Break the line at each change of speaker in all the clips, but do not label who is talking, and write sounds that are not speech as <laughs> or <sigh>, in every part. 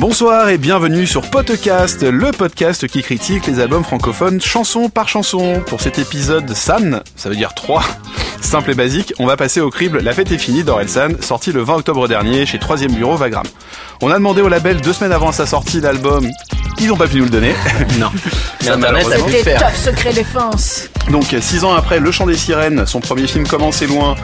Bonsoir et bienvenue sur Podcast, le podcast qui critique les albums francophones chanson par chanson. Pour cet épisode SAN, ça veut dire 3, <laughs> simple et basique, on va passer au crible La fête est finie d'Orelsan, sorti le 20 octobre dernier chez 3 Bureau Vagram. On a demandé au label deux semaines avant sa sortie l'album, ils n'ont pas pu nous le donner. <laughs>
Non.
Malheureusement.
C'était top secret défense.
Donc, six ans après Le Chant des Sirènes, son premier film Commence et loin,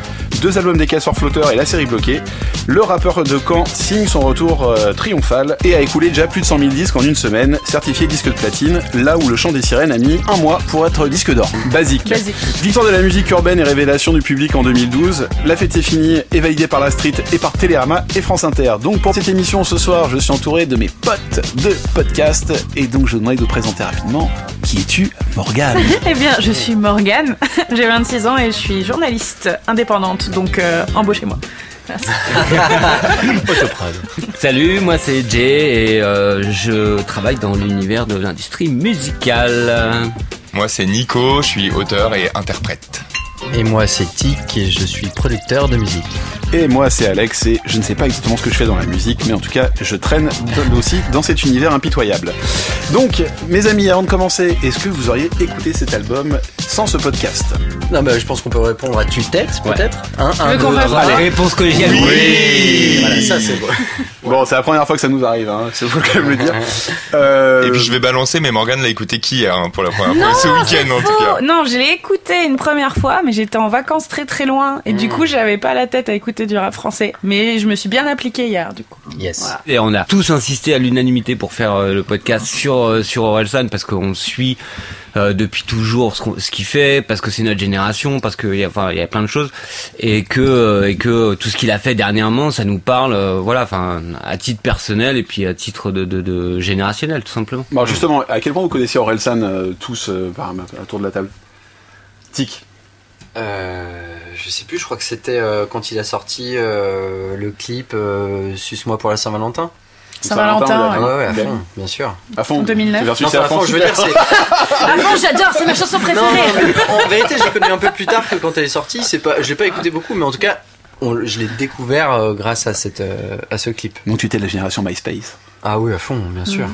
deux albums des casseurs flotteurs et la série bloquée, le rappeur de Caen signe son retour euh, triomphal et a écoulé déjà plus de 100 000 disques en une semaine, certifié disque de platine, là où Le Chant des Sirènes a mis un mois pour être disque d'or. Basique.
Basique.
Victoire de la musique urbaine et révélation du public en 2012, La fête est finie est validée par la Street et par Télérama et France Inter. Donc pour cette émission ce soir, je suis entouré de mes potes de podcast et donc je vous demande de vous présenter rapidement. Qui es-tu, Morgane? <laughs>
Eh bien, je suis Morgane, <laughs> j'ai 26 ans et je suis journaliste indépendante, donc euh, embauchez-moi. <laughs>
Salut, moi c'est Jay et euh, je travaille dans l'univers de l'industrie musicale.
Moi c'est Nico, je suis auteur et interprète.
Et moi c'est Tic et je suis producteur de musique.
Et moi c'est Alex et je ne sais pas exactement ce que je fais dans la musique, mais en tout cas je traîne aussi dans cet univers impitoyable. Donc mes amis, avant de commencer, est-ce que vous auriez écouté cet album sans ce podcast?
Non bah je pense qu'on peut répondre à tu texte peut-être. Un, un,
qu'on
deux,
Allez, réponse collégiale.
Voilà, ça c'est bon. <laughs>
Bon, c'est la première fois que ça nous arrive, hein, c'est faut quand même le dire. <laughs> Euh,
Et puis je vais balancer, mais Morgane l'a écouté qui hier hein, pour la première
Non,
fois Ce week-end en tout cas.
Non, je l'ai écouté une première fois, mais j'étais en vacances très très loin et du coup j'avais pas la tête à écouter du rap français. Mais je me suis bien appliquée hier, du coup.
Yes.
Voilà.
Et on a tous insisté à l'unanimité pour faire euh, le podcast sur euh, sur Orelsan parce qu'on suit euh, depuis toujours ce, qu'on- ce qu'il fait, parce que c'est notre génération, parce que y a, enfin il y a plein de choses et que euh, et que tout ce qu'il a fait dernièrement, ça nous parle, euh, voilà, enfin à titre personnel et puis à titre de, de, de générationnel tout simplement.
bon, justement, à quel point vous connaissiez Orelsan euh, tous euh, par autour de la table? Tic.
Euh, je sais plus, je crois que c'était euh, quand il a sorti euh, le clip euh, Suce-moi pour la Saint-Valentin.
Saint-Valentin,
ouais.
ouais, ouais, à fond, bien sûr.
À fond.
En 2009.
Versus
Non,
à
à fond,
fond,
je veux dire, c'est.
Ah bon, j'adore, c'est ma chanson préférée.
non, en vérité, j'ai connu un peu plus tard que quand elle est sortie. C'est pas, je l'ai pas écouté beaucoup, mais en tout cas, on- je l'ai découvert grâce à cette, à ce clip.
Donc tu étais de la génération MySpace.
Ah oui, à fond, bien sûr,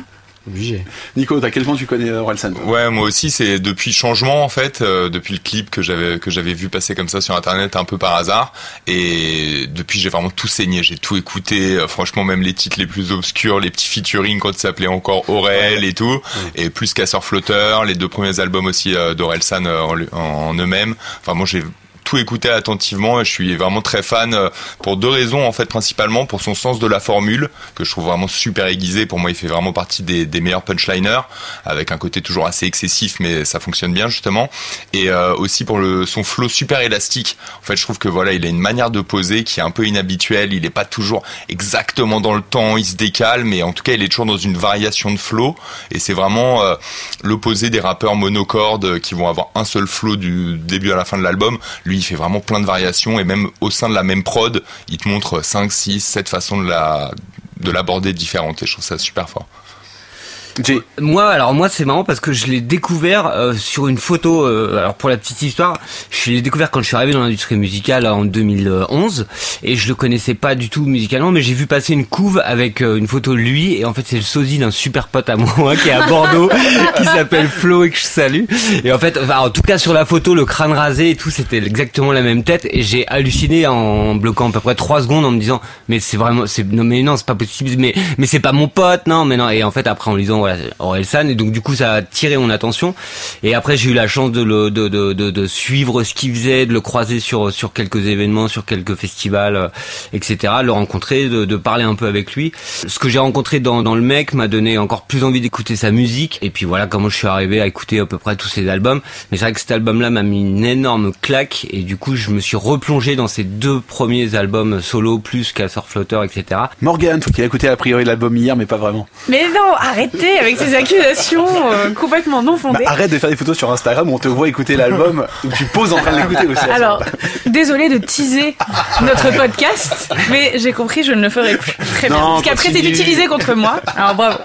obligé.
Nico, à quel point tu connais Orelsan? Toi
Ouais, moi aussi, c'est depuis Changement en fait, euh, depuis le clip que j'avais que j'avais vu passer comme ça sur internet un peu par hasard, et depuis j'ai vraiment tout saigné, j'ai tout écouté. euh, franchement, même les titres les plus obscurs, les petits featuring quand ça s'appelait encore Aurel et tout, et plus Casseur Flotteur, les deux premiers albums aussi euh, d'Orelsan euh, en, en eux-mêmes. Enfin, moi j'ai tout écouté attentivement. Je suis vraiment très fan euh, pour deux raisons en fait principalement pour son sens de la formule que je trouve vraiment super aiguisé. Pour moi il fait vraiment partie des, des meilleurs punchliners avec un côté toujours assez excessif mais ça fonctionne bien justement. Et euh, aussi pour le son flow super élastique. En fait je trouve que voilà il a une manière de poser qui est un peu inhabituelle. Il est pas toujours exactement dans le temps il se décale mais en tout cas il est toujours dans une variation de flow. Et c'est vraiment euh, l'opposé des rappeurs monocordes euh, qui vont avoir un seul flow du début à la fin de l'album il fait vraiment plein de variations et même au sein de la même prod il te montre 5, 6, 7 façons de la de l'aborder différentes et je trouve ça super fort.
Moi, alors moi, c'est marrant parce que je l'ai découvert euh, sur une photo. euh, alors pour la petite histoire, je l'ai découvert quand je suis arrivé dans l'industrie musicale en 2011 et je le connaissais pas du tout musicalement, mais j'ai vu passer une couve avec euh, une photo de lui et en fait c'est le sosie d'un super pote à moi <laughs> qui est à Bordeaux, <laughs> qui s'appelle Flo et que je salue. Et en fait, enfin, en tout cas sur la photo, le crâne rasé et tout, c'était exactement la même tête et j'ai halluciné en bloquant à peu près trois secondes en me disant mais c'est vraiment, c'est non mais non c'est pas possible, mais mais c'est pas mon pote, non mais non. Et en fait après en lisant voilà Orelsan et donc du coup ça a tiré mon attention. Et après j'ai eu la chance de le de, de, de, de suivre ce qu'il faisait de le croiser sur sur quelques événements sur quelques festivals euh, etc le rencontrer de, de parler un peu avec lui. Ce que j'ai rencontré dans, dans le mec m'a donné encore plus envie d'écouter sa musique. Et puis voilà comment je suis arrivé à écouter à peu près tous ses albums. Mais c'est vrai que cet album là m'a mis une énorme claque. Et du coup je me suis replongé dans ses deux premiers albums solo plus Casseur Flotteur etc
Morgane, toi qui as écouté a priori l'album hier, mais pas vraiment.
Mais non, arrêtez avec ces accusations euh, complètement non
Bah,
fondées.
arrête de faire des photos sur Instagram où on te voit écouter l'album où tu poses en train de l'écouter aussi.
Alors, désolé de teaser notre podcast, mais j'ai compris, je ne le ferai plus. Très bien. Parce qu'après, c'est utilisé contre moi. Alors, bravo.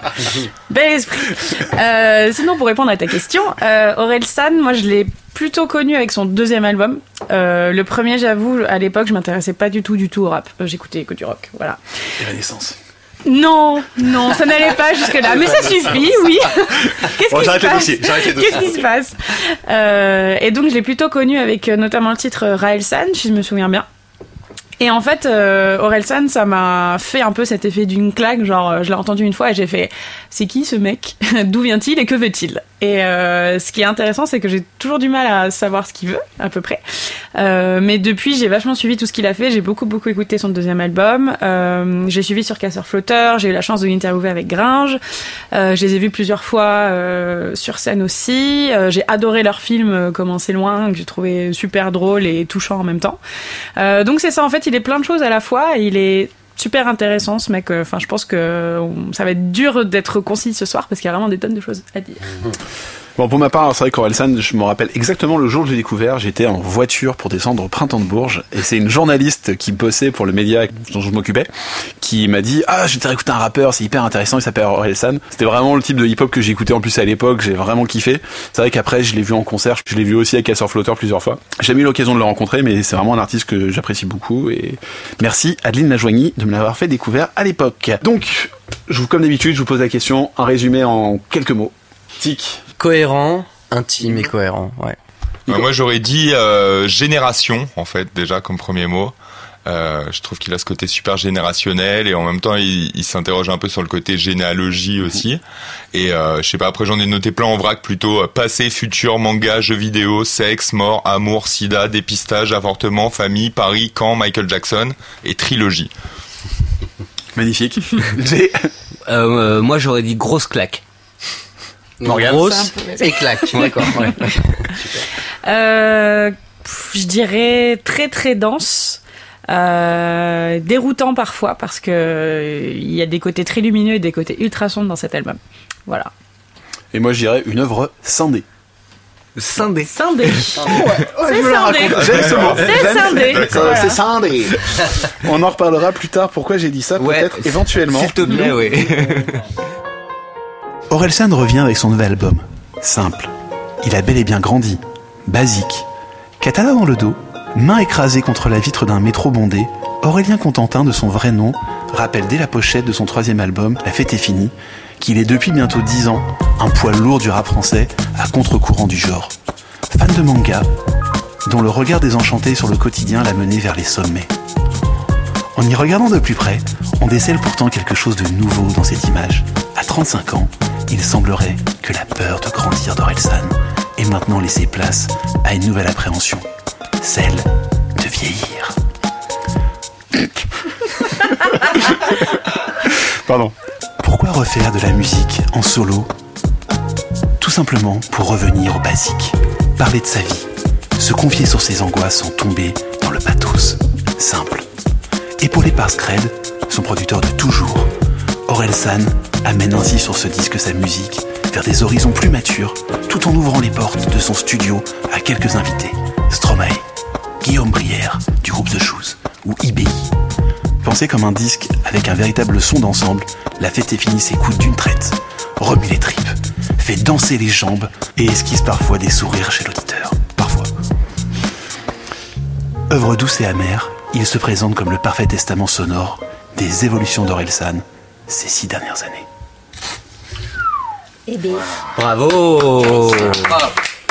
Bel esprit. Euh, sinon, pour répondre à ta question, euh, Aurel San, moi, je l'ai plutôt connu avec son deuxième album. Euh, le premier, j'avoue, à l'époque, je m'intéressais pas du tout, du tout au rap. Euh, J'écoutais que du rock. Voilà.
Et Renaissance.
Non, non, ça n'allait pas jusque-là. Mais ça suffit, oui. Qu'est-ce
Bon,
qui se passe. Qu'est-ce qui se passe Euh, Et donc, je l'ai plutôt connu avec euh, notamment le titre euh, Raël San, si je me souviens bien. Et en fait, euh, Orelsan, ça m'a fait un peu cet effet d'une claque. Genre, euh, je l'ai entendu une fois et j'ai fait C'est qui ce mec? <laughs> D'où vient-il et que veut-il? Et euh, ce qui est intéressant, c'est que j'ai toujours du mal à savoir ce qu'il veut, à peu près. Euh, mais depuis, j'ai vachement suivi tout ce qu'il a fait. J'ai beaucoup, beaucoup écouté son deuxième album. Euh, j'ai suivi sur Casseur Flotteur. J'ai eu la chance de l'interviewer avec Gringe. Euh, je les ai vus plusieurs fois euh, sur scène aussi. Euh, j'ai adoré leur film Comment c'est loin, que j'ai trouvé super drôle et touchant en même temps. Donc c'est ça, en fait, il est plein de choses à la fois. Il est super intéressant ce mec. Enfin, je pense que on- ça va être dur d'être concis ce soir parce qu'il y a vraiment des tonnes de choses à dire.
Bon, pour ma part, c'est vrai qu'Orelsan, je me rappelle exactement le jour où je l'ai découvert. J'étais en voiture pour descendre au printemps de Bourges. Et c'est une journaliste qui bossait pour le média dont je m'occupais qui m'a dit Ah, je t'ai écouté un rappeur, c'est hyper intéressant, il s'appelle Orelsan. C'était vraiment le type de hip-hop que j'écoutais en plus à l'époque. J'ai vraiment kiffé. C'est vrai qu'après, je l'ai vu en concert. Je l'ai vu aussi à Casseur Flotteur plusieurs fois. J'ai jamais eu l'occasion de le rencontrer, mais c'est vraiment un artiste que j'apprécie beaucoup. Et merci Adeline Lajoigny de me l'avoir fait découvrir à l'époque. Donc, je vous, comme d'habitude, je vous pose la question, un résumé en quelques mots. Tic.
Cohérent, intime et cohérent, ouais.
Ouais, moi j'aurais dit euh, génération en fait déjà comme premier mot. Euh, je trouve qu'il a ce côté super générationnel et en même temps il, il s'interroge un peu sur le côté généalogie aussi. Et euh, je sais pas après j'en ai noté plein en vrac plutôt euh, passé, futur, manga, jeux vidéo, sexe, mort, amour, sida, dépistage, avortement, famille, Paris, camp, Michael Jackson et trilogie.
Magnifique. <laughs>
Euh, euh, moi, j'aurais dit grosse claque.
Morgane.
Grosse et claque. <laughs> D'accord. ouais.
Euh, je dirais très très dense. Euh, déroutant parfois parce que euh, il y a des côtés très lumineux et des côtés ultra sombres dans cet album. Voilà.
Et moi, je dirais une œuvre scindée.
Scindé.
Scindé.
ce mot.
C'est scindé. Voilà.
C'est scindé. On en reparlera plus tard. Pourquoi j'ai dit ça
Ouais.
Peut-être éventuellement.
S'il te plaît, oui. <laughs>
Orelsan revient avec son nouvel album. Simple. Il a bel et bien grandi. Basique. Katana dans le dos, main écrasée contre la vitre d'un métro bondé, Aurélien Contentin, de son vrai nom, rappelle dès la pochette de son troisième album, La fête est finie, qu'il est depuis bientôt dix ans un poids lourd du rap français à contre-courant du genre. Fan de manga, dont le regard désenchanté sur le quotidien l'a mené vers les sommets. En y regardant de plus près, on décèle pourtant quelque chose de nouveau dans cette image. À 35 ans, il semblerait que la peur de grandir d'Orelsan ait maintenant laissé place à une nouvelle appréhension, celle de vieillir. <laughs> Pardon. Pourquoi refaire de la musique en solo? Tout simplement pour revenir au basique, parler de sa vie, se confier sur ses angoisses sans tomber dans le pathos. Simple. Épaulé par Scred, son producteur de toujours, Aurel San amène ainsi sur ce disque sa musique vers des horizons plus matures, tout en ouvrant les portes de son studio à quelques invités. Stromae, Guillaume Brière du groupe The Shoes ou IBI. Pensé comme un disque avec un véritable son d'ensemble, la fête est finie s'écoute d'une traite, remue les tripes, fait danser les jambes et esquisse parfois des sourires chez l'auditeur. Parfois. Œuvre douce et amère, il se présente comme le parfait testament sonore des évolutions d'Orelsan ces six dernières années.
Bravo.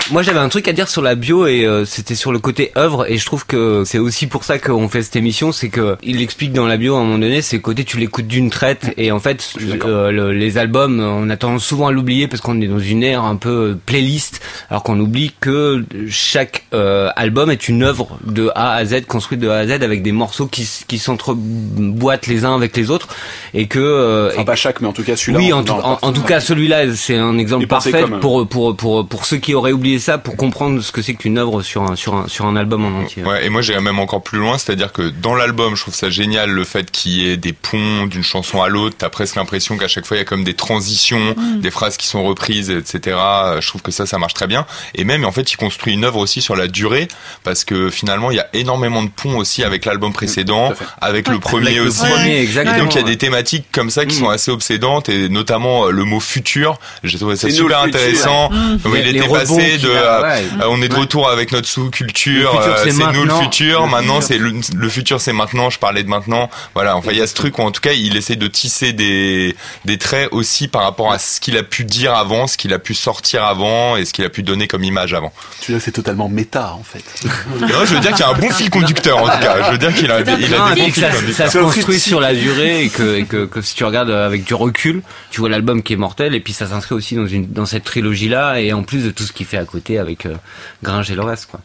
Moi j'avais un truc à dire sur la bio et euh, c'était sur le côté œuvre et je trouve que c'est aussi pour ça qu'on fait cette émission, c'est que il explique dans la bio à un moment donné, c'est côté tu l'écoutes d'une traite et en fait euh, le- les albums on a tendance souvent à l'oublier parce qu'on est dans une ère un peu playlist alors qu'on oublie que chaque euh, album est une œuvre de A à Z construite de A à Z avec des morceaux qui qui s'entreboîtent les uns avec les autres et que euh,
Enfin,
et
pas chaque, mais en tout cas celui-là.
oui, en, en, en tout cas, celui-là, c'est un exemple parfait
euh,
pour, pour, pour, pour ceux qui auraient oublié ça, pour comprendre ce que c'est qu'une œuvre sur un, sur un, sur un album en entier.
Ouais, et moi j'irais même encore plus loin, c'est-à-dire que dans l'album, je trouve ça génial le fait qu'il y ait des ponts d'une chanson à l'autre. T'as presque l'impression qu'à chaque fois il y a comme des transitions, des phrases qui sont reprises, etc. Je trouve que ça, ça marche très bien. Et même en fait, il construit une œuvre aussi sur la durée, parce que finalement il y a énormément de ponts aussi avec l'album précédent, avec le premier
Avec le
aussi.
premier,
Et donc il y a des thématiques comme ça qui
Mm.
sont assez obsédantes et notamment euh, le mot futur. J'ai trouvé ça super
futur.
intéressant.
Les-
il
les
était passé euh,
ouais.
euh, on est de retour avec notre sous-culture, euh,
c'est
nous le futur,
Le
maintenant
futur.
c'est le, le futur c'est maintenant, je parlais de maintenant. Voilà, enfin il y a ce truc où en tout cas il essaie de tisser des, des traits aussi par rapport à ce qu'il a pu dire avant, ce qu'il a pu sortir avant et ce qu'il a pu donner comme image avant.
Tu veux dire, c'est totalement méta en fait. <laughs>
Non, je veux dire qu'il y a un bon fil conducteur en tout cas, je veux dire qu'il a, des- il a
et
des bons
ça,
fils
ça se construit sur la durée et que, et que, que si tu regardes avec du recul, tu vois l'album qui est mortel et puis ça s'inscrit aussi dans une dans cette trilogie là et en plus de tout ce qu'il fait à côté avec euh, Gringe et le reste quoi.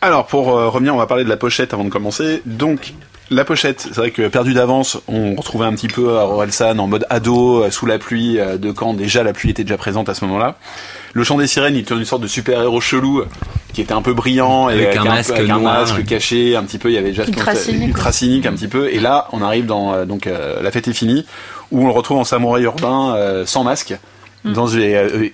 Alors pour euh, revenir, on va parler de la pochette avant de commencer. Donc la pochette, c'est vrai que perdu d'avance, on retrouvait un petit peu Orelsan en mode ado, euh, sous la pluie, de quand déjà la pluie était déjà présente à ce moment-là. Le chant des sirènes, il était une sorte de super-héros chelou, qui était un peu brillant,
Avec
et
un masque
avec un
noir.
masque caché, un petit peu, il y avait déjà
Ultra cynique,
ultra cynique un petit peu. Et là, on arrive dans donc euh, la fête est finie, où on le retrouve en samouraï urbain, euh, sans masque, dans des, euh,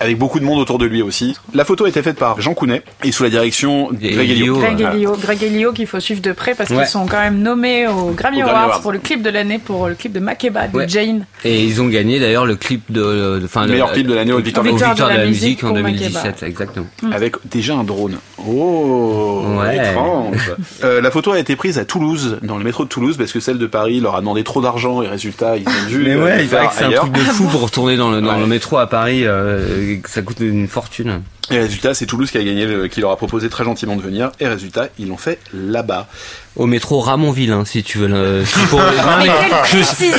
avec beaucoup de monde autour de lui aussi. La photo a été faite par Jean Counet et sous la direction
Et
Greg Elio.
Elio,
Greg
Voilà.
et Lio, Greg et Lio qu'il faut suivre de près parce
Ouais.
qu'ils sont quand même nommés au Grammy
Au Grammy
Awards
Awards.
pour le clip de l'année, pour le clip de Makeba de
Ouais.
Jane.
Et ils ont gagné d'ailleurs le clip de, de fin
Le meilleur clip de l'année au Victoire
au
de la
de
musique
musique en
pour
2017
Makeba.
exactement.
avec déjà un drone. Oh,
Ouais.
étrange. <laughs> Euh, la photo a été prise à Toulouse, dans le métro de Toulouse, parce que celle de Paris leur a demandé trop d'argent et résultat, ils ont dû euh, le
il
faire
paraît que c'est un truc de fou pour retourner dans le, dans
Ouais.
le métro à Paris, euh, ça coûte une fortune.
Et résultat, c'est Toulouse qui a gagné, le- qui leur a proposé très gentiment de venir. Et résultat, ils l'ont fait là-bas.
Au métro Ramonville, hein, si tu veux. Le, si pour- Non, <laughs> mais
quelle
je, je sais,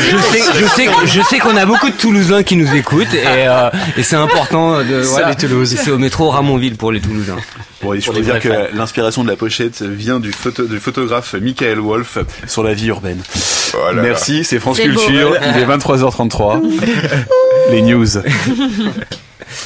je sais, que- je sais qu'on a beaucoup de Toulousains qui nous écoutent et, euh, et c'est important de. Voilà,
Toulouse.
C'est au métro Ramonville pour les Toulousains.
Bon, et je peux
les
dire que l'inspiration de la pochette vient du, photo, du photographe Michael Wolf sur la vie urbaine.
Voilà.
Merci, c'est France
C'est beau.
Culture. Il est 23h33. <laughs> Les news.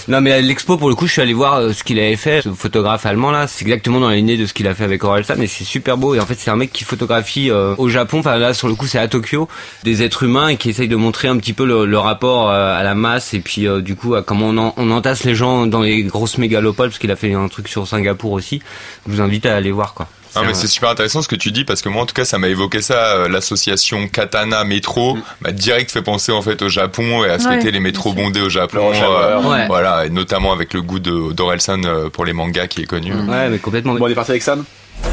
Non mais l'expo pour le coup je suis allé voir euh, ce qu'il avait fait ce photographe allemand là. C'est exactement dans la lignée de ce qu'il a fait avec Orelsan et c'est super beau. Et en fait c'est un mec qui photographie euh, au Japon. Enfin là sur le coup c'est à Tokyo. Des êtres humains et qui essaye de montrer un petit peu le, rapport euh, à la masse et puis du coup à comment on, on entasse les gens dans les grosses mégalopoles parce qu'il a fait un truc sur Singapour aussi. Je vous invite à aller voir quoi
Ah, mais c'est super intéressant ce que tu dis parce que moi en tout cas ça m'a évoqué ça euh, l'association Katana Métro m'a direct fait penser en fait au Japon et à ce
Ouais,
côté les métros bondés au Japon
hour.
Ouais.
voilà et notamment avec le goût de d'Orelsan euh, pour les mangas qui est connu.
Ouais mais complètement.
Bon, on est parti avec Sam?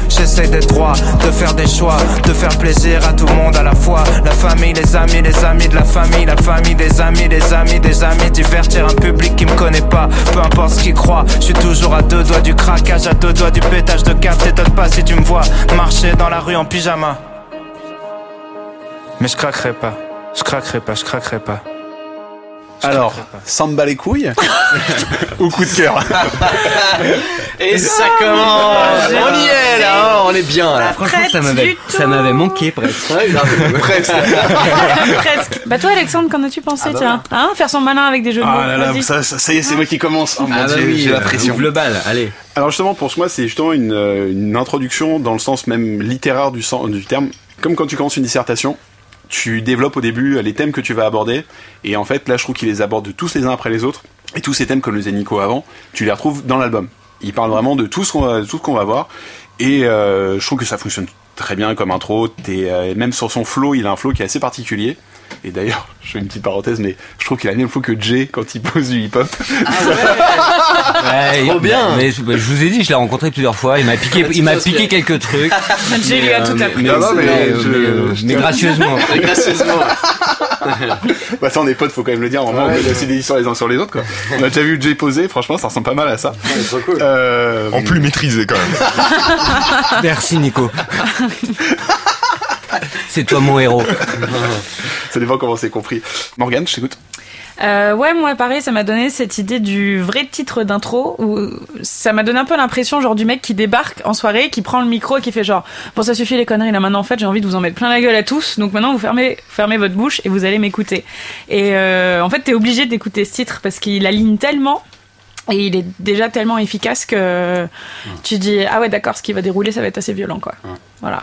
J'essaie d'être droit, de faire des choix, de faire plaisir à tout le monde à la fois. La famille, les amis, les amis de la famille, la famille des amis, des amis, des amis. Divertir un public qui me connaît pas, peu importe ce qu'il croit. Je suis toujours à deux doigts du craquage, à deux doigts du pétage de câble. T'étonnes pas si tu me vois marcher dans la rue en pyjama. Mais je craquerai pas, je craquerai pas, je craquerai pas.
Alors, Samba les couilles <laughs> Ou coup de cœur
Et ça commence On y est là, hein, on est bien là.
franchement ça m'avait ça manqué presque
Ouais, grave, presque. <laughs>
Presque. Bah toi Alexandre, qu'en as-tu pensé
bah
tiens hein, Faire son malin avec des jeux de mots.
Ah là là,
Vas-y.
ça, ça, ça y est, c'est moi qui commence. Oh mon
ah bah
dieu,
oui
j'ai la
euh,
pression.
ouvre le bal allez
Alors justement, pour moi, c'est justement une, euh, une introduction dans le sens même littéraire du, sens, du terme. Comme quand tu commences une dissertation, tu développes au début euh, les thèmes que tu vas aborder. Et en fait, là, je trouve qu'il les aborde tous les uns après les autres. Et tous ces thèmes, comme le disait Nico avant, tu les retrouves dans l'album. Il parle vraiment de tout ce qu'on va, tout ce qu'on va voir. Et euh, je trouve que ça fonctionne très bien comme intro. T'es, euh, même sur son flow, il a un flow qui est assez particulier. Et d'ailleurs, <laughs> je fais une petite parenthèse, mais je trouve qu'il a le même flow que Jay quand il pose du hip-hop.
Ouais, <laughs>
Trop bien.
Mais, mais je vous ai dit, je l'ai rencontré plusieurs fois. Il m'a piqué, il m'a piqué quelques trucs. <laughs>
Jay lui a tout
mais-
appris.
Mais,
Non, non, mais
mais,
je-
mais-
je
mais
tiens-
gracieusement.
Gracieusement.
Bah ça on est potes, faut quand même le dire, on est assez des histoires les uns sur les autres quoi. On a déjà vu Jay poser, franchement ça ressemble pas mal à ça.
C'est trop cool.
Euh,
en plus maîtrisé quand même
Merci Nico. <laughs> C'est toi mon héros. <laughs>
ça dépend comment c'est compris. Morgane, je t'écoute.
Euh, ouais, moi pareil, ça m'a donné cette idée du vrai titre d'intro où ça m'a donné un peu l'impression genre du mec qui débarque en soirée, qui prend le micro et qui fait genre bon ça suffit les conneries là maintenant en fait j'ai envie de vous en mettre plein la gueule à tous donc maintenant vous fermez fermez votre bouche et vous allez m'écouter et euh, en fait t'es obligé d'écouter ce titre parce qu'il aligne tellement et il est déjà tellement efficace que tu dis ah ouais d'accord ce qui va dérouler ça va être assez violent quoi. Voilà.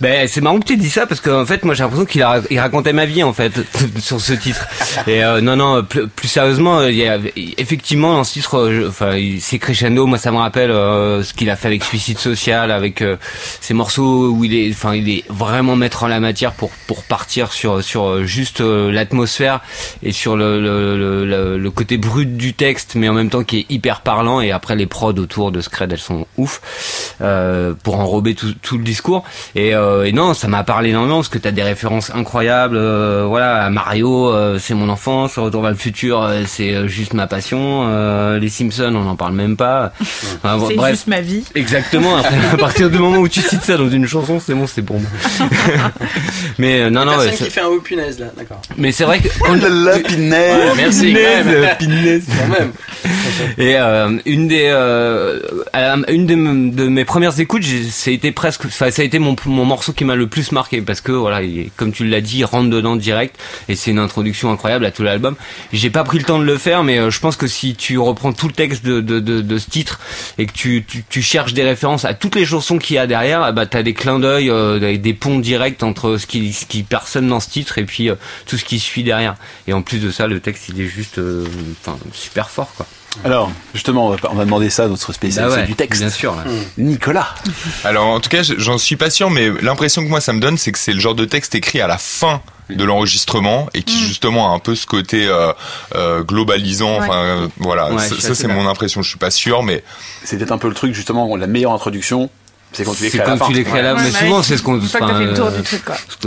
Ben c'est marrant que tu dis ça parce qu'en fait moi j'ai l'impression qu'il racontait ma vie en fait <laughs> sur ce titre. Et euh, non non plus, sérieusement il y a effectivement dans ce titre euh, enfin c'est crescendo. Moi ça me rappelle euh, ce qu'il a fait avec Suicide Social avec euh, ces morceaux où il est enfin il est vraiment mettre en la matière pour pour partir sur sur euh, juste euh, l'atmosphère et sur le le, le le côté brut du texte mais en même temps qui est hyper parlant. Et après les prods autour de Scred elles sont ouf euh, pour enrober tout, tout le discours. Et, euh, et non ça m'a parlé énormément parce que t'as des références incroyables euh, voilà Mario euh, c'est mon enfance Retour vers le futur euh, c'est euh, juste ma passion euh, les Simpsons on n'en parle même pas <laughs> Enfin, bon,
C'est
bref
juste ma vie.
Exactement. Après, à partir du moment où tu cites ça dans une chanson, c'est bon, c'est pour moi. <laughs> mais euh, non, non,
Personne
ouais,
qui
c'est-
fait un haut punaise là, d'accord.
mais c'est vrai que quand
La.
Merci quand
Punaise,
même.
euh, punaise.
Quand même.
Et euh, une des euh, la- une de, m- de mes premières écoutes, ça a été presque, ça a été mon, mon morceau qui m'a le plus marqué parce que voilà, il- comme tu l'as dit, il rentre dedans direct et c'est une introduction incroyable à tout l'album. J'ai pas pris le temps de le faire, mais euh, je pense que si tu reprends tout le texte de, de, ce titre et que tu, tu, cherches des références à toutes les chansons qu'il y a derrière, ah bah t'as des clins d'œil, euh, des- des ponts directs entre ce qui, ce qui personne dans ce titre et puis euh, tout ce qui suit derrière. Et en plus de ça, le texte il est juste, euh, enfin super fort quoi.
Alors, justement, on va, demander ça à notre spécialiste
Bah ouais,
du texte.
Bien sûr. là.
Nicolas.
Alors en tout cas, j'en suis pas sûr, mais l'impression que moi ça me donne, c'est que c'est le genre de texte écrit à la fin de l'enregistrement et qui justement a un peu ce côté euh, euh, globalisant. Enfin euh, voilà,
Ouais,
ça, ça, c'est mon impression. Je suis pas sûr, mais
C'est peut-être un peu le truc, justement, la meilleure introduction, c'est quand tu l'écris à la
quand
fin.
tu l'écris à la
Ouais,
mais souvent c'est ce qu'on euh,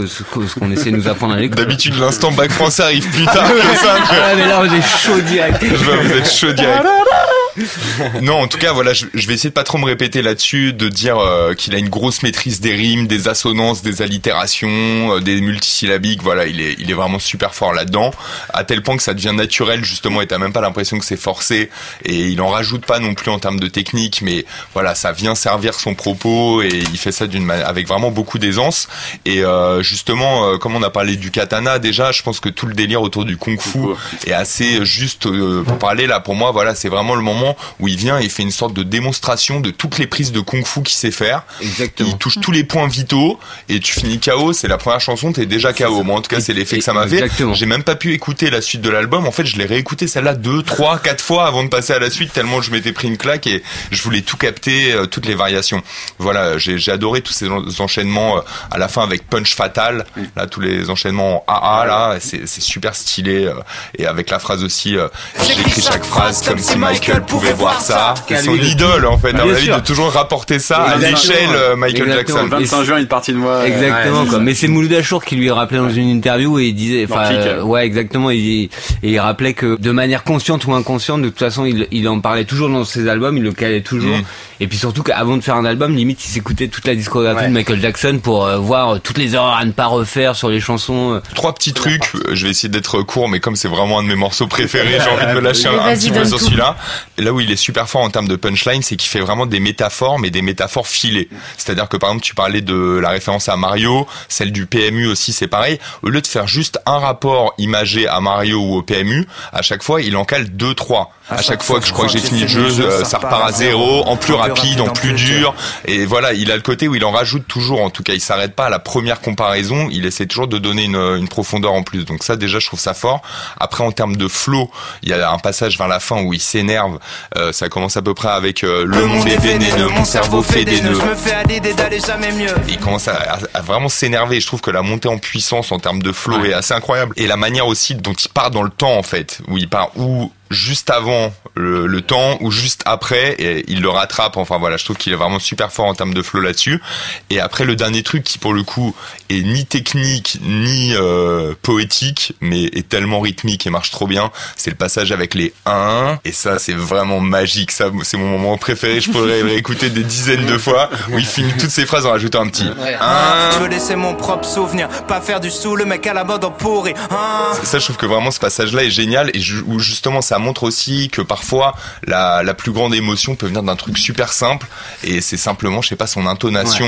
ce que- ce qu'on essaie de nous apprendre à l'école.
d'habitude l'instant bac français arrive plus tard <laughs> que ça.
Ah mais là on est chaud direct.
Je vois, vous êtes chaud direct. <laughs> <laughs> Non, en tout cas, voilà, je, je vais essayer de pas trop me répéter là-dessus, de dire euh, qu'il a une grosse maîtrise des rimes, des assonances, des allitérations, euh, des multisyllabiques. Voilà, il est, il est vraiment super fort là-dedans, à tel point que ça devient naturel justement, et t'as même pas l'impression que c'est forcé. Et il en rajoute pas non plus en termes de technique, mais voilà, ça vient servir son propos et il fait ça d'une avec vraiment beaucoup d'aisance. Et euh, justement, comme on a parlé du katana déjà, je pense que tout le délire autour du kung-fu est assez juste pour parler là. Pour moi, voilà, c'est vraiment le moment où il vient et il fait une sorte de démonstration de toutes les prises de kung-fu qu'il sait faire.
Exactement.
Il touche tous les points vitaux et tu finis KO. C'est la première chanson, t'es déjà KO. Moi, en tout cas, c'est l'effet que ça m'a fait. J'ai même pas pu écouter la suite de l'album. En fait, je l'ai réécouté celle-là deux, trois, quatre fois avant de passer à la suite tellement je m'étais pris une claque et je voulais tout capter, euh, toutes les variations. Voilà, j'ai adoré tous ces en- enchaînements euh, à la fin avec Punch Fatal. Là, tous les enchaînements en AA là, c'est c'est super stylé euh, et avec la phrase aussi. euh, J'écris chaque phrase comme si Michael pouvait voir ça. C'est son idole en fait. À mon avis, de toujours rapporter ça à
Exactement.
l'échelle euh, Michael
Exactement.
Jackson.
25 juin, une partie de moi.
Exactement
Ouais,
quoi. Mais c'est Mouloud Achour qui lui rappelait dans une interview et il disait, enfin, euh, ouais, exactement. Il, et il rappelait que de manière consciente ou inconsciente, de toute façon, il, il en parlait toujours dans ses albums, il le calait toujours.
Mm.
Et puis surtout qu'avant de faire un album, limite, il s'écoutait toute la discographie
Ouais.
de Michael Jackson pour euh, voir euh, toutes les erreurs à ne pas refaire sur les chansons. euh.
Trois petits trucs, euh, je vais essayer d'être court, mais comme c'est vraiment un de mes morceaux préférés, j'ai <laughs> envie de me lâcher un, un petit peu sur celui-là. Et là où il est super fort en termes de punchline, c'est qu'il fait vraiment des métaphores, mais des métaphores filées. C'est-à-dire que par exemple, tu parlais de la référence à Mario, celle du PMU aussi, c'est pareil. Au lieu de faire juste un rapport imagé à Mario ou au PMU, à chaque fois, il en cale deux, trois. À chaque fois que je crois que j'ai fini le jeu, euh, ça repart à zéro, en plus rapide, en plus dur. Et voilà, il a le côté où il en rajoute toujours. En tout cas, il s'arrête pas à la première comparaison. Il essaie toujours de donner une, une profondeur en plus. Donc ça, déjà, je trouve ça fort. Après, en termes de flow, il y a un passage vers la fin où il s'énerve. Euh, ça commence à peu près avec euh, le monde est vénéneux, mon cerveau fait des nœuds.
Je me fais à l'idée d'aller jamais mieux.
Il commence à, à- à vraiment s'énerver. Je trouve que la montée en puissance en termes de flow est assez incroyable. Et la manière aussi dont il part dans le temps, en fait, où il part ou juste avant le, le temps ou juste après et il le rattrape. Enfin voilà je trouve qu'il est vraiment super fort en termes de flow là-dessus. Et après le dernier truc qui pour le coup est ni technique ni euh, poétique mais est tellement rythmique et marche trop bien c'est le passage avec les 1 et ça c'est vraiment magique. Ça c'est mon moment préféré. Je pourrais réécouter des dizaines de fois où il finit toutes ses phrases en rajoutant un petit 1
Je veux laisser mon propre souvenir, pas faire du sous, le mec à la mode en pourri. Hein.
Ça je trouve que vraiment ce passage là est génial et où justement ça montre aussi que parfois la, la plus grande émotion peut venir d'un truc super simple. Et c'est simplement je sais pas son intonation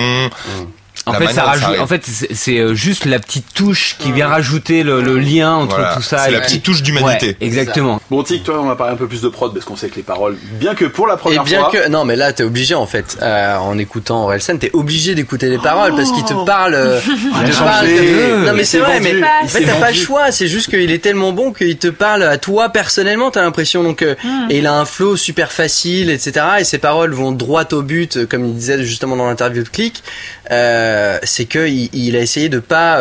En fait, ça rajoute, en fait, c'est- euh, juste la petite touche qui vient rajouter le, le lien entre
Voilà.
tout ça.
C'est
et-
la petite touche d'humanité.
Ouais, exactement.
Bon, Tic, toi, on va parler un peu plus de prod parce qu'on sait que les paroles, bien que pour la
Et
première
bien
fois.
que non mais là t'es obligé en fait euh, en écoutant Orelsan t'es obligé d'écouter les paroles parce qu'il te parle euh, il te parle de- non mais c'est vrai
vendu.
mais en fait t'as pas le choix c'est juste qu'il est tellement bon qu'il te parle à toi personnellement t'as l'impression donc euh, et il a un flow super facile etc et ses paroles vont droit au but euh, comme il disait justement dans l'interview de Click euh, c'est que il, il a essayé de pas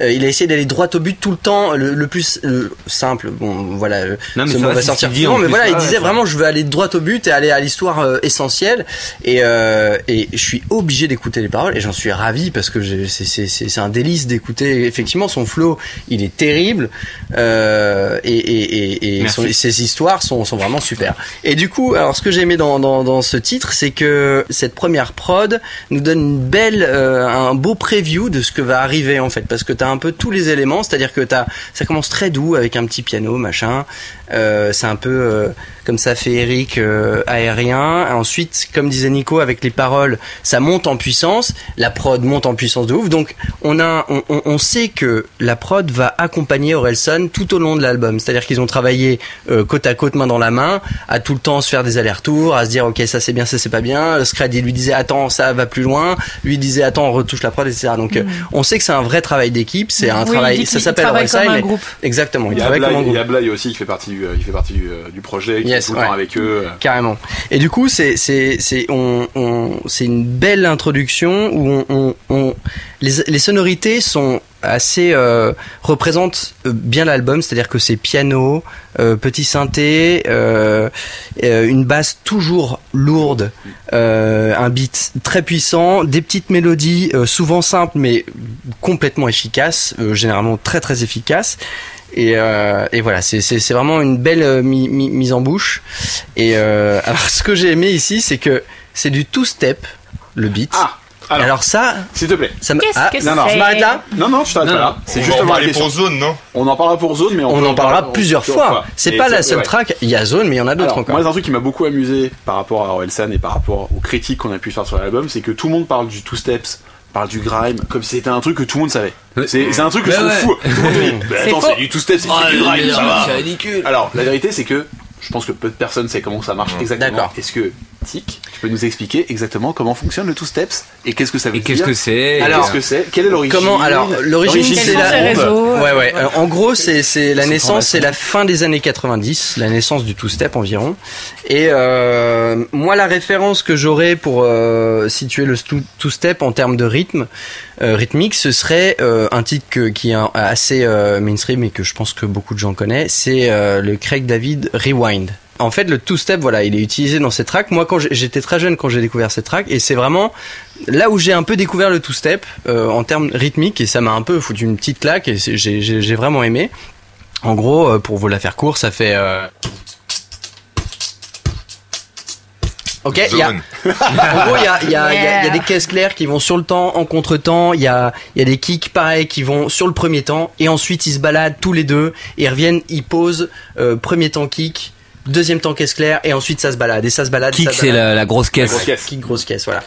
euh, il a essayé d'aller droit au but tout le temps le, le plus euh, simple. Bon voilà euh,
Non, mais
ce mot va sortir.
dit, en
mais
plus.
voilà il
Ouais,
disait
ouais,
vraiment je veux aller droit au but et aller à l'histoire euh, essentielle. Et euh, et je suis obligé d'écouter les paroles et j'en suis ravi parce que c'est c'est c'est c'est un délice d'écouter. Effectivement son flow il est terrible euh, et et et, son- ses histoires sont sont vraiment super. Et du coup alors ce que j'ai aimé dans dans dans ce titre c'est que cette première prod nous donne une belle euh, un beau preview de ce que va arriver en fait parce que t'as un peu tous les éléments c'est-à-dire que t'as ça commence très doux avec un petit piano machin euh, c'est un peu euh, comme ça féerique euh, aérien. Ensuite comme disait Nico avec les paroles ça monte en puissance. La prod monte en puissance de ouf. Donc on a on, on, on sait que la prod va accompagner Orelsan tout au long de l'album. C'est à dire qu'ils ont travaillé euh, côte à côte main dans la main à tout le temps se faire des allers-retours à se dire ok ça c'est bien ça c'est pas bien. Le Scred il lui disait attends ça va plus loin. Lui disait attends on retouche la prod etc donc euh, on sait que c'est un vrai travail d'équipe. C'est un
Oui, il
travail
dit
ça s'appelle
travaille
Orelsan
comme un
mais-
groupe.
exactement il
Il y a
travaille comme un
Blay,
groupe.
il y a Blay aussi qui fait partie du, euh, il fait partie du, euh, du projet, qui
Yes,
est tout le temps avec eux. euh.
Carrément. Et du coup, c'est c'est c'est on, on c'est une belle introduction où on, on, on- les les sonorités sont assez euh, représentent bien l'album, c'est-à-dire que c'est piano, euh, petit synthé, euh, une basse toujours lourde, un beat très puissant, des petites mélodies souvent simples mais complètement efficaces, généralement très très efficaces. Et, euh, et voilà, c'est vraiment une belle euh, mi- mi- mise en bouche. Et euh, <laughs> alors, ce que j'ai aimé ici, c'est que c'est du two-step, le beat.
Ah,
alors,
alors,
ça,
s'il te plaît.
ça me.
Qu'est-ce
Ah,
que
non, non,
c'est
je m'arrête là.
Non, non, je t'arrête là. C'est justement la
pour zone, non?
On en parlera pour Zone, mais on,
en parlera
parler
plusieurs fois. C'est pas la seule
ouais.
track. Il y a Zone, mais il y en a d'autres encore.
moi, c'est un truc qui m'a beaucoup amusé par rapport à Orelsan et par rapport aux critiques qu'on a pu faire sur l'album, c'est que tout le monde parle du two steps, parle du grime, comme si c'était un truc que tout le monde savait. C'est un truc que
Mais
je trouve
ouais.
fou. Tout le monde dit, bah,
C'est
attends, c'est du two steps, c'est
Oh,
du grime, ça va.
ridicule.
Alors, la vérité, c'est que je pense que peu de personnes savent comment ça marche exactement.
D'accord.
Est-ce que, Tu peux nous expliquer exactement comment fonctionne le two steps et qu'est-ce que ça veut
Et
dire
qu'est-ce que c'est
Alors, qu'est-ce que c'est Quelle est l'origine
Comment alors l'origine c'est la
réseaux
ouais ouais. en gros c'est c'est la naissance c'est la fin des années 90 la naissance du two step environ. Et euh, moi la référence que j'aurais pour euh, situer le two step en termes de rythme euh, rythmique ce serait un titre que- qui est assez mainstream et que je pense que beaucoup de gens connaissent c'est le Craig David Rewind en fait, le two-step, voilà, il est utilisé dans cette track. Moi, quand j'étais très jeune, quand j'ai découvert cette track, et c'est vraiment là où j'ai un peu découvert le two-step euh, en termes rythmiques, et ça m'a un peu foutu une petite claque, et j'ai vraiment aimé. En gros, euh, pour vous la faire court, ça fait. euh, Ok, il y a, <laughs> en gros, il y a, il y, a, il y a- il y a
Yeah.
des caisses claires qui vont sur le temps, en contre-temps. Il y a, il y a des kicks pareils qui vont sur le premier temps. Et ensuite, ils se baladent tous les deux. Et ils reviennent, ils posent. euh, premier temps kick, deuxième temps caisse claire. Et ensuite, ça se balade. Et ça se balade.
Kick, c'est la, la grosse caisse.
grosse caisse.
Kick, grosse caisse, voilà.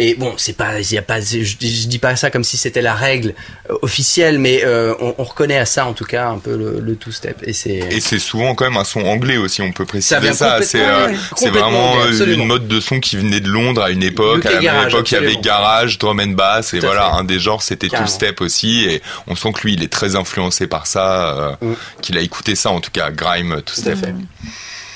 Et bon, c'est pas, il y a pas, je, je dis pas ça comme si c'était la règle euh, officielle, mais euh, on, on reconnaît à ça en tout cas un peu le, le two-step. Et c'est.
Et c'est souvent quand même un son anglais aussi, on peut préciser ça. C'est
complètement,
euh, c'est vraiment
anglais,
une mode de son qui venait de Londres à une époque. À la même époque, il y avait garage, drum and bass, et
Tout
voilà,
fait.
un des genres c'était two step aussi. Et on sent que lui, il est très influencé par ça, euh,
Mm.
qu'il a écouté ça en tout cas, grime, two
Tout à
step.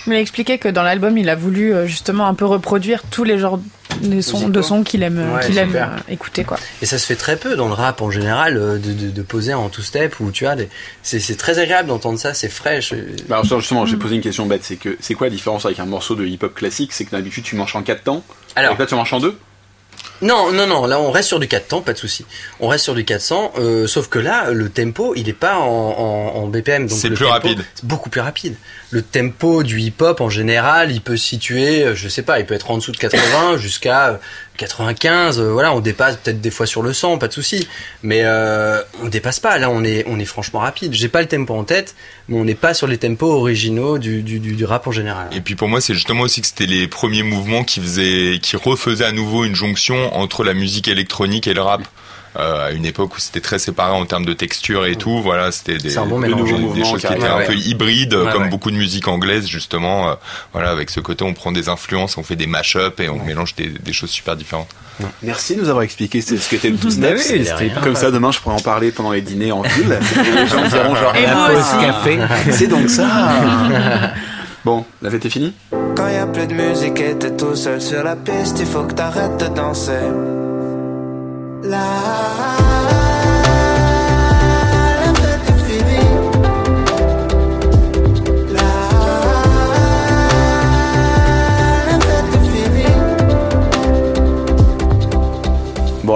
Il a expliqué que dans l'album, il a voulu euh, justement un peu reproduire tous les genres de sons,
Musicaux.
de sons qu'il aime, euh,
Ouais,
qu'il aime
super.
euh, écouter quoi.
Et ça se fait très peu dans le rap en général de, de, de poser en two-step ou tu vois, des- c'est c'est très agréable d'entendre ça, c'est fraîche. euh,
Bah, alors, justement, j'ai posé une question bête, c'est que c'est quoi la différence avec un morceau de hip-hop classique? C'est que d'habitude tu manges en 4 temps,
Alors,
et là tu manges en 2
non, non, non, là on reste sur du 4 temps, pas de souci. On reste sur du 400, euh, sauf que là, le tempo, il est pas en, en, en BPM. donc
C'est plus
tempo,
rapide.
C'est beaucoup plus rapide. Le tempo du hip-hop en général, il peut se situer, euh, je sais pas, il peut être en dessous de 80 jusqu'à euh, 95, euh, voilà, on dépasse peut-être des fois sur le 100, pas de souci. Mais euh, on dépasse pas. Là, on est, on est franchement rapide. J'ai pas le tempo en tête, mais on n'est pas sur les tempos originaux du, du, rap en général.
Et puis pour moi, c'est justement aussi que c'était les premiers mouvements qui faisaient, qui refaisaient à nouveau une jonction entre la musique électronique et le rap. Euh, à une époque où c'était très séparé en termes de texture et tout, voilà, c'était des,
bon
choses qui étaient un
ouais.
peu hybrides,
Ouais,
comme
ouais.
beaucoup de musique anglaise justement. euh, voilà, avec ce côté, on prend des influences, on fait des mash-up et on mélange des, des choses super différentes.
Merci de nous avoir expliqué ce ce qu'était le Two <laughs>
Bah c'était pas
Comme ça, demain, je pourrais en parler pendant les dîners en ville. Et <laughs> les gens diront genre,
Et
ah,
vous
Pause
aussi.
café. <laughs>
c'est donc ça. Bon, la fête est finie
Quand y a plus de musique et t'es tout seul sur la piste, il faut que t'arrêtes de danser.
Bon,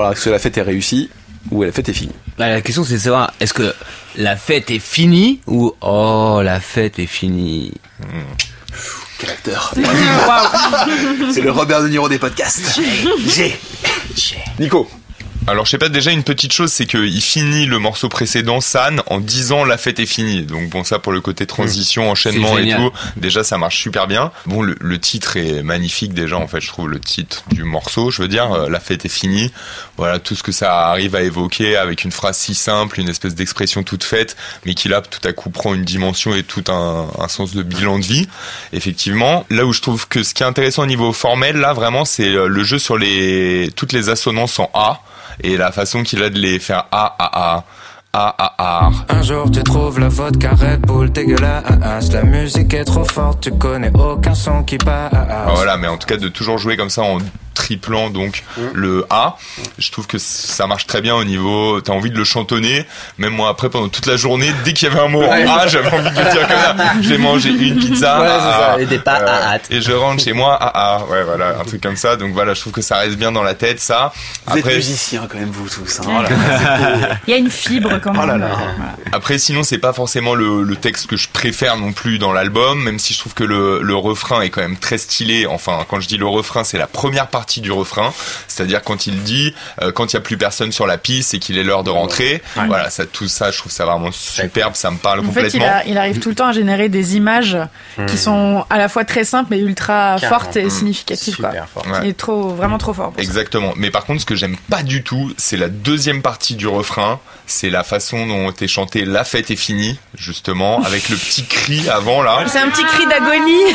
alors, est-ce que la fête est réussie ou la fête est finie?
Bah, la question c'est de savoir est-ce que la fête est finie ou oh la fête est finie?
Quel acteur <laughs> C'est le Robert De Niro des podcasts. J'ai. Nico.
Alors je sais pas déjà une petite chose c'est que il finit le morceau précédent San en disant la fête est finie. Donc bon ça pour le côté transition enchaînement
C'est
et tout déjà ça marche super bien. Bon le, le titre est magnifique déjà en fait je trouve le titre du morceau je veux dire euh, la fête est finie. Voilà tout ce que ça arrive à évoquer avec une phrase si simple une espèce d'expression toute faite mais qui là tout à coup prend une dimension et tout un, un sens de bilan de vie. Effectivement là où je trouve que ce qui est intéressant au niveau formel là vraiment c'est euh, le jeu sur les toutes les assonances en A et la façon qu'il a de les faire A, A, A, A, A, A.
Un jour tu trouves la vodka Red Bull dégueulasse. La musique est trop forte, tu connais aucun son qui passe
Ah, Voilà, mais en tout cas de toujours jouer comme ça en triplant donc
Mmh.
le A, je trouve que ça marche très bien au niveau, t'as envie de le chantonner, même moi après pendant toute la journée, dès qu'il y avait un mot en. A, j'avais envie de le dire comme ça, j'ai mangé une pizza,
Ouais, c'est ça, et des pas
euh,
à hâte.
et je rentre chez moi, ah ah, ouais voilà, un truc comme ça, donc voilà, je trouve que ça reste bien dans la tête ça.
Vous êtes
Après,
musiciens quand même, vous tous. hein. Oh là. <laughs>
Il y a une fibre quand même.
Oh là là.
Voilà.
Après, sinon, c'est pas forcément le, le texte que je préfère non plus dans l'album, même si je trouve que le, le refrain est quand même très stylé. Enfin, quand je dis le refrain, c'est la première partie du refrain, c'est-à-dire quand il dit euh, quand il y a plus personne sur la piste et qu'il est l'heure de rentrer. Voilà, ça, tout ça, je trouve ça vraiment superbe, ça me parle
En fait, il,
complètement.
a- il arrive tout le temps à générer des images qui sont à la fois très simples mais ultra
Carrément.
fortes et significatives. Quoi.
Super fort.
Ouais.
Il est trop, vraiment trop fort. ça.
Exactement. Mais par contre, ce que j'aime pas du tout, c'est la deuxième partie du refrain. C'est la façon dont est chanté La fête est finie, justement, avec le petit cri avant là.
C'est un petit cri d'agonie.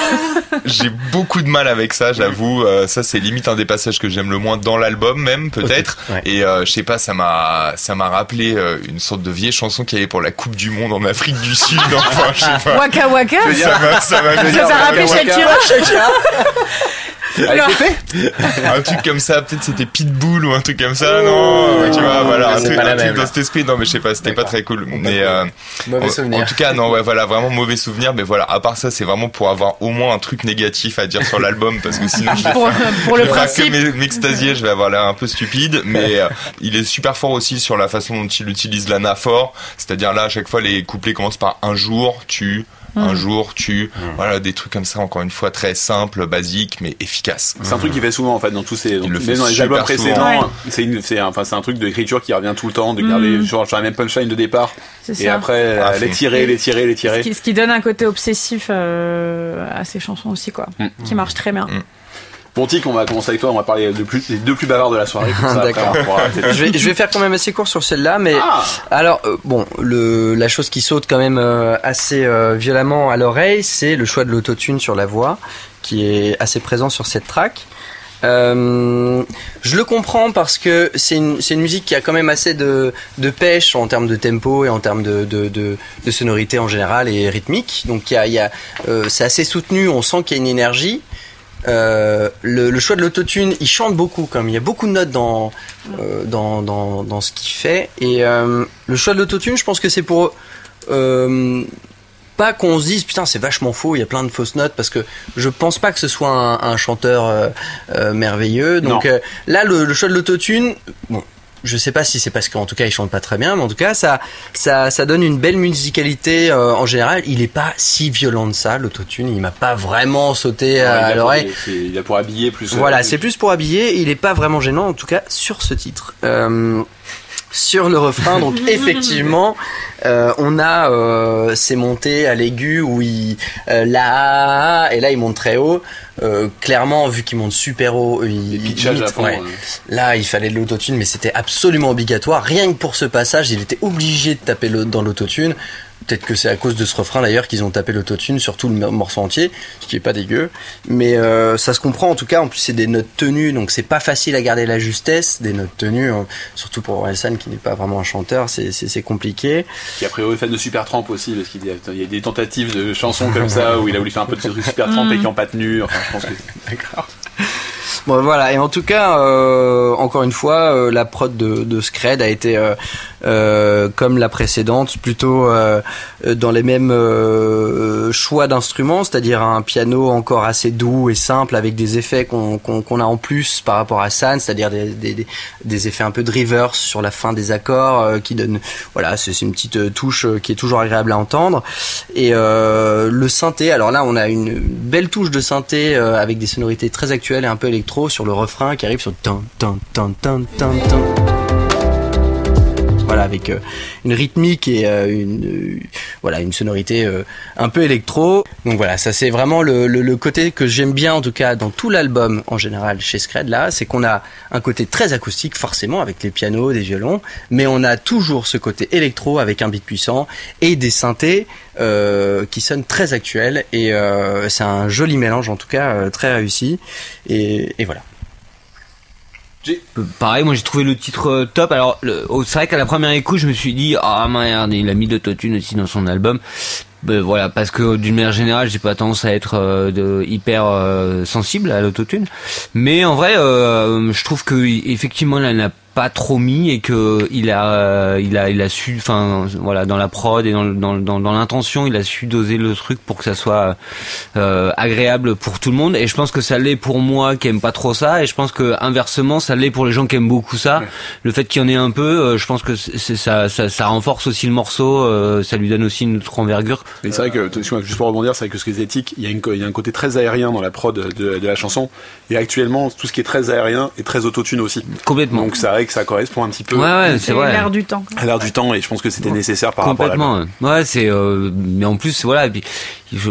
J'ai beaucoup de mal avec ça, j'avoue. Euh, ça, c'est limite un des passages que j'aime le moins dans l'album, même peut-être.
Ouais.
Et euh, je sais pas, ça m'a, ça m'a rappelé euh, une sorte de vieille chanson qu'il y avait pour la Coupe du Monde en Afrique du Sud. Enfin, je sais pas.
Waka waka.
Ça m'a, ça m'a
rappelé Shakira.
Fait
un truc comme ça. Peut-être c'était Pitbull ou un truc comme ça, non Tu vois, voilà, un truc,
la
un truc
même,
dans cet esprit. Non, mais je sais pas, c'était pas très cool. Mais euh,
Mauvais
en,
souvenir.
en tout cas, non, ouais, <laughs> voilà, vraiment mauvais souvenir. Mais voilà, à part ça, c'est vraiment pour avoir au moins un truc négatif à dire sur l'album, parce que sinon, je vais
pour, pour le
je
principe.
m'e- m'extasier, je vais avoir l'air un peu stupide, mais euh, il est super fort aussi sur la façon dont il utilise l'anaphore, c'est-à-dire là à chaque fois les couplets commencent par un jour, tu, un jour, tu, voilà des trucs comme ça encore une fois très simples, basiques mais efficaces.
C'est un truc qu'il fait souvent en fait dans tous ces dans,
Il le fait
dans les albums précédents.
Ouais.
C'est enfin c'est un truc d'écriture qui revient tout le temps, de garder sur, sur la même punchline de départ
C'est
et
ça.
après euh, les tirer, les tirer, les
Ce
tirer.
qui, ce qui donne un côté obsessif euh, à ces chansons aussi, quoi. Qui marche très bien.
Bon Tic, on va commencer avec toi, on va parler de plus des deux plus bavards de la soirée comme ça, après,
D'accord.
on <laughs>
je vais, je vais faire quand même assez court sur celle-là, mais
Ah
alors euh, bon, le, la chose qui saute quand même euh, assez euh, violemment à l'oreille, c'est le choix de l'autotune sur la voix, qui est assez présent sur cette track. Euh, je le comprends parce que c'est une, c'est une musique qui a quand même assez de, de pêche en termes de tempo et en termes de, de, de, de sonorité en général et rythmique. Donc il y a, il y a, euh, c'est assez soutenu, on sent qu'il y a une énergie. Euh, le, le choix de l'autotune, il chante beaucoup comme il y a beaucoup de notes dans euh, dans, dans, dans ce qu'il fait. Et euh, le choix de l'autotune, je pense que c'est pour pas qu'on se dise putain c'est vachement faux, il y a plein de fausses notes parce que je pense pas que ce soit un, un chanteur merveilleux. Donc là le, le choix de l'autotune, bon je sais pas si c'est parce qu'en tout cas il chante pas très bien, mais en tout cas ça ça ça donne une belle musicalité euh, en général. Il est pas si violent de ça, l'autotune. Il m'a pas vraiment sauté à l'oreille.
Il a pour habiller plus.
Voilà, c'est plus pour habiller. Il est pas vraiment gênant en tout cas sur ce titre. Euh, sur le refrain. Donc <laughs> effectivement, euh, on a euh, ces montées à l'aigu où il euh, là et là il monte très haut. Euh, clairement, vu qu'il monte super haut, il, il
pitchages à fond,
ouais.
hein.
Là, il fallait de l'autotune, mais c'était absolument obligatoire. Rien que pour ce passage, il était obligé de taper le- dans l'autotune. Peut-être que c'est à cause de ce refrain d'ailleurs qu'ils ont tapé l'autotune sur tout le mo- morceau entier, ce qui est pas dégueu. Mais euh, ça se comprend en tout cas. En plus, c'est des notes tenues, donc c'est pas facile à garder la justesse des notes tenues, hein. surtout pour Orelsan qui n'est pas vraiment un chanteur, c'est c'est- c'est compliqué.
Qui a priori fan de Supertramp aussi, parce qu'il y a, il y a des tentatives de chansons comme ça où il a voulu faire un peu de trucs Supertramp <laughs> et qui n'ont pas tenu. Enfin, je pense que. <laughs> D'accord.
Bon voilà, et en tout cas, euh, encore une fois, euh, la prod de, de Scred a été euh, comme la précédente, plutôt euh, euh, dans les mêmes euh, choix d'instruments, c'est-à-dire un piano encore assez doux et simple avec des effets qu'on a en plus par rapport à San, c'est-à-dire des, effets un peu de reverse sur la fin des accords euh, qui donnent, voilà, c'est une petite euh, touche euh, qui est toujours agréable à entendre. Et euh, le synthé, alors là on a une belle touche de synthé euh, avec des sonorités très actuelles et un peu électro sur le refrain qui arrive sur tan tan tan tan tan. Avec euh, une rythmique et euh, une euh, voilà une sonorité un peu électro. Donc voilà, ça c'est vraiment le, le, côté que j'aime bien en tout cas dans tout l'album en général chez Scred là, c'est qu'on a un côté très acoustique forcément avec les pianos, des violons, mais on a toujours ce côté électro avec un beat puissant et des synthés qui sonnent très actuels et c'est un joli mélange en tout cas très réussi et voilà.
Pareil, moi j'ai trouvé le titre euh, top. Alors, oh, c'est vrai qu'à la première écoute, je me suis dit, ah merde, il a mis l'autotune aussi dans son album. Ben, voilà, parce que d'une manière générale, j'ai pas tendance à être euh, de, hyper euh, sensible à l'autotune. Mais en vrai, euh, je trouve que effectivement, là, n'a pas trop mis et que il a, euh, il a, il a su, enfin, voilà, dans la prod et dans, dans, dans, dans l'intention, il a su doser le truc pour que ça soit euh, agréable pour tout le monde. Et je pense que ça l'est pour moi qui aime pas trop ça. Et je pense que inversement, ça l'est pour les gens qui aiment beaucoup ça. Le fait qu'il y en ait un peu, euh, je pense que c'est ça, ça, ça renforce aussi le morceau. euh, ça lui donne aussi une autre envergure.
Mais c'est vrai que, juste pour rebondir, c'est vrai que ce qui est éthique, il y, a une il y a un côté très aérien dans la prod de, de la chanson. Et actuellement, tout ce qui est très aérien est très autotune aussi.
Complètement.
Donc vrai que ça correspond un petit peu
Ouais, ouais, c'est vrai.
l'air du temps.
à l'air du temps et je pense que c'était nécessaire par rapport à.
Complètement. Ouais, c'est. euh, mais en plus, voilà. et puis,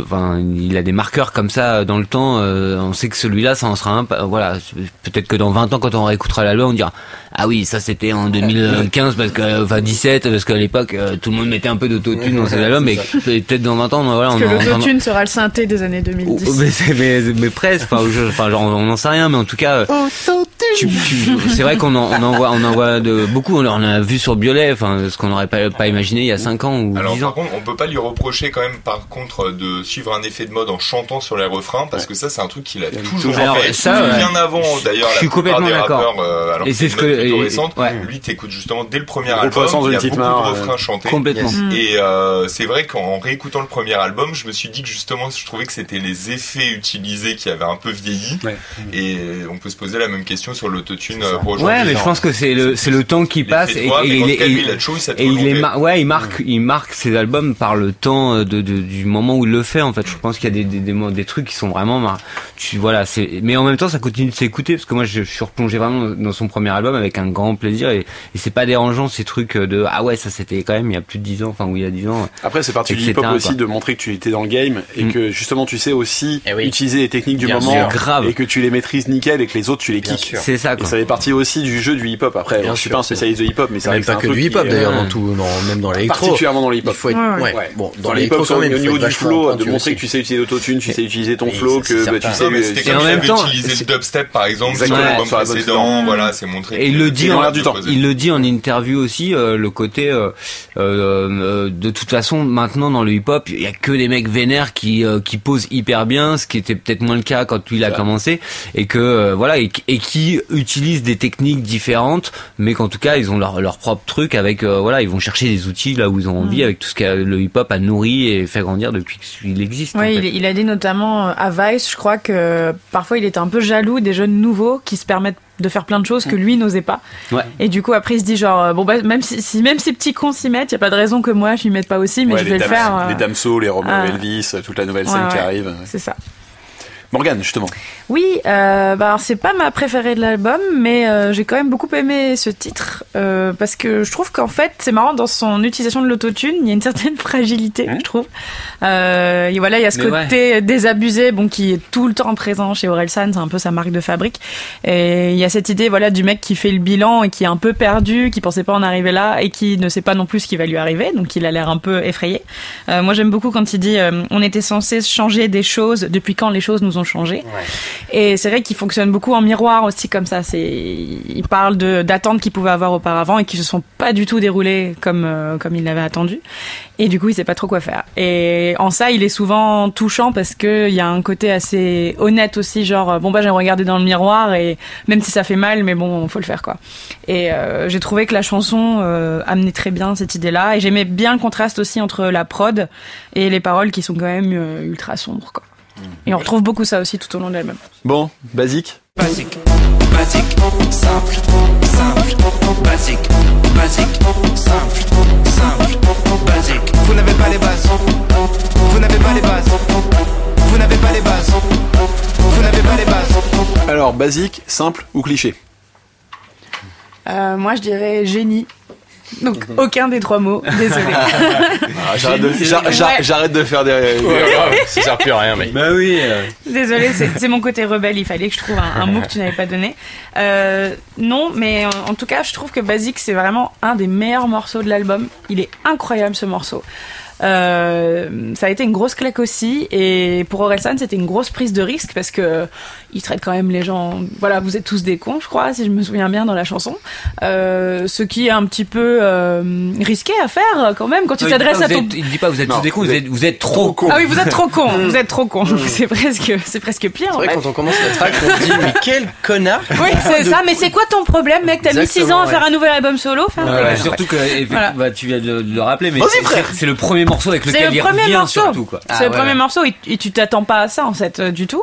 enfin, il a des marqueurs comme ça euh, dans le temps. euh, on sait que celui-là, ça en sera un. pa- Voilà. Peut-être que dans 20 ans, quand on réécoutera l'album, on dira ah oui, ça c'était en 2015 parce que enfin 17 parce qu'à l'époque euh, tout le monde mettait un peu d'autotune dans ses albums, mais peut-être dans 20 ans, voilà,
Parce
on
que
en
l'autotune sera le synthé des années
Oh,
2010.
mais, c'est- mais, mais presque. Enfin, je- enfin, genre, on n'en sait rien, mais en tout cas, euh, c'est vrai qu'on en, on en voit, on en voit de beaucoup. On en a vu sur Biolay, enfin, ce qu'on n'aurait pas, pas imaginé il y a 5 ans ou
Alors
10
par
ans.
contre, on peut pas lui reprocher quand même par contre de suivre un effet de mode en chantant sur les refrains parce que ça c'est un truc qu'il a toujours
Alors,
fait.
ça, ouais.
bien avant d'ailleurs
Je suis complètement d'accord.
euh, alors
Et c'est ce que- et-
récente.
ouais.
Lui t'écoutes justement dès le premier album. Il y a beaucoup de
euh,
refrains chantés.
Complètement.
Et euh, c'est vrai qu'en réécoutant le premier album, je me suis dit que justement, je trouvais que c'était les effets utilisés qui avaient un peu vieilli. Et on peut se poser la même question sur l'autotune euh, pour aujourd'hui.
Ouais, mais je pense que c'est le, c'est le temps qui passe et, il est- ouais il marque il marque ses albums par le temps de, du moment où il le fait en fait je pense qu'il y a des des, des, mo- des trucs qui sont vraiment mar- tu voilà c'est mais en même temps ça continue de s'écouter parce que moi je, je suis replongé vraiment dans son premier album avec un grand plaisir et, et c'est pas dérangeant ces trucs de ah ouais ça c'était quand même il y a plus de 10 ans enfin ou il y a 10 ans
Après, c'est parti du hip-hop aussi
quoi.
de montrer que tu étais dans le game et
Mm.
que justement tu sais aussi
Eh oui.
utiliser les techniques du
Bien
moment.
Grave.
et que tu les maîtrises nickel et que les autres tu les kicks.
c'est ça
Et
quoi
ça fait partie aussi du jeu du hip-hop. Après,
Bien
je suis
sûr,
pas un spécialiste de hip-hop, mais
Même
c'est
pas que du hip-hop d'ailleurs
euh,
dans tout, dans, même dans l'électro.
particulièrement dans le hip-hop.
ouais.
Bon,
Dans
l'électro
hip-hop,
quand même,
au niveau du
vachement
de montrer que tu sais utiliser l'autotune, tu sais utiliser ton flow, que bah, tu sais.
Non, mais c'était
euh,
Et en même temps,
utilisé
c'est-
le dubstep par exemple sur l'album précédent, voilà, c'est montré.
Et il le dit, en,
l'air du temps.
il le dit en interview aussi, euh, le côté euh, de toute façon maintenant dans le hip-hop, il y a que des mecs vénères qui euh, qui posent hyper bien, ce qui était peut-être moins le cas quand il a commencé, et que voilà et, qui utilisent des techniques différentes, mais qu'en tout cas ils ont leur leur propre truc avec euh, voilà ils vont chercher des outils là où ils ont envie avec tout ce que le hip-hop a nourri et fait grandir depuis qu'il existe. en fait.
il, il a dit notamment euh, à Vice, je crois que parfois il était un peu jaloux des jeunes nouveaux qui se permettent de faire plein de choses que lui n'osait pas.
Ouais.
Et du coup, après, il se dit genre, euh, bon, bah, même si, si- même ces petits cons s'y mettent, y a pas de raison que moi, je m'y mette pas aussi, mais
Ouais,
je vais le faire. euh,
Les Damso, les Romeo
ah.
Elvis, toute la nouvelle
ouais,
scène qui
ouais.
arrive.
C'est ça.
Morgane, justement.
Oui, euh, bah, c'est pas ma préférée de l'album, mais euh, j'ai quand même beaucoup aimé ce titre euh, parce que je trouve qu'en fait, c'est marrant dans son utilisation de l'autotune, il y a une certaine <laughs> fragilité, je trouve. Euh, et voilà, il y a ce
Mais ouais.
côté désabusé, bon, qui est tout le temps présent chez Orelsan, c'est un peu sa marque de fabrique. Et il y a cette idée, voilà, du mec qui fait le bilan et qui est un peu perdu, qui pensait pas en arriver là et qui ne sait pas non plus ce qui va lui arriver, donc il a l'air un peu effrayé. Euh, moi, j'aime beaucoup quand il dit, euh, on était censé changer des choses. Depuis quand les choses nous ont changé et c'est vrai qu'il fonctionne beaucoup en miroir aussi comme ça. C'est, il parle de d'attentes qu'il pouvait avoir auparavant et qui se sont pas du tout déroulées comme euh, comme il l'avait attendu. Et du coup, il sait pas trop quoi faire. Et en ça, il est souvent touchant parce que il y a un côté assez honnête aussi, genre bon bah j'ai regardé dans le miroir et même si ça fait mal, mais bon, faut le faire quoi. Et euh, j'ai trouvé que la chanson euh, amenait très bien cette idée-là et j'aimais bien le contraste aussi entre la prod et les paroles qui sont quand même euh, ultra sombres quoi. Et on retrouve beaucoup ça aussi tout au long de l'album.
Bon, basique.
Basique, basique, simple, simple, basique, basique, simple, simple, basique. Vous n'avez pas les bases, vous n'avez pas les bases, vous n'avez pas les bases, vous n'avez pas les bases.
Alors, basique, simple ou cliché?
Euh, moi, je dirais génie. Donc, aucun des trois mots. Désolé.
Ah, <laughs> J'arrête de,
Ouais.
faire des...
Ça sert plus à rien, mec.
Bah oui.
Désolé, c'est c'est mon côté rebelle. Il fallait que je trouve un, un mot que tu n'avais pas donné. Euh, non, mais en, en tout cas, je trouve que Basic, c'est vraiment un des meilleurs morceaux de l'album. Il est incroyable ce morceau. Euh, ça a été une grosse claque aussi et pour Orelsan c'était une grosse prise de risque parce que il traite quand même les gens voilà vous êtes tous des cons je crois si je me souviens bien dans la chanson euh, ce qui est un petit peu euh, risqué à faire quand même quand tu t'adresses à ton
êtes- Il dit pas vous êtes
Non,
tous des cons,
vous êtes
vous êtes trop cons.
ah oui vous êtes trop cons vous êtes trop cons c'est presque c'est presque pire
C'est
en
vrai,
fait.
quand on commence la track, on se dit, mais quel connard
Oui, c'est ça. Mais c'est quoi ton problème, mec? T'as mis 6
Exactement,
ans à
ouais.
faire un nouvel album solo Enfin,
Voilà,
ouais.
surtout que et-
Voilà.
bah, tu viens de, de le rappeler, mais c'est le premier morceau avec
C'est
lequel il revient
morceau.
surtout quoi.
C'est
Ah,
le
ouais,
premier
ouais.
morceau et, et tu t'attends pas à ça en fait euh, du tout.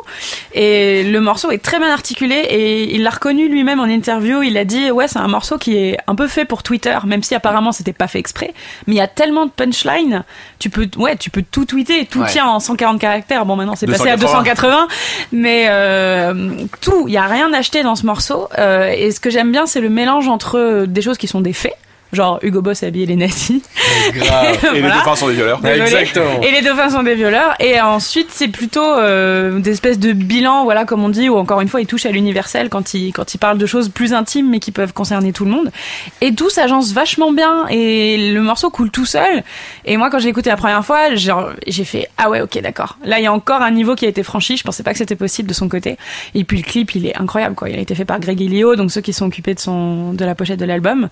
Et le morceau est très bien articulé et il l'a reconnu lui-même en interview. Il a dit ouais c'est un morceau qui est un peu fait pour Twitter, même si apparemment c'était pas fait exprès. Mais il y a tellement de punchline, tu peux ouais tu peux tout tweeter, tout tient en 140 caractères. Bon maintenant c'est passé à
280.
280, mais euh, tout, il y a rien acheté dans ce morceau. Euh, et ce que j'aime bien c'est le mélange entre des choses qui sont des faits. Genre Hugo Boss a habillé les nazis.
Grave. <laughs>
Et les
Voilà.
dauphins sont des violeurs.
Désolé.
Exactement.
Et les dauphins sont des violeurs. Et ensuite, c'est plutôt euh, des espèces de bilan, voilà, comme on dit, où encore une fois, il touche à l'universel quand il, quand il parle de choses plus intimes, mais qui peuvent concerner tout le monde. Et tout s'agence vachement bien. Et le morceau coule tout seul. Et moi, quand j'ai écouté la première fois, genre, j'ai fait, ah ouais, ok, d'accord. Là, il y a encore un niveau qui a été franchi. Je pensais pas que c'était possible de son côté. Et puis, le clip, il est incroyable, quoi. Il a été fait par Greg Elio, donc ceux qui sont occupés de son, de la pochette de l'album.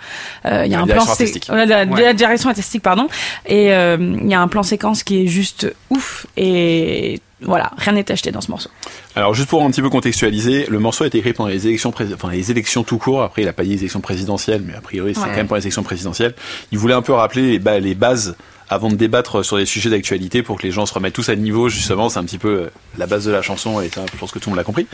Euh, il y a
La
un plan,
artistique.
La, de
Ouais.
la direction artistique, pardon. Et euh, il y a un plan séquence qui est juste ouf. Et voilà, rien n'est acheté dans ce morceau.
Alors juste pour un petit peu contextualiser, le morceau a été écrit pendant les élections, enfin les élections tout court. Après, il a pas dit les élections présidentielles, mais a priori c'est
Ouais.
quand même pour les élections présidentielles. Il voulait un peu rappeler les, ba- les bases avant de débattre sur des sujets d'actualité pour que les gens se remettent tous à niveau. Justement, c'est un petit peu euh, la base de la chanson et je pense que tout le monde l'a compris.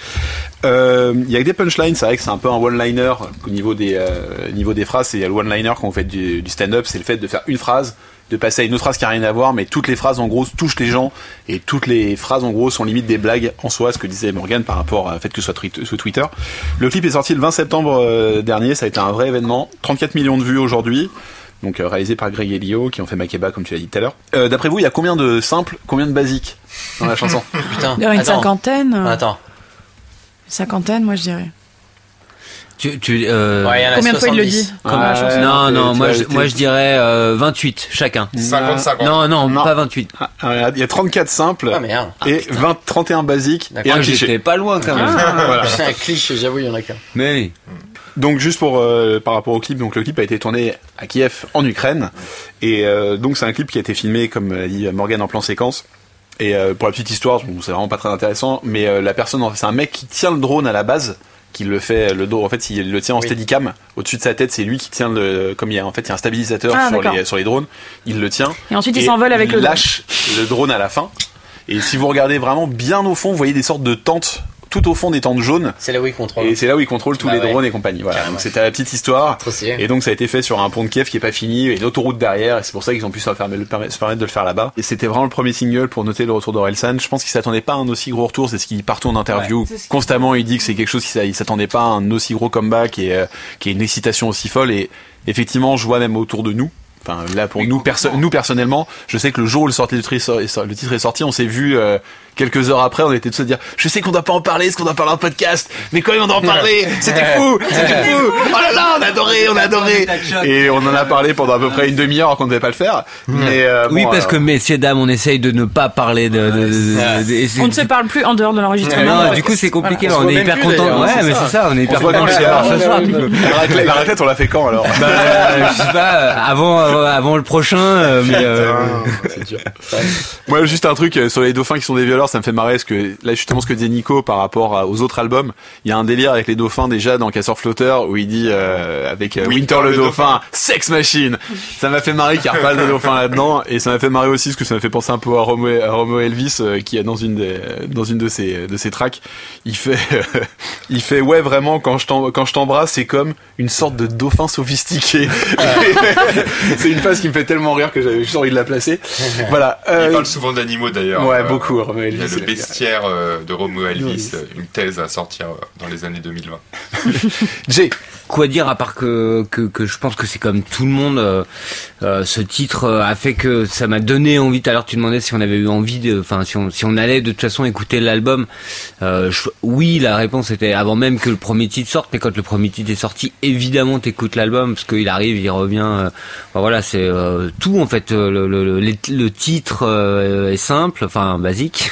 Euh, Il y a que des punchlines, c'est vrai que c'est un peu un one-liner au niveau des euh, niveau des phrases. Il y a le one-liner quand on fait du, du stand-up, c'est le fait de faire une phrase de passer à une autre phrase qui a rien à voir, mais toutes les phrases en gros touchent les gens et toutes les phrases en gros sont limite des blagues en soi, ce que disait Morgan par rapport au fait que ce soit sur Twitter. Le clip est sorti le 20 septembre euh, dernier, ça a été un vrai événement, 34 millions de vues aujourd'hui. Donc euh, réalisé par Greg Elio qui ont fait Makeba comme tu l'as dit tout à l'heure. Euh, D'après vous, il y a combien de simples, combien de basiques dans la chanson <laughs>
Putain.
Une
attends.
cinquantaine. euh,
Attends.
Cinquantaine, moi je dirais.
Tu, euh,
Ouais,
Combien de fois il le
70.
dit
Ouais.
non, non, moi, je, moi je dirais euh, 28 chacun.
50-50.
Non, non,
Non.
pas 28.
Ah, Il y a 34 simples
Ah merde.
et 20, 31 basiques et
D'accord.
un cliché.
j'étais pas loin quand même. <laughs>
Voilà.
C'est un cliché, j'avoue, il y en a qu'un.
Mais oui.
Donc juste pour euh, par rapport au clip, donc le clip a été tourné à Kiev en Ukraine et euh, donc c'est un clip qui a été filmé comme l'a dit Morgan en plan séquence. Et euh, pour la petite histoire, bon, c'est vraiment pas très intéressant, mais euh, la personne, c'est un mec qui tient le drone à la base, qui le fait le dos. En fait, il le tient en
Oui.
steadicam au-dessus de sa tête, c'est lui qui tient le comme il y a en fait il y a un stabilisateur
Ah,
sur les sur les drones, il le tient.
Et ensuite, il s'envole avec
il
le drone.
lâche le drone à la fin. Et si vous regardez vraiment bien au fond, vous voyez des sortes de tentes tout au fond des tentes jaunes.
C'est là où il contrôle.
Et c'est là où ils contrôlent tous
Bah
les
ouais.
drones et compagnie. Voilà.
Carrément.
Donc c'était la petite histoire. Et donc ça a été fait sur un pont de Kiev qui est pas fini, et une autoroute derrière, et c'est pour ça qu'ils ont pu se, faire- permettre de le faire là-bas. Et c'était vraiment le premier single pour noter le retour d'Orelsan. Je pense qu'il s'attendait pas à un aussi gros retour, c'est ce qu'il partout en interview. Constamment, il dit que c'est quelque chose qu'il s'attendait pas à un aussi gros comeback et euh, qui est une excitation aussi folle. Et effectivement, je vois même autour de nous. Enfin, là, pour nous, perso nous personnellement, je sais que le jour où le, sorti, le, titre est sorti- le titre est sorti, on s'est vu euh, quelques heures après, on était tous à dire, je sais qu'on doit pas en parler, est-ce qu'on doit parler en podcast, mais quand même on doit en parler, <laughs> c'était fou, c'était fou, oh là là, on a adoré, on a adoré. Et on en a parlé pendant à peu près une demi-heure qu'on ne devait pas le faire. Mais, euh,
Oui,
bon,
parce que
alors,
messieurs dames, on essaye de ne pas parler de. de- de- de- et c'est-
On ne se parle plus en dehors de l'enregistrement.
Non, du coup c'est compliqué.
Voilà. On
est hyper content. Ouais, mais c'est ça. On est hyper content ce <laughs>
la raclette, on l'a fait quand alors
Bah, euh, je sais pas. euh, Avant, avant, le prochain, euh, mais. euh,
c'est dur. Moi, juste un truc euh, sur les dauphins qui sont des ça me fait marrer parce que là, justement, ce que disait Nico par rapport à- aux autres albums, il y a un délire avec les dauphins déjà dans Casseur Flotteur où il dit euh, avec euh, Winter, le, dauphin, sex machine. Ça m'a fait marrer qu'il y a pas de dauphin là-dedans et ça m'a fait marrer aussi parce que ça m'a fait penser un peu à Romo, à Romo Elvis euh, qui est dans une des, dans une de ses de ses tracks, il fait <laughs> il fait ouais vraiment quand je t'embrasse c'est comme une sorte de dauphin sophistiqué. <laughs> c'est une phrase qui me fait tellement rire que j'avais juste envie de la placer. Voilà.
Il parle souvent d'animaux d'ailleurs.
Ouais, beaucoup,
Il y a le bestiaire euh, de Romo Elvis,
Elvis.
euh, une thèse à sortir euh, dans les années 2020. <laughs>
Jay.
Quoi dire à part que, que, que je pense que c'est comme tout le monde euh, euh, ce titre euh, a fait que ça m'a donné envie. Tout à l'heure tu demandais si on avait eu envie de enfin si on, si on allait de toute façon écouter l'album. Euh, oui la réponse était avant même que le premier titre sorte mais quand le premier titre est sorti évidemment t'écoutes l'album parce qu'il arrive il revient euh, voilà c'est tout en fait le, le, le, le titre est simple enfin basique.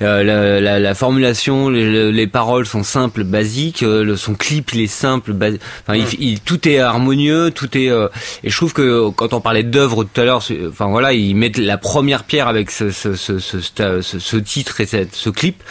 La, la, la formulation les, les paroles sont simples basiques le, son clip il est simple basi- enfin il, il- tout est harmonieux tout est euh, et je trouve que quand on parlait d'œuvre tout à l'heure enfin voilà ils mettent la première pierre avec ce ce, ce, ce, titre et cette, ce clip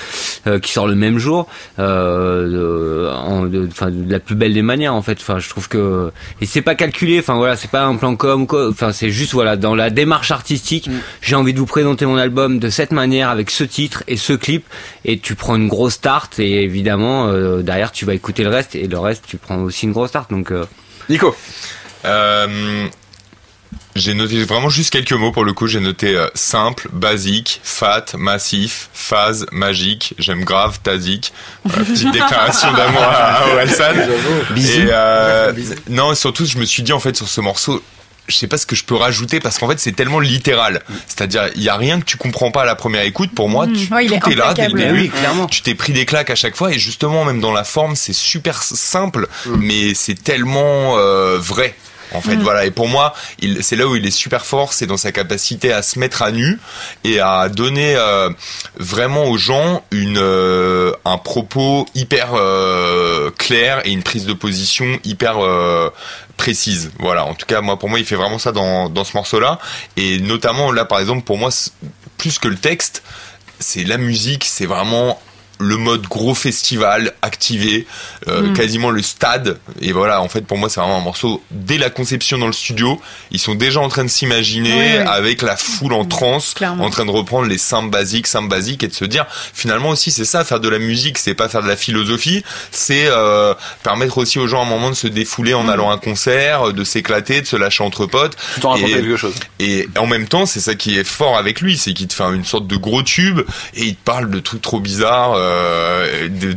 euh, qui sort le même jour euh, de, en- de, enfin, de la plus belle des manières en fait. Enfin je trouve que et c'est pas calculé enfin voilà c'est pas un plan com quoi enfin c'est juste voilà dans la démarche artistique j'ai envie de vous présenter mon album de cette manière avec ce titre et ce clip et tu prends une grosse start et évidemment euh, derrière tu vas écouter le reste et le reste tu prends aussi une grosse start donc euh,
Nico.
Euh, j'ai noté vraiment juste quelques mots pour le coup. J'ai noté euh, simple, basique, fat, massif, phase, magique. J'aime grave, tasique. Voilà, <laughs> petite déclaration d'amour à, à Orelsan.
Bisous.
Et euh, non, et surtout, je me suis dit en fait sur ce morceau. Je sais pas ce que je peux rajouter parce qu'en fait c'est tellement littéral. C'est-à-dire il y a rien que tu comprends pas à la première écoute. Pour moi, tu,
Ouais, il est
tout est là dès le début.
Oui, clairement.
Tu t'es pris des claques à chaque fois et justement même dans la forme c'est super simple mais c'est tellement euh, vrai. En fait, voilà. Et pour moi, c'est là où il est super fort, c'est dans sa capacité à se mettre à nu et à donner euh, vraiment aux gens une euh, un propos hyper euh, clair et une prise de position hyper euh, précise. Voilà. En tout cas, moi, pour moi, il fait vraiment ça dans dans ce morceau-là. Et notamment là, par exemple, pour moi, plus que le texte, c'est la musique, c'est vraiment le mode gros festival activé, euh,
Mm.
quasiment le stade. Et voilà, en fait, pour moi, c'est vraiment un morceau. Dès la conception dans le studio, ils sont déjà en train de s'imaginer
Oui, oui.
avec la foule en transe, en train de reprendre les simples basiques, simples basiques, et de se dire, finalement aussi, c'est ça, faire de la musique, c'est pas faire de la philosophie, c'est euh, permettre aussi aux gens à un moment de se défouler
Mm.
en allant à un concert, de s'éclater, de se lâcher entre potes.
Tout en racontant
Et-
quelque chose.
Et en même temps, c'est ça qui est fort avec lui, c'est qu'il te fait une sorte de gros tube et il te parle de trucs trop bizarres, euh, de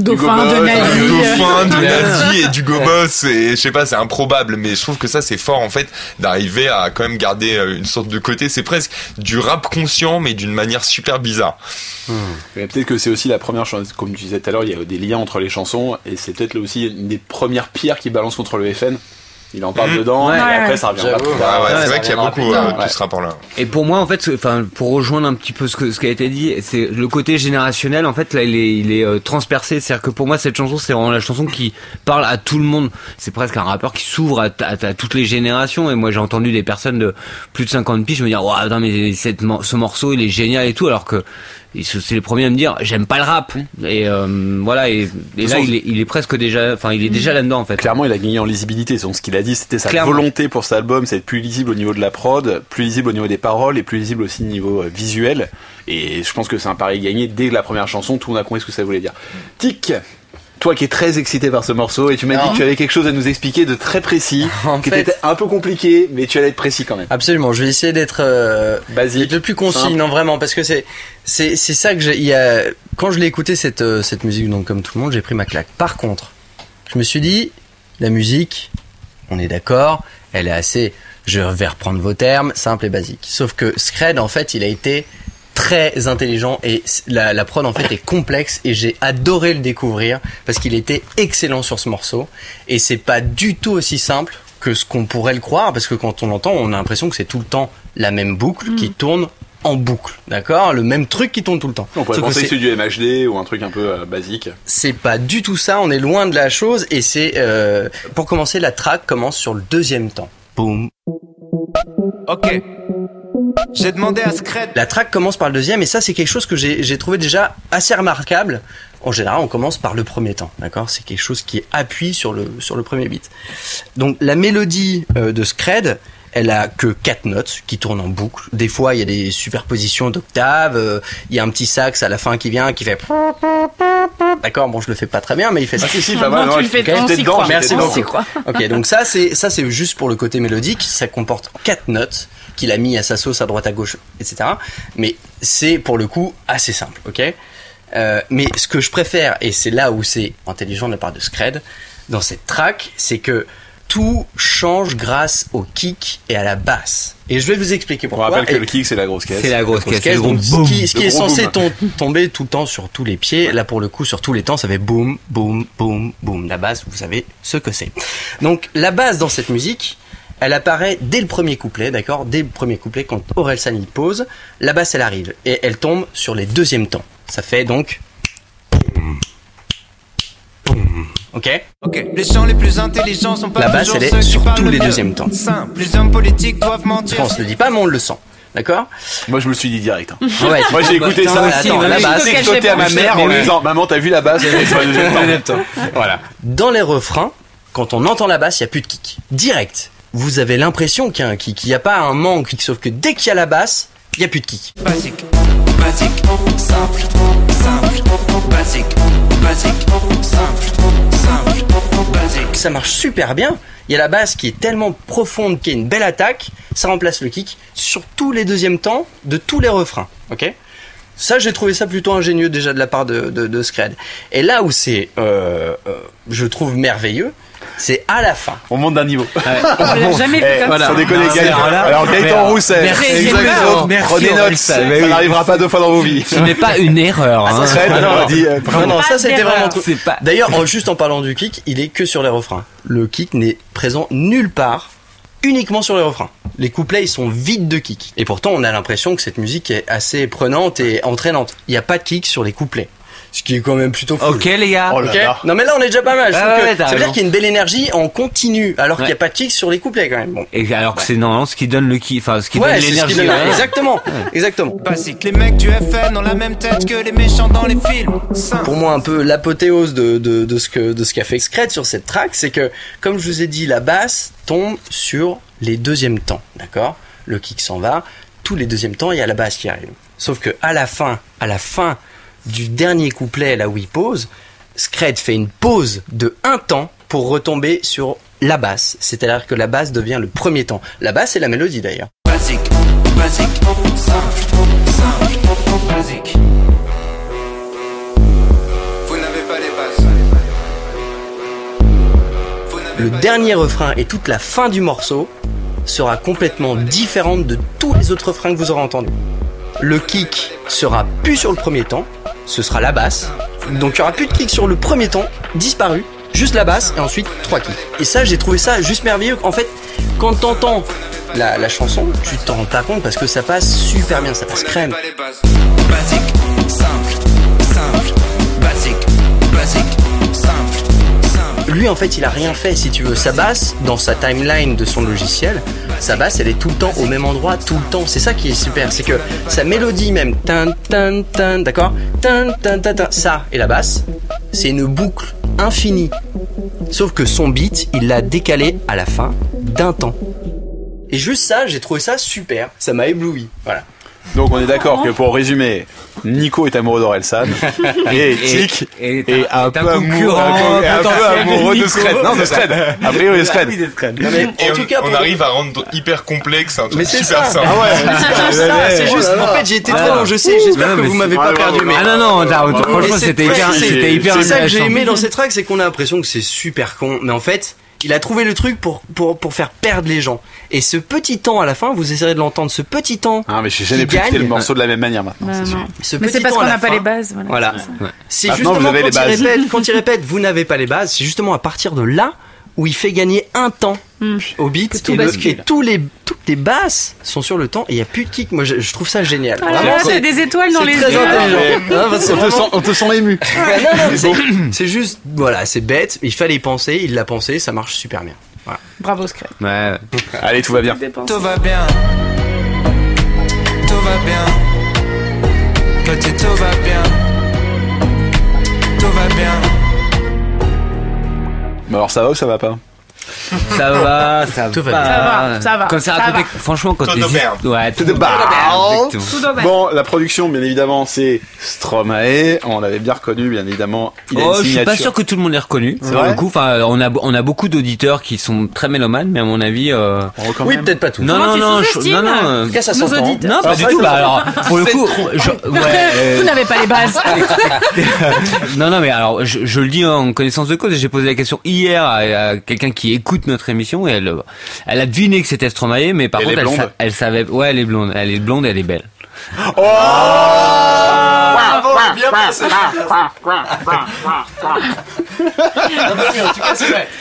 Dauphin, de
du
nazi.
dauphin, de <laughs> nazi et du gobos. Et je sais pas, c'est improbable, mais je trouve que ça c'est fort en fait d'arriver à quand même garder euh, une sorte de côté. C'est presque du rap conscient, mais d'une manière super bizarre.
Mais peut-être que c'est aussi la première chose, comme tu disais tout à l'heure, il y a des liens entre les chansons, et c'est peut-être là aussi une des premières pierres qui balance contre le FN. Il en parle
Mhm.
dedans,
Ouais.
et après ça reviendra
J'avoue.
plus tard.
Ah ouais,
ouais,
c'est vrai qu'il y a beaucoup euh, tout
ouais.
ce rapport-là.
Et pour moi, en fait, enfin, pour rejoindre un petit peu ce, que, ce qui a été dit, c'est le côté générationnel. En fait, là, il est, il est euh, transpercé. C'est-à-dire que pour moi, cette chanson, c'est vraiment la chanson qui parle à tout le monde. C'est presque un rappeur qui s'ouvre à, à- à toutes les générations. Et moi, j'ai entendu des personnes de plus de 50 piges me dire, waouh, non, mais cette, ce morceau, il est génial et tout, alors que c'est les premiers à me dire j'aime pas le rap. Et euh, voilà, et, et là il est, il est presque déjà, enfin il est déjà là-dedans en fait.
Clairement, il a gagné en lisibilité. Donc, ce qu'il a dit, c'était sa
Clairement.
volonté pour cet album, c'est d'être plus lisible au niveau de la prod, plus lisible au niveau des paroles et plus lisible aussi au niveau euh, visuel. Et je pense que c'est un pari gagné dès la première chanson. Tout le monde a compris ce que ça voulait dire. Tic. Toi qui es très excité par ce morceau et tu m'as dit que tu avais quelque chose à nous expliquer de très précis, <laughs>
En
qui
fait-
était un peu compliqué, mais tu allais être précis quand même.
Absolument, je vais essayer d'être euh,
Basique,
le plus concis,
simple.
non vraiment, parce que c'est c'est c'est ça que j'ai. a, quand je l'ai écouté cette euh, cette musique, donc comme tout le monde, j'ai pris ma claque. Par contre, je me suis dit, la musique, on est d'accord, elle est assez. Je vais reprendre vos termes, simple et basique. Sauf que Scred, en fait, il a été très intelligent et la, la prod en fait est complexe et j'ai adoré le découvrir parce qu'il était excellent sur ce morceau et c'est pas du tout aussi simple que ce qu'on pourrait le croire parce que quand on l'entend on a l'impression que c'est tout le temps la même boucle qui tourne en boucle d'accord? Le même truc qui tourne tout le temps
On pourrait
Sauf
penser que
c'est-
c'est du MHD ou un truc un peu euh, basique.
c'est pas du tout ça, on est loin de la chose et c'est euh, pour commencer la track commence sur le deuxième temps. Boum.
Ok. J'ai demandé à Scred.
La track commence par le deuxième et ça c'est quelque chose que j'ai trouvé déjà assez remarquable. En général, on commence par le premier temps, d'accord? C'est quelque chose qui appuie sur le sur le premier beat. Donc la mélodie euh, de Scred, elle a que quatre notes qui tournent en boucle. Des fois, il y a des superpositions d'octaves, euh, il y a un petit sax à la fin qui vient qui fait D'accord, bon, je le fais pas très bien mais il fait ça.
Ah si, si, <laughs> pas mal.
tu
non,
le fais,
dedans,
Merci
dedans.
s'y
beaucoup. Ok, donc ça c'est ça c'est juste pour le côté mélodique. Ça comporte quatre notes qu'il a mis à sa sauce à droite à gauche, etc. Mais c'est pour le coup assez simple, ok? Euh, mais ce que je préfère et c'est là où c'est intelligent de la part de Scred dans cette track, c'est que tout change grâce au kick et à la basse. Et je vais vous expliquer
On
pourquoi.
rappelle que
Et-
le kick, c'est la grosse caisse.
C'est la grosse caisse,
donc, ce
boom.
qui, ce qui
Le
est censé tom- tomber tout le temps sur tous les pieds, là pour le coup sur tous les temps ça fait boum, boum, boum, boum. La basse, vous savez ce que c'est. Donc la basse dans cette musique, elle apparaît dès le premier couplet, d'accord? Dès le premier couplet, quand Orelsan y pose, la basse elle arrive et elle tombe sur les deuxièmes temps. Ça fait donc... Ok
Ok. Les gens les plus intelligents sont pas
La basse,
toujours
elle est sur tous
le
les deuxièmes temps.
Simple. Les hommes politiques doivent mentir.
On se le dit pas mais on le sent. D'accord?
Moi, je me le suis dit direct. hein.
Ouais, <laughs>
Moi, j'ai écouté ça.
attends, la
Auquel
J'ai sauté
j'ai
à ma mère en lui disant Maman, t'as vu la basse Elle est sur le deuxième temps. Voilà.
dans les refrains, quand on entend la basse, il n'y a plus de kick. Direct. Vous avez l'impression qu'il y a un kick. Il n'y a pas un manque, sauf que dès qu'il y a la basse, il n'y a plus de kick.
Basique, basique, simple, simple, basique,
Ça marche super bien. Il y a la basse qui est tellement profonde qu'il y a une belle attaque. Ça remplace le kick sur tous les deuxièmes temps de tous les refrains. Ok? Ça, j'ai trouvé ça plutôt ingénieux déjà de la part de, de, de Scred. Et là où c'est, euh, euh, je trouve merveilleux, c'est à la fin.
On monte d'un niveau.
On l'a jamais vu
Eh,
comme
voilà.
ça.
Sans déconner, Gaëtan.
alors
Gaëtan
Merde.
Roussel.
Merci,
Prenez note. Ça n'arrivera pas deux fois dans vos vies.
Ce n'est pas une erreur. hein.
Fred, on a dit, euh,
Non, non,
Pas
ça c'était vraiment
pas.
D'ailleurs, juste en parlant du kick, il est que sur les refrains. Le kick n'est présent nulle part, uniquement sur les refrains. Les couplets, ils sont vides de kick. Et pourtant, on a l'impression que cette musique est assez prenante et entraînante. Il n'y a pas de kick sur les couplets. Ce qui est quand même plutôt cool.
Ok les gars.
Oh là
Ok
là.
Non mais là on est déjà pas mal. Je
Ah ouais,
que ça veut dire qu'il y a une belle énergie en continu, alors qu'il n'y a pas de kick sur les couplets quand même. Bon.
Et alors que c'est normalement ce qui donne le qui, enfin ce qui
Ouais,
donne l'énergie.
donne-
ouais.
Exactement, exactement.
Basique. Les mecs du FN ont la même tête que les méchants dans les films. Simple.
pour moi un peu l'apothéose de, de, de ce que de ce qu'a fait Scred sur cette track, c'est que comme je vous ai dit, la basse tombe sur les deuxièmes temps, d'accord? Le kick s'en va, tous les deuxièmes temps, il y a la basse qui arrive. Sauf que à la fin, à la fin du dernier couplet, là où il pose, Scred fait une pause de un temps pour retomber sur la basse. C'est-à-dire que la basse devient le premier temps. La basse c'est la mélodie d'ailleurs.
Basique, basique, simple, simple, basique. Vous n'avez pas les bases. Vous n'avez
Le
pas les
dernier refrain et toute la fin du morceau sera complètement différente de tous les autres refrains que vous aurez entendus. Le kick sera plus sur le premier temps, ce sera la basse. Donc il y aura plus de kick sur le premier temps, disparu, juste la basse et ensuite trois kicks. Et ça, j'ai trouvé ça juste merveilleux. En fait, quand t'entends la, la chanson, tu t'en rends pas compte parce que ça passe super bien, ça passe crème. Lui, en fait, il a rien fait, si tu veux. Sa basse, dans sa timeline de son logiciel, sa basse, elle est tout le temps au même endroit, tout le temps. C'est ça qui est super. C'est que sa mélodie même, tin, tin, tin, d'accord tin, tin, tin, tin, ça et la basse, c'est une boucle infinie. Sauf que son beat, il l'a décalé à la fin d'un temps. Et juste ça, j'ai trouvé ça super. Ça m'a ébloui. Voilà.
Donc on est d'accord que pour résumer, Nico est amoureux d'Orelsan <laughs> et Tic
et-
est,
est
un
un
peu amoureux, est un peu
de
amoureux de. Scred. Non, de Scred. A priori de Scred.
Non, mais
Et
en
on,
tout cas,
on arrive à rendre hyper complexe un truc
Mais c'est
super
ça.
simple.
Ah ouais. <laughs>
C'est juste ça, c'est juste. En fait, j'ai été très long, je sais. J'espère que vous m'avez pas perdu. Mais
Ah non, non, là, franchement, c'était hyper,
c'est-
c'était hyper
C'est ça que j'ai aimé dans cette track, c'est qu'on a l'impression que c'est super con, mais en fait, il a trouvé le truc pour, pour, pour faire perdre les gens. Et ce petit temps à la fin, vous essayerez de l'entendre, ce petit temps,
Ah mais j'ai jamais pu écouter
gagne.
le morceau de la même manière maintenant.
Bah,
c'est sûr.
non.
ce
Mais c'est parce qu'on n'a pas
fin,
les bases. Voilà.
Voilà.
Ouais.
C'est
Maintenant,
justement
vous avez
quand,
les
il
bases.
répète, quand il répète, vous n'avez pas les bases, c'est justement à partir de là où il fait gagner un temps
Hmm.
au beat
Que tout
et, le- et tous les toutes les basses sont sur le temps et il y a plus de kick. Moi, je, je trouve ça génial.
Ah là
c'est-
t'as des étoiles dans
c'est
les
très
yeux.
intelligent. Ah, c'est
On te sent, on te sent ému.
Ouais, non, non, c'est- c'est juste, voilà, c'est bête. Il fallait y penser, il l'a pensé, ça marche super bien. Voilà.
Bravo, Scred.
Ouais.
Allez, tout va bien.
Tout va bien. Tout va bien. Petit, tout va bien. Tout va bien.
Mais alors ça va ou ça va pas?
Ça va, ça
Tout va
va.
bien.
Ça va, ça va,
Quand
ça
raconté,
va.
franchement, quand his-
bien.
Ouais, tout
de
dommage.
Bon, la production, bien évidemment, c'est Stromae. On l'avait bien reconnu, bien évidemment. Il a
Oh,
une
je suis pas sûr que tout le monde l'ait reconnu.
C'est
Pour
vrai
le coup, enfin, on a on a beaucoup d'auditeurs qui sont très mélomanes, mais à mon avis, euh...
Oh,
Oui, peut-être pas tout.
non, non,
tu
non, non, non, euh,
En tout cas, ça s'entend.
non, pas du tout. Bah alors, pour le coup, euh,
Vous n'avez pas les bases. <laughs>
non, non, mais alors, je, je le dis en connaissance de cause. J'ai posé la question hier à, à quelqu'un qui écoute notre émission et elle, elle a deviné que c'était Stromae, mais par
Elle
contre, elle, sa- elle savait, ouais, elle est blonde, elle est blonde, elle est belle.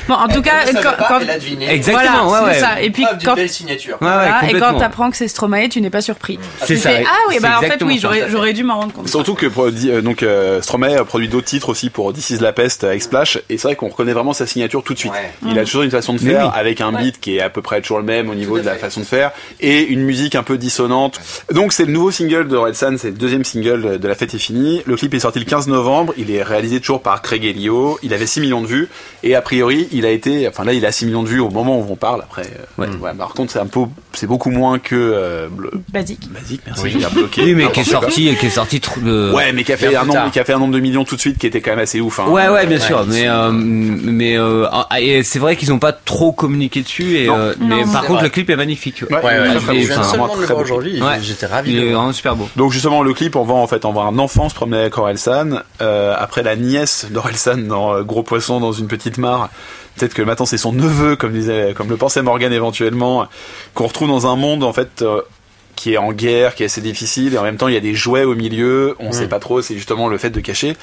Bon, en tout cas, quand, quand-
Elle a deviné.
Exactement,
voilà,
ouais,
c'est
ouais.
ça. Et puis quand
belle signature.
Ouais, ouais,
voilà, et quand t'apprends que c'est Stromae, tu n'es pas surpris.
C'est ça,
fais, ah oui, bah en fait oui, j'aurais dû m'en rendre compte.
Surtout que euh, donc euh, Stromae a produit d'autres titres aussi pour This is la peste avec Splash et c'est vrai qu'on reconnaît vraiment sa signature tout de suite.
Ouais.
Il a toujours une façon de faire
oui.
avec un beat qui est à peu près toujours le même au niveau de la façon de faire et une musique un peu dissonante. Donc c'est le nouveau single de San, c'est le deuxième single de La fête est finie. Le clip est sorti le 15 novembre, il est réalisé toujours par Craig Elio, il avait 6 millions de vues et a priori, il a été enfin là il a 6 millions de vues au moment où on parle après euh,
Ouais.
ouais, par contre c'est un peu c'est beaucoup moins que euh, le-
Basique.
basique merci, j'ai bloqué.
Oui, mais qui est sorti, qui est sorti trop de.
Ouais, mais qui a fait un nombre, qui a fait un nombre de millions tout de suite, qui était quand même assez ouf. Hein.
Ouais, ouais, bien sûr,
Ouais,
mais
c'est-
euh, mais euh, ah, et c'est vrai qu'ils ont pas trop communiqué dessus, et
Non.
euh,
Non,
mais
non.
par contre
vrai.
le clip est magnifique.
Ouais,
Ouais, ouais,
Ah,
je viens seulement de le voir aujourd'hui.
Ouais.
J'étais ravi. De le.
Donc justement, le clip, on va en fait, on voit un enfant se promener avec Orelsan. Euh, après la nièce d'Orelsan dans euh, Gros Poisson dans une petite mare. Peut-être que maintenant c'est son neveu, comme disait, comme le pensait Morgan éventuellement, qu'on retrouve dans un monde en fait. Euh, qui est en guerre, qui est assez difficile, et en même temps il y a des jouets au milieu, on sait pas trop, c'est justement le fait de cacher.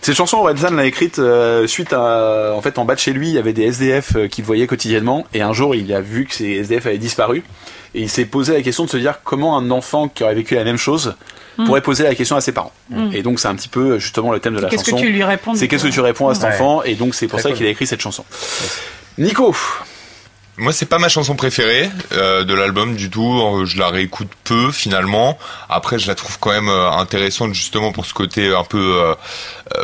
Cette chanson, Orelsan l'a écrite euh, suite à, en fait, en bas de chez lui, il y avait des SDF euh, qu'il voyait quotidiennement, et un jour il a vu que ces SDF avaient disparu, et il s'est posé la question de se dire comment un enfant qui aurait vécu la même chose pourrait poser la question à ses parents. Et donc c'est un petit peu justement le thème de la
Qu'est-ce que
chanson.
tu lui réponds
C'est qu'est-ce que tu réponds à cet
Ouais.
enfant, et donc c'est pour
Très
ça
cool.
qu'il a écrit cette chanson. Nico,
Moi, c'est pas ma chanson préférée euh, de l'album du tout. Euh, Je la réécoute peu finalement. Après, je la trouve quand même euh, intéressante justement pour ce côté un peu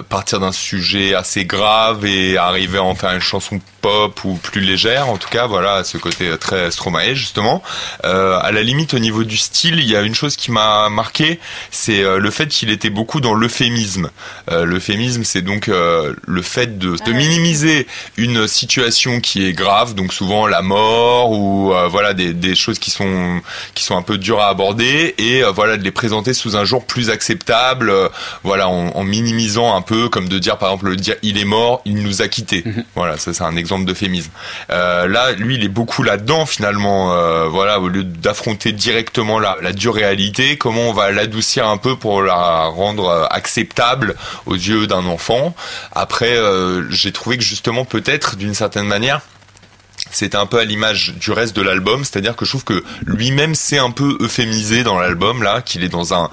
partir d'un sujet assez grave et arriver à en faire une chanson pop ou plus légère. En tout cas, voilà, ce côté euh, très Stromae justement. Euh, à la limite, au niveau du style, il y a une chose qui m'a marqué, c'est euh, le fait qu'il était beaucoup dans l'euphémisme. Euh, l'euphémisme, c'est donc euh, le fait de, de minimiser une situation qui est grave, donc souvent la mort ou euh, voilà des, des choses qui sont qui sont un peu dures à aborder et euh, voilà de les présenter sous un jour plus acceptable, euh, voilà en, en minimisant un peu comme de dire par exemple le dire il est mort, il nous a quittés. Voilà, ça c'est un exemple d'euphémisme. Euh, là, lui, il est beaucoup là-dedans finalement. euh, voilà, au lieu d'affronter directement la, la dure réalité, comment on va l'adoucir un peu pour la rendre euh, acceptable aux yeux d'un enfant. Après, euh, j'ai trouvé que justement peut-être d'une certaine manière c'était un peu à l'image du reste de l'album, c'est-à-dire que je trouve que lui-même s'est un peu euphémisé dans l'album là, qu'il est dans un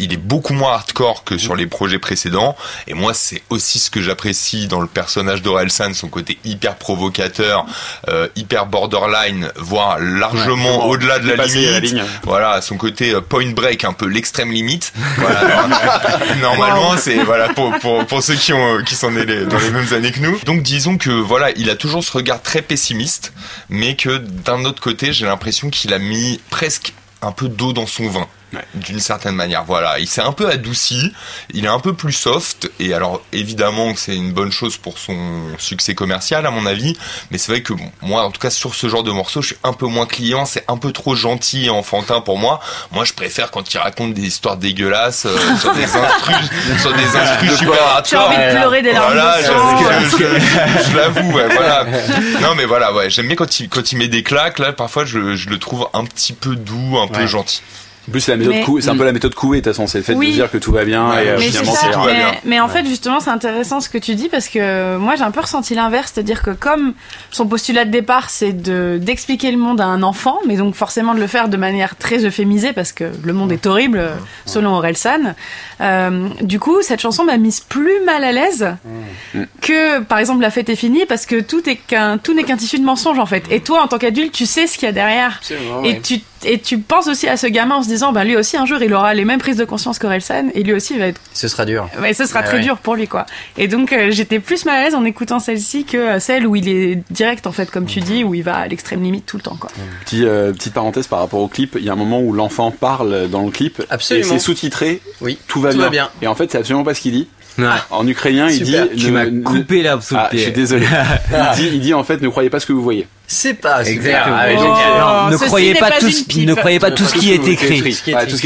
il est beaucoup moins hardcore que sur les projets précédents. Et moi, c'est aussi ce que j'apprécie dans le personnage d'Orelsan, son côté hyper provocateur, euh, hyper borderline, voire largement
Ouais,
au-delà de la limite.
la ligne.
Voilà, son côté euh, point break, un peu l'extrême limite. Voilà, <laughs> normalement, c'est voilà pour, pour pour ceux qui ont qui sont nés les- dans les mêmes années que nous. Donc disons que voilà, il a toujours ce regard très pessimiste, mais que d'un autre côté, j'ai l'impression qu'il a mis presque un peu d'eau dans son vin. D'une certaine manière, voilà, il s'est un peu adouci, il est un peu plus soft, et alors évidemment que c'est une bonne chose pour son succès commercial à mon avis, mais c'est vrai que bon, moi en tout cas sur ce genre de morceau, je suis un peu moins client, c'est un peu trop gentil et enfantin pour moi. Moi je préfère quand il raconte des histoires dégueulasses euh, <laughs> sur des instrus, sur des instrus super
J'ai envie de pleurer des larmes
Voilà,
de
je,
sang.
je- <laughs> je- je l'avoue, ouais, voilà. Non, mais voilà, ouais, j'aime bien quand il, quand il met des claques, là, parfois, je, je le trouve un petit peu doux, un peu gentil.
En plus, c'est la méthode
Mais-
cou- c'est un peu la méthode couée, de toute façon. C'est le fait
Oui.
de dire que tout va bien
Ouais,
et euh,
Mais
finalement,
ça,
c'est
tout va
mais,
bien.
mais en fait justement c'est intéressant ce que tu dis parce que moi j'ai un peu ressenti l'inverse, c'est-à-dire que comme son postulat de départ c'est de d'expliquer le monde à un enfant, mais donc forcément de le faire de manière très euphémisée parce que le monde est horrible selon Orelsan, euh, du coup cette chanson m'a mise plus mal à l'aise que par exemple la fête est finie parce que tout est qu'un tout n'est qu'un tissu de mensonge en fait. Et toi en tant qu'adulte tu sais ce qu'il y a derrière.
Absolument,
Et
ouais.
tu, et tu penses aussi à ce gamin en se disant, bah lui aussi un jour il aura les mêmes prises de conscience qu'Orelsan et lui aussi il va être,
Ce sera dur.
ouais, ce sera très
ouais.
dur pour lui quoi. Et donc euh, j'étais plus mal à l'aise en écoutant celle-ci que euh, celle où il est direct en fait comme tu dis, où il va à l'extrême limite tout le temps quoi.
Petit, euh, petite parenthèse par rapport au clip, il y a un moment où l'enfant parle dans le clip
Absolument.
et c'est sous-titré.
Oui.
Tout va,
Tout
bien.
va bien.
Et en fait, c'est absolument pas ce qu'il dit.
Ouais.
En ukrainien, il
Super.
dit.
Tu
ne-
m'as
ne-
coupé là,
Ah, je suis désolé. <laughs> il, dit, il dit en fait, ne croyez pas ce que vous voyez.
C'est pas.
Exactement.
Ah,
Oh,
Non, ne croyez pas,
pas
tout, ce-
pipe.
ne croyez pas tout ce qui est écrit.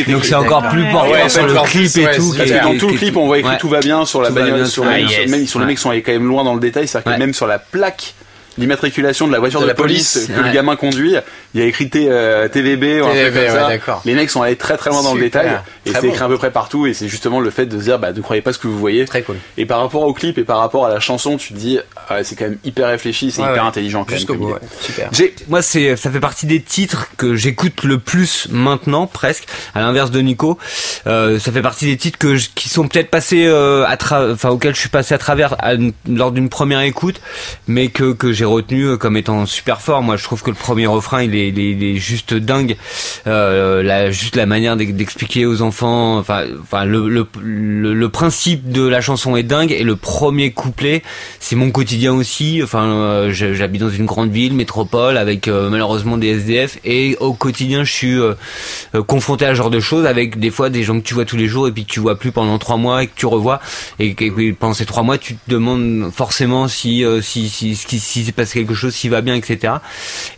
Donc c'est encore plus
Ouais,
sur le clip et tout. est-
clair.
Dans tout le clip, on voit écrit
Ouais.
tout va bien sur la bagnole, sur même sur les mecs sont allés quand même loin dans le détail, c'est-à-dire que même sur la plaque d'immatriculation de la voiture
De
de,
la
police,
police,
que le gamin conduit, il y a écrit T- euh, TVB ou un truc
TVB,
comme
ouais,
ça.
d'accord.
Les mecs sont allés très très loin dans le détail et c'est
bon.
écrit à peu près partout et c'est justement le fait de se dire bah ne croyez pas ce que vous voyez.
Très cool.
Et par rapport au clip et par rapport à la chanson, tu te dis ah, c'est quand même hyper réfléchi, c'est
Ouais,
hyper
ouais.
intelligent.
Jusqu'au
comme
bout. Super.
Moi, c'est, ça fait partie des titres que j'écoute le plus maintenant, presque. À l'inverse de Nico, euh, ça fait partie des titres que je- qui sont peut-être passés euh, à tra- enfin auxquels je suis passé à travers à lors d'une première écoute, mais que que j'ai retenu euh, comme étant super fort. Moi, je trouve que le premier refrain, il est, il est, il est juste dingue. Euh, la, juste la manière d'ex- d'expliquer aux enfants, enfin, enfin le, le, le, le principe de la chanson est dingue et le premier couplet, c'est mon quotidien aussi. Enfin, euh, j'habite dans une grande ville, métropole, avec euh, malheureusement des SDF et au quotidien, je suis euh, euh, confronté à ce genre de choses avec des fois des gens que tu vois tous les jours et puis que tu vois plus pendant trois mois et que tu revois et que et pendant ces trois mois, tu te demandes forcément si si si si, si, s'est passé quelque chose, s'il va bien, etc.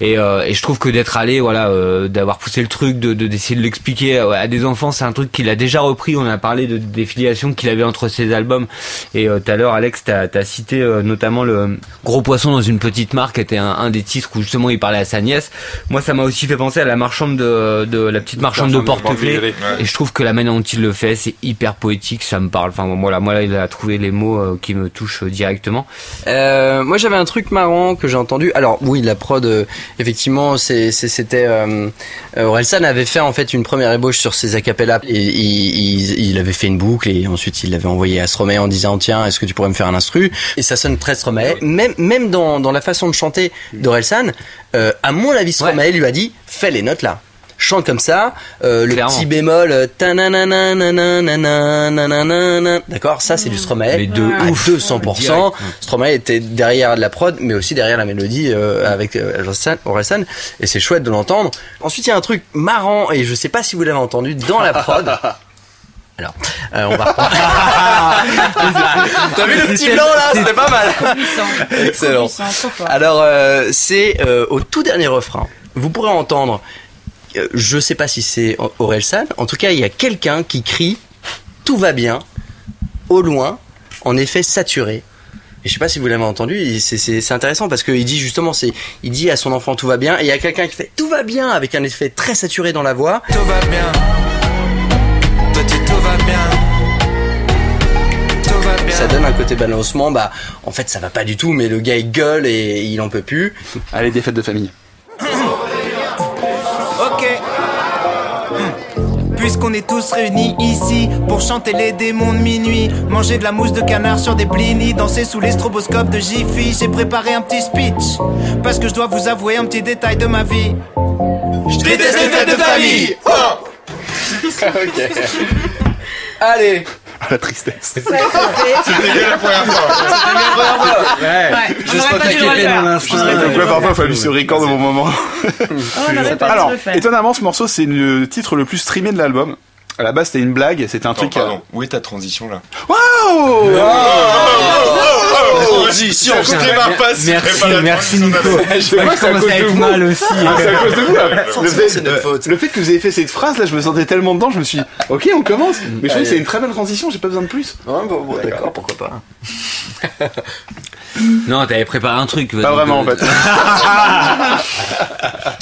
Et, euh, et je trouve que d'être allé, voilà, euh, d'avoir poussé le truc, de de- d'essayer de l'expliquer à, à des enfants, c'est un truc qu'il a déjà repris. On a parlé de, des filiations qu'il avait entre ses albums. Et euh, tout à l'heure, Alex, t'as as cité euh, notamment le Gros Poisson dans une petite marque, était un, un des titres où justement il parlait à sa nièce. Moi, ça m'a aussi fait penser à la marchande de, de la petite marchande de porte-clés. Et je trouve que la manière dont il le fait, c'est hyper poétique, ça me parle. Enfin, voilà, moi là, il a trouvé les mots euh, qui me touchent euh, directement.
Euh, moi j'avais un truc marrant que j'ai entendu. Alors oui, la prod, euh, effectivement, c'était euh, euh, Orelsan avait fait en fait une première ébauche sur ses acapellas et il, il, il avait fait une boucle et ensuite il l'avait envoyé à Stromae en disant tiens est-ce que tu pourrais me faire un instru? Et ça sonne très Stromae. Même même dans, dans la façon de chanter d'Orelsan, euh, à mon avis Stromae lui a dit fais les notes là chante comme ça, euh, le petit bémol, d'accord, ça c'est du Stromae,
mais de
ouais.
ouf,
200%.
Direct.
Stromae était derrière la prod, mais aussi derrière la mélodie avec euh, et c'est chouette de l'entendre. Ensuite, il y a un truc marrant, et je sais pas si vous l'avez entendu dans la prod. Alors, on va reprendre. T'as vu le petit blanc là C'était pas mal. Excellent. Alors, c'est au tout dernier refrain. Vous pourrez entendre euh, je sais pas si c'est Orelsan. En tout cas, il y a quelqu'un qui crie "Tout va bien" au loin, en effet saturé. Et je sais pas si vous l'avez entendu, c'est- intéressant parce qu'il dit justement, c'est, il dit à son enfant tout va bien, et il y a quelqu'un qui fait tout va bien avec un effet très saturé dans la voix.
Tout va bien. Petit, tout va bien. Tout va bien.
Ça donne un côté balancement, bah en fait ça va pas du tout, mais le gars il gueule et il en peut plus.
Allez, des fêtes de famille. <laughs>
Ok. Puisqu'on est tous réunis ici pour chanter les démons de minuit, manger de la mousse de canard sur des blinis, danser sous les stroboscopes de Jiffy. J'ai préparé un petit speech parce que je dois vous avouer un petit détail de ma vie. Je déteste les fêtes de famille. <laughs>
ok. <laughs> Allez.
La tristesse.
C'était bien la première fois.
Ouais, on
Je
n'aurait
serais
pas dû le
taqué
refaire.
dans
pas dû
Donc
le
ouais, parfois, il fallu se record au bon moment.
On n'aurait pas dû
Alors,
le faire.
étonnamment, ce morceau, c'est le titre le plus streamé de l'album. À la base, c'était une blague, c'était un
Attends,
truc. euh,
pardon. Où est ta transition là
Waouh
Transition.
Merci, merci Nico.
Je
je
c'est à
commence à être mal aussi.
Ah, c'est à cause de vous. Le fait, que vous ayez fait cette phrase, là, je me sentais tellement dedans, je me suis dit, ok, on commence. Mais je trouve que c'est une très belle transition, j'ai pas besoin de plus.
D'accord, pourquoi pas. <coughs>
Non, t'avais préparé un truc.
Pas vraiment, en fait. <laughs>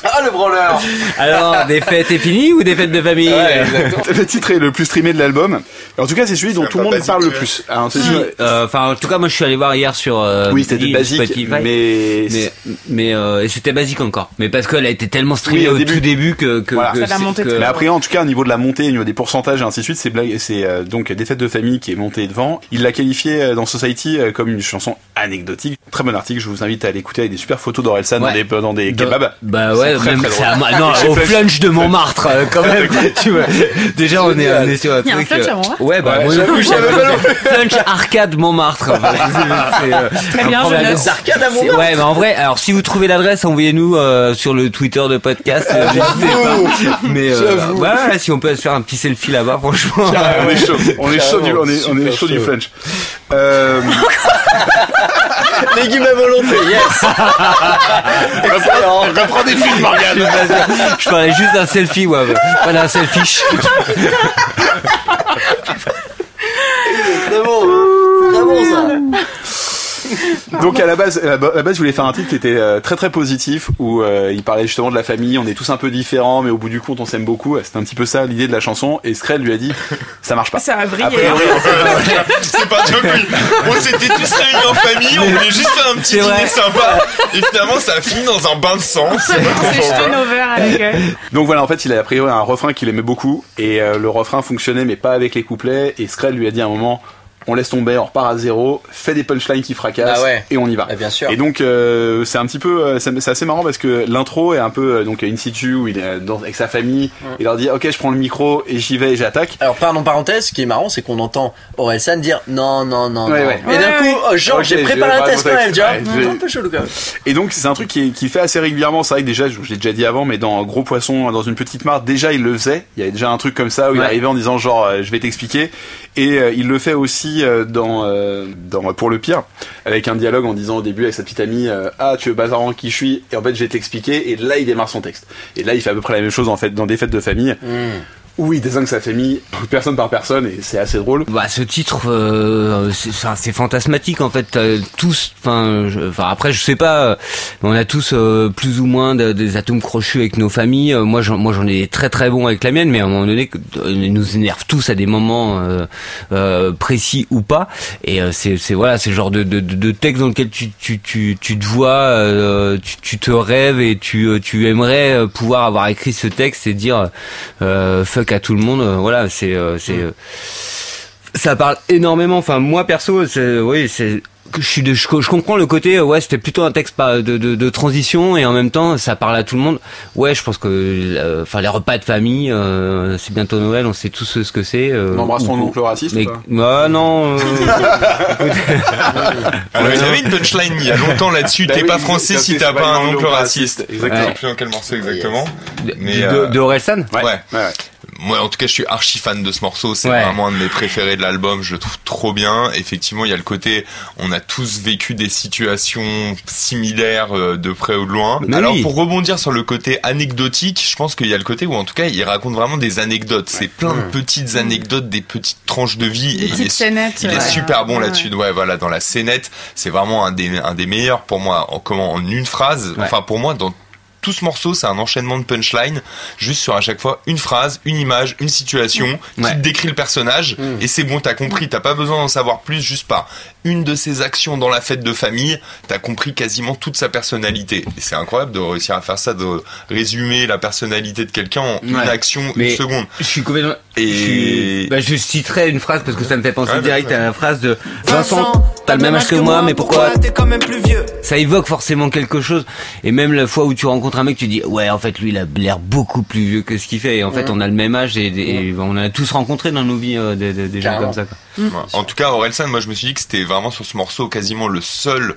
Ah, le branleur
Alors, des fêtes est fini ou des fêtes de famille
Le titre est le plus streamé de l'album. En tout cas, c'est celui dont tout le monde parle le plus.
Si,
sûr-
euh, Enfin, en tout cas, moi, je suis allé voir hier sur. euh,
Oui, c'était basique,
Spotify.
mais...
mais mais euh, et c'était basique encore mais parce qu'elle a été tellement streamée
Oui, au
au,
début.
tout début que que,
Voilà.
que
Ça monté
que-
Mais après, en tout cas, au niveau de la montée, au niveau des pourcentages et ainsi de suite, c'est blague, c'est euh, donc des fêtes de famille qui est montée devant. Il l'a qualifié euh, dans Society euh, comme une chanson anecdotique. Très bon article. Je vous invite à l'écouter avec des super photos d'Orelsan dans
Ouais.
des dans des
Dans-
kebabs.
Bah ouais,
très,
même
très
non, <laughs> au
Flunch.
flunch de Montmartre euh, quand même. <laughs> tu vois. Déjà on est, on est sur un
Il y a un
truc.
flunch
euh,
à Montmartre
Ouais, bah
Ouais,
moi flunch arcade Montmartre. <laughs> C'est, euh,
Très bien, je
arcades à
C'est-
mon
Ouais, mais en vrai, alors si vous trouvez l'adresse, envoyez-nous euh, sur le Twitter de podcast. euh, n'hésitez pas. Mais euh,
J'avoue.
voilà, si on peut se faire un petit selfie là-bas, franchement.
on est chaud. On est chaud du. French. Euh, <laughs>
Légumes à volonté, yes <laughs> Excellent
reprends des films, Morgane.
Je parlais juste d'un selfie, ouais. Voilà, un selfie.
Très bon C'est très bon ça <laughs>
Donc à la base, à la base, je voulais faire un titre qui était euh, très très positif où euh, il parlait justement de la famille. On est tous un peu différents, mais au bout du compte, on s'aime beaucoup. C'était un petit peu ça l'idée de la chanson. Et Skrell lui a dit, <laughs> ça marche pas.
Ça a brillé.
Priori, <laughs>
C'est pas oui. On s'était tous réunis en famille, on voulait juste faire un petit
vrai.
dîner sympa. Et finalement, ça a fini dans un bain de sang. C'est
avec eux.
Donc voilà, en fait, il a a priori un refrain qu'il aimait beaucoup et euh, le refrain fonctionnait mais pas avec les couplets. Et Skrell lui a dit à un moment, on laisse tomber, on repart à zéro, fait des punchlines qui fracassent
Ah ouais.
et on y va.
Ah, bien sûr.
Et donc euh, c'est un petit peu, euh, c'est assez marrant parce que l'intro est un peu euh, donc in situ où il est dans, avec sa famille. Il leur dit, ok, je prends le micro et j'y vais et j'attaque.
Alors, pardon, parenthèse, ce qui est marrant, c'est qu'on entend Orelsan dire non, non, non,
Ouais,
non.
ouais.
Et d'un coup, oh, genre, j'ai
j'ai
préparé un test quand même,
texte.
tu vois.
Ouais,
C'est un
j'ai-
peu chelou quand même.
Et donc c'est un truc qui, qui fait assez régulièrement. C'est vrai que déjà, je je l'ai déjà dit avant, mais dans Gros Poisson, dans une petite mare, déjà il le faisait. Il y avait déjà un truc comme ça où il arrivait en disant genre, je vais t'expliquer. Et euh, il le fait aussi euh, dans, euh, dans Pour le pire, avec un dialogue en disant au début avec sa petite amie, euh, ah tu veux bazar en qui je suis, et en fait je vais t'expliquer. Et là il démarre son texte. Et là il fait à peu près la même chose en fait dans des fêtes de famille. Où il désigne sa famille, <laughs> personne par personne, et c'est assez drôle.
Bah, ce titre, euh, c'est fantasmatique en fait. euh, tous, enfin, après, je sais pas. euh, On a tous euh, plus ou moins de- des atomes crochus avec nos familles. Euh, moi, j'en, moi, j'en ai très très bon avec la mienne, mais à un moment donné, que- ils nous énervent tous à des moments euh, précis ou pas. Et c'est, voilà, c'est le genre de, de, de, texte dans lequel tu, tu, tu, tu te vois, tu, tu te rêves et tu, tu aimerais pouvoir avoir écrit ce texte et dire à tout le monde. euh, Voilà, c'est, euh, c'est. euh, ça parle énormément. Enfin, moi perso, c'est, oui, c'est, je suis, de, je, je comprends le côté, ouais, c'était plutôt un texte pas de, de, de transition et en même temps, ça parle à tout le monde. Ouais, je pense que, euh, enfin, les repas de famille, euh, c'est bientôt Noël, on sait tous ce que c'est. Euh,
On embrasse ton oncle raciste
Mais,
ou pas
ah non. euh,
il y avait une punchline il y a longtemps là-dessus.
Bah
T'es
oui,
pas français
ça
si t'as
pas
un oncle raciste.
raciste.
Je
Exactement.
sais plus dans quel morceau exactement. Mais,
de,
euh,
de Orelsan?
Ouais.
Ouais, ouais.
Moi, en tout cas, je suis archi fan de ce morceau. C'est
Ouais.
vraiment un de mes préférés de l'album. Je le trouve trop bien. Effectivement, il y a le côté, on a tous vécu des situations similaires euh, de près ou de loin.
Mais
Alors,
oui.
pour rebondir sur le côté anecdotique, je pense qu'il y a le côté où, en tout cas, il raconte vraiment des anecdotes. C'est plein de petites anecdotes, des petites tranches de vie.
Des
et il est,
scénettes,
il est super bon
Ouais,
là-dessus. Ouais, voilà, dans la scénette, c'est vraiment un des, un des meilleurs pour moi. En, comment, en une phrase.
Ouais.
Enfin, pour moi, dans tout ce morceau, c'est un enchaînement de punchline, juste sur à chaque fois une phrase, une image, une situation qui
Ouais.
décrit le personnage, et c'est bon, t'as compris, t'as pas besoin d'en savoir plus, juste par une de ses actions dans la fête de famille, t'as compris quasiment toute sa personnalité. Et c'est incroyable de réussir à faire ça, de résumer la personnalité de quelqu'un en une action,
Mais-
une seconde.
Je suis complètement.
Et-
je, suis- bah, je citerai une phrase parce que ça me fait penser
Ouais,
direct à la phrase de Vincent. T'as le même âge que moi, mais pourquoi
T'es quand même plus vieux?
Ça évoque forcément quelque chose. Et même la fois où tu rencontres un mec, tu dis ouais, en fait, lui, il a l'air beaucoup plus vieux que ce qu'il fait. Et en fait, on a le même âge et, et on a tous rencontré dans nos vies euh, des, des- des gens comme ça. Quoi.
Ouais. En tout cas, Orelsan, moi je me suis dit que c'était vraiment sur ce morceau quasiment le seul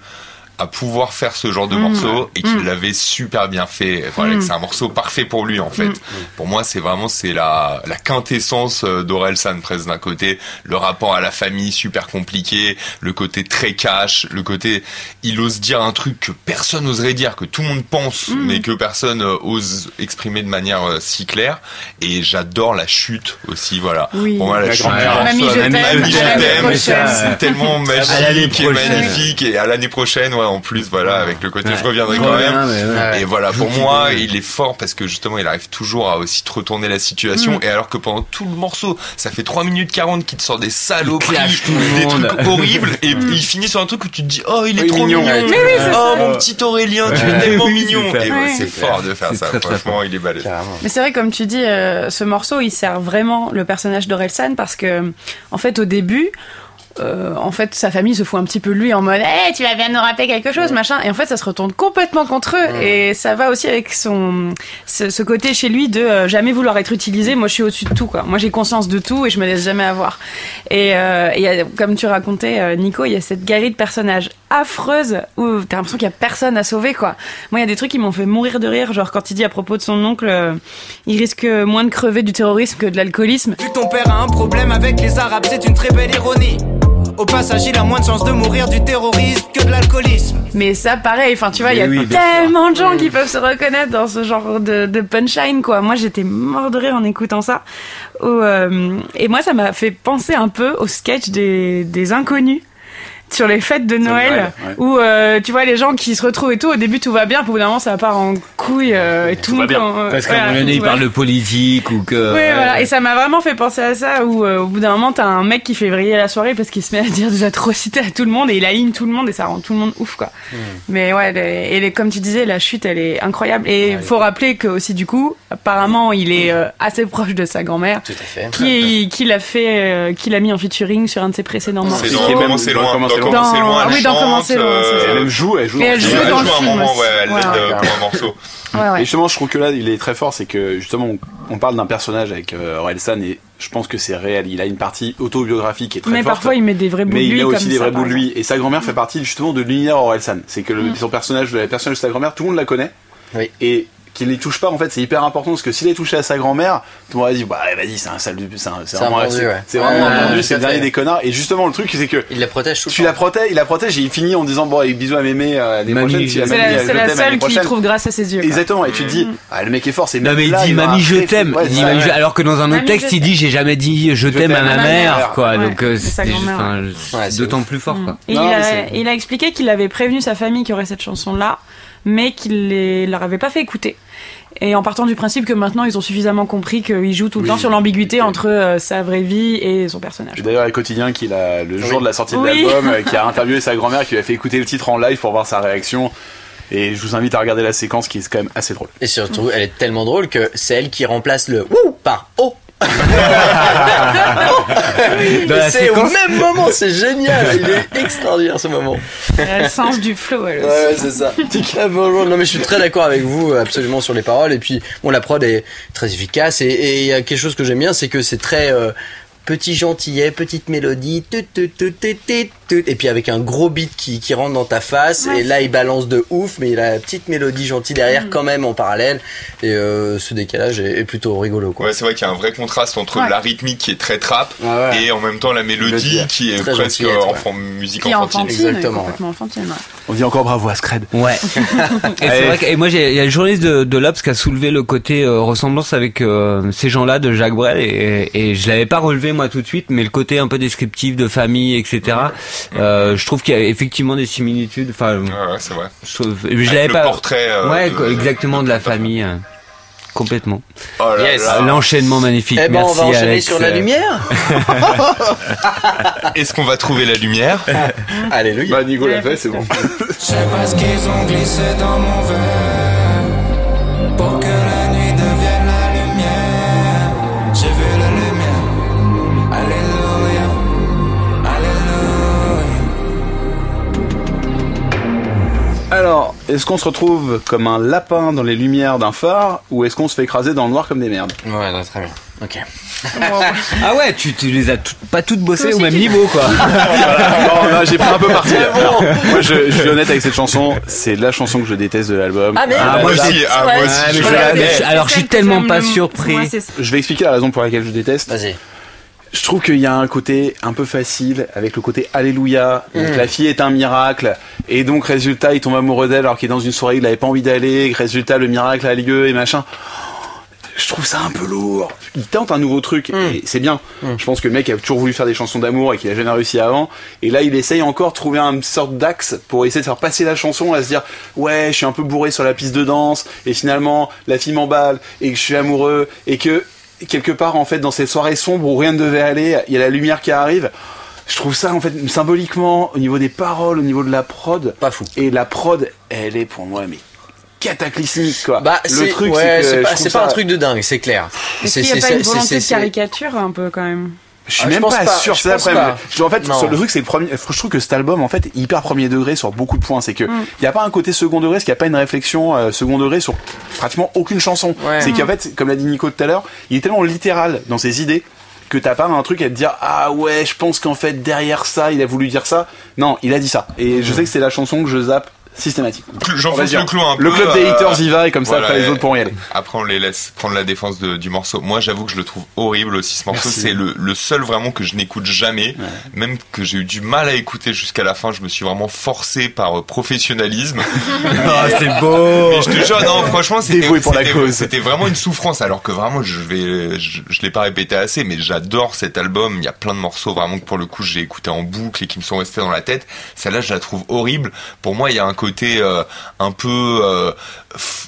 à pouvoir faire ce genre de morceau et qu'il l'avait super bien fait. Voilà, que c'est un morceau parfait pour lui en fait. Pour moi, c'est vraiment c'est la la quintessence euh, d'Orelsan presque d'un côté, le rapport à la famille super compliqué, le côté très cash, le côté il ose dire un truc que personne oserait dire, que tout le monde pense mais que personne euh, ose exprimer de manière euh, si claire. Et j'adore la chute aussi, voilà.
Oui.
Pour moi, la
La
chute
Mamie, je t'aime,
c'est tellement magique et magnifique et à l'année prochaine ouais en plus voilà avec le côté
Ouais.
je reviendrai quand
ouais,
même.
ouais, ouais.
et voilà pour moi il est fort parce que justement il arrive toujours à aussi te retourner la situation. Et alors que pendant tout le morceau ça fait 3 minutes 40 qu'il te sort des saloperies des
monde.
trucs horribles. Et il finit sur un truc où tu te dis oh il est
Oui,
trop
mignon.
mignon,
Ouais,
Mais oui, c'est
oh
ça.
mon petit Aurélien tu es tellement mignon.
c'est
fort de faire ça.
très, très
franchement il est balèze.
Carrément.
Mais c'est vrai, comme tu dis, euh, ce morceau, il sert vraiment le personnage d'Orelsan parce que, en fait, au début, euh, en fait, sa famille se fout un petit peu de lui en mode, hey, tu vas bien nous rappeler quelque chose, machin. Et en fait, ça se retourne complètement contre eux. Et ça va aussi avec son, ce, ce côté chez lui de euh, jamais vouloir être utilisé. Moi, je suis au-dessus de tout, quoi. Moi, j'ai conscience de tout et je me laisse jamais avoir. Et, euh, et il y a- comme tu racontais, euh, Nico, il y a cette galerie de personnages affreuse où t'as l'impression qu'il y a personne à sauver, quoi. Moi, il y a des trucs qui m'ont fait mourir de rire, genre quand il dit à propos de son oncle, euh, il risque moins de crever du terrorisme que de l'alcoolisme.
Vu que ton père a un problème avec les arabes, c'est une très belle ironie. Au passage, il a moins de chances de mourir du terrorisme que de l'alcoolisme.
Mais ça, pareil, enfin, tu vois, il y a
oui,
tellement de gens qui peuvent se reconnaître dans ce genre de, de punchline, quoi. Moi, j'étais mort de rire en écoutant ça. Où, euh, et moi, ça m'a fait penser un peu au sketch des, des inconnus sur les fêtes de Noël,
Noël, ouais.
où euh, tu vois les gens qui se retrouvent et tout. Au début, tout va bien, puis au bout d'un moment, ça part en couille euh, et tout, le
va bien.
quand-
Parce qu'à un moment donné, il
tout va
parle de politique ou que.
oui, voilà. Et ça m'a vraiment fait penser à ça, où euh, au bout d'un moment, t'as un mec qui fait vriller la soirée parce qu'il se met à dire des atrocités à tout le monde et il aligne tout le monde et ça rend tout le monde ouf, quoi. Mais ouais, les- et les- comme tu disais, la chute, elle est incroyable. Et il faut rappeler que aussi, du coup, apparemment, il est euh, assez proche de sa grand-mère,
Tout à fait.
qui, qui l'a fait, euh, qui l'a mis en featuring sur un de ses précédents morceaux.
c'est comment c'est loin dans
c'est
comment
loin.
loin
Ah
elle
oui, dans
chante,
loin, c'est
euh,
ça.
Elle même joue, elle joue.
Elle
dans le
joue
film.
dans
elle
le
joue à un
film
moment
aussi.
ouais elle l'aide
ouais.
pour un morceau
Ouais,
Et justement, je trouve que là, il est très fort, c'est que justement, on, on parle d'un personnage avec euh, Orelsan et je pense que c'est réel. Il a une partie autobiographique qui est très
Mais
forte.
parfois, il met des vrais bouts
mais
de
il
lui
met
comme
aussi des vrais bouts de lui. Et sa grand-mère fait partie justement de l'univers Orelsan. C'est que le,
Mm.
son personnage, le personnage de sa grand-mère, tout le monde la connaît.
Oui.
Et qu'il les touche pas, en fait, c'est hyper important parce que s'il est touché à sa grand-mère, tout le monde va dire, bah vas-y, c'est un sale du, c'est un- c'est vraiment, c'est-
ouais.
c'est vraiment
Ouais,
c'est le dernier des connards. Et justement, le truc, c'est que
Il la protège tout le
tu
temps.
la protèges, il la protège et il finit en disant, bon, allez, bisous à mémé, euh, l'année
Mamie,
la
C'est
mamie,
la, la
l'année
seule qui trouve grâce à ses yeux. quoi.
Exactement, et tu te dis, ah, le mec est fort, c'est
Non mais il
là,
dit mamie je t'aime. Dit alors que dans un autre texte il dit j'ai jamais dit je t'aime à ma mère quoi. Donc d'autant plus fort quoi.
Il, a, a expliqué qu'il avait prévenu sa famille qu'il y aurait cette chanson-là, mais qu'il les leur avait pas fait écouter. Et en partant du principe que maintenant ils ont suffisamment compris qu'il joue tout le
Oui.
temps sur l'ambiguïté entre euh, sa vraie vie et son personnage.
D'ailleurs, il y a Quotidien qui l'a, le jour
Oui.
de la sortie de
Oui.
l'album, euh, qui a <laughs> interviewé sa grand-mère, qui lui a fait écouter le titre en live pour voir sa réaction. Et je vous invite à regarder la séquence qui est quand même assez drôle.
Et surtout, elle est tellement drôle que c'est elle qui remplace le wouh par oh. C'est au même moment, c'est génial. Il est extraordinaire ce moment.
Elle a le sens du flow, elle aussi.
Ouais, c'est ça. Bonjour. Non, mais je suis très d'accord avec vous, absolument, sur les paroles. Et puis, bon, la prod est très efficace. Et il y a quelque chose que j'aime bien, c'est que c'est très euh, petit gentillet, petite mélodie, tut, tut, tut, et puis avec un gros beat qui, qui rentre dans ta face.
Ouais.
Et là, il balance de ouf, mais il a la petite mélodie gentille derrière
Mm.
quand même en parallèle. Et euh, ce décalage est, est plutôt rigolo, quoi.
Ouais, c'est vrai qu'il y a un vrai contraste entre
Ouais.
la rythmique qui est très trap
Ah ouais.
et en même temps la mélodie qui est
très
presque enfant, musique
Qui est
enfantine.
enfantine,
Exactement,
complètement enfantine. ouais.
On dit encore bravo à Scred.
Ouais. <laughs> et c'est vrai que et moi il y a le journaliste de, de l'Obs qui a soulevé le côté euh, ressemblance avec euh, ces gens-là de Jacques Brel et, et je l'avais pas relevé moi tout de suite mais le côté un peu descriptif de famille etc. Euh, je trouve qu'il y a effectivement des similitudes. Enfin,
Ouais, ouais, c'est vrai.
je, trouve- je l'avais pas.
portrait, euh,
ouais,
de-
exactement de la famille. euh, Complètement.
Oh là
Yes.
L'enchaînement magnifique.
Eh ben, on
Merci
va enchaîner
Alex.
sur la
Euh,
lumière. <laughs>
Est-ce qu'on va trouver la lumière?
Alléluia.
Bah, Nico l'a fait, c'est bon. <laughs>
Je sais pas ce qu'ils ont glissé dans mon verre
Alors, est-ce qu'on se retrouve comme un lapin dans les lumières d'un phare ou est-ce qu'on se fait écraser dans le noir comme des merdes
Ouais, non, très bien. Ok.
Ah ouais, tu, tu les as pas toutes bossées au même niveau, quoi.
Non, <laughs> non, j'ai pris un peu parti. Alors, moi, je, je suis honnête avec cette chanson. C'est la chanson que je déteste de l'album.
Ah, merde.
Ah, moi,
aussi, ah, moi aussi,
mais
je
je alors, je suis tellement pas surpris.
Moi.
Je vais expliquer la raison pour laquelle je déteste.
Vas-y.
Je trouve qu'il y a un côté un peu facile avec le côté Alléluia. Donc, La fille est un miracle. Et donc, résultat, il tombe amoureux d'elle alors qu'il est dans une soirée, il n'avait pas envie d'aller. Résultat, le miracle a lieu et machin. Je trouve ça un peu lourd. Il tente un nouveau truc et c'est bien. Je pense que le mec a toujours voulu faire des chansons d'amour et qu'il a jamais réussi avant. Et là, il essaye encore de trouver une sorte d'axe pour essayer de faire passer la chanson à se dire ouais, je suis un peu bourré sur la piste de danse et finalement la fille m'emballe et que je suis amoureux et que quelque part en fait dans cette soirée sombre où rien ne devait aller, il y a la lumière qui arrive. Je trouve ça en fait symboliquement au niveau des paroles, au niveau de la prod,
Pas fou.
et la prod, elle est pour moi mais cataclysmique quoi.
Bah,
le
c'est
truc
ouais,
c'est
pas,
je trouve
c'est pas
ça-
un truc de dingue, c'est clair.
Est-ce
C'est-
qu'il n'y a
c'est-
pas une
c'est-
volonté
c'est-
de
c'est-
caricature un peu quand même?
Je suis
Ah,
même pas,
pas,
sûr,
je
c'est la
pense pas.
Je- En fait,
Non.
le truc, c'est le premier. Je trouve que cet album, en fait, est hyper premier degré sur beaucoup de points. C'est que il y a pas un côté second degré, qu'il n'y a pas une réflexion euh, second degré sur pratiquement aucune chanson.
Ouais.
C'est qu'en fait, comme l'a dit Nico tout à l'heure, il est tellement littéral dans ses idées que t'as pas un truc à te dire ah ouais je pense qu'en fait derrière ça il a voulu dire ça non il a dit ça et je sais que c'est la chanson que je zappe systématiquement
J'enfonce le clou un peu.
le club des
euh,
haters y va et comme ça
voilà,
après les autres pourront y aller
Après, on les laisse prendre la défense de- du morceau. Moi, j'avoue que je le trouve horrible aussi. Ce morceau, c'est le, le seul vraiment que je n'écoute jamais. Même que j'ai eu du mal à écouter jusqu'à la fin. Je me suis vraiment forcé par euh, professionnalisme. <laughs>
Ah, c'est beau.
Mais je te jure, non, franchement, c'était,
Dévoué pour la
c'était-
cause.
c'était vraiment une souffrance. Alors que vraiment, je vais, je, je l'ai pas répété assez, mais j'adore cet album. Il y a plein de morceaux vraiment que pour le coup, j'ai écouté en boucle et qui me sont restés dans la tête. Celle-là, je la trouve horrible. Pour moi, il y a un côté euh, un peu, euh,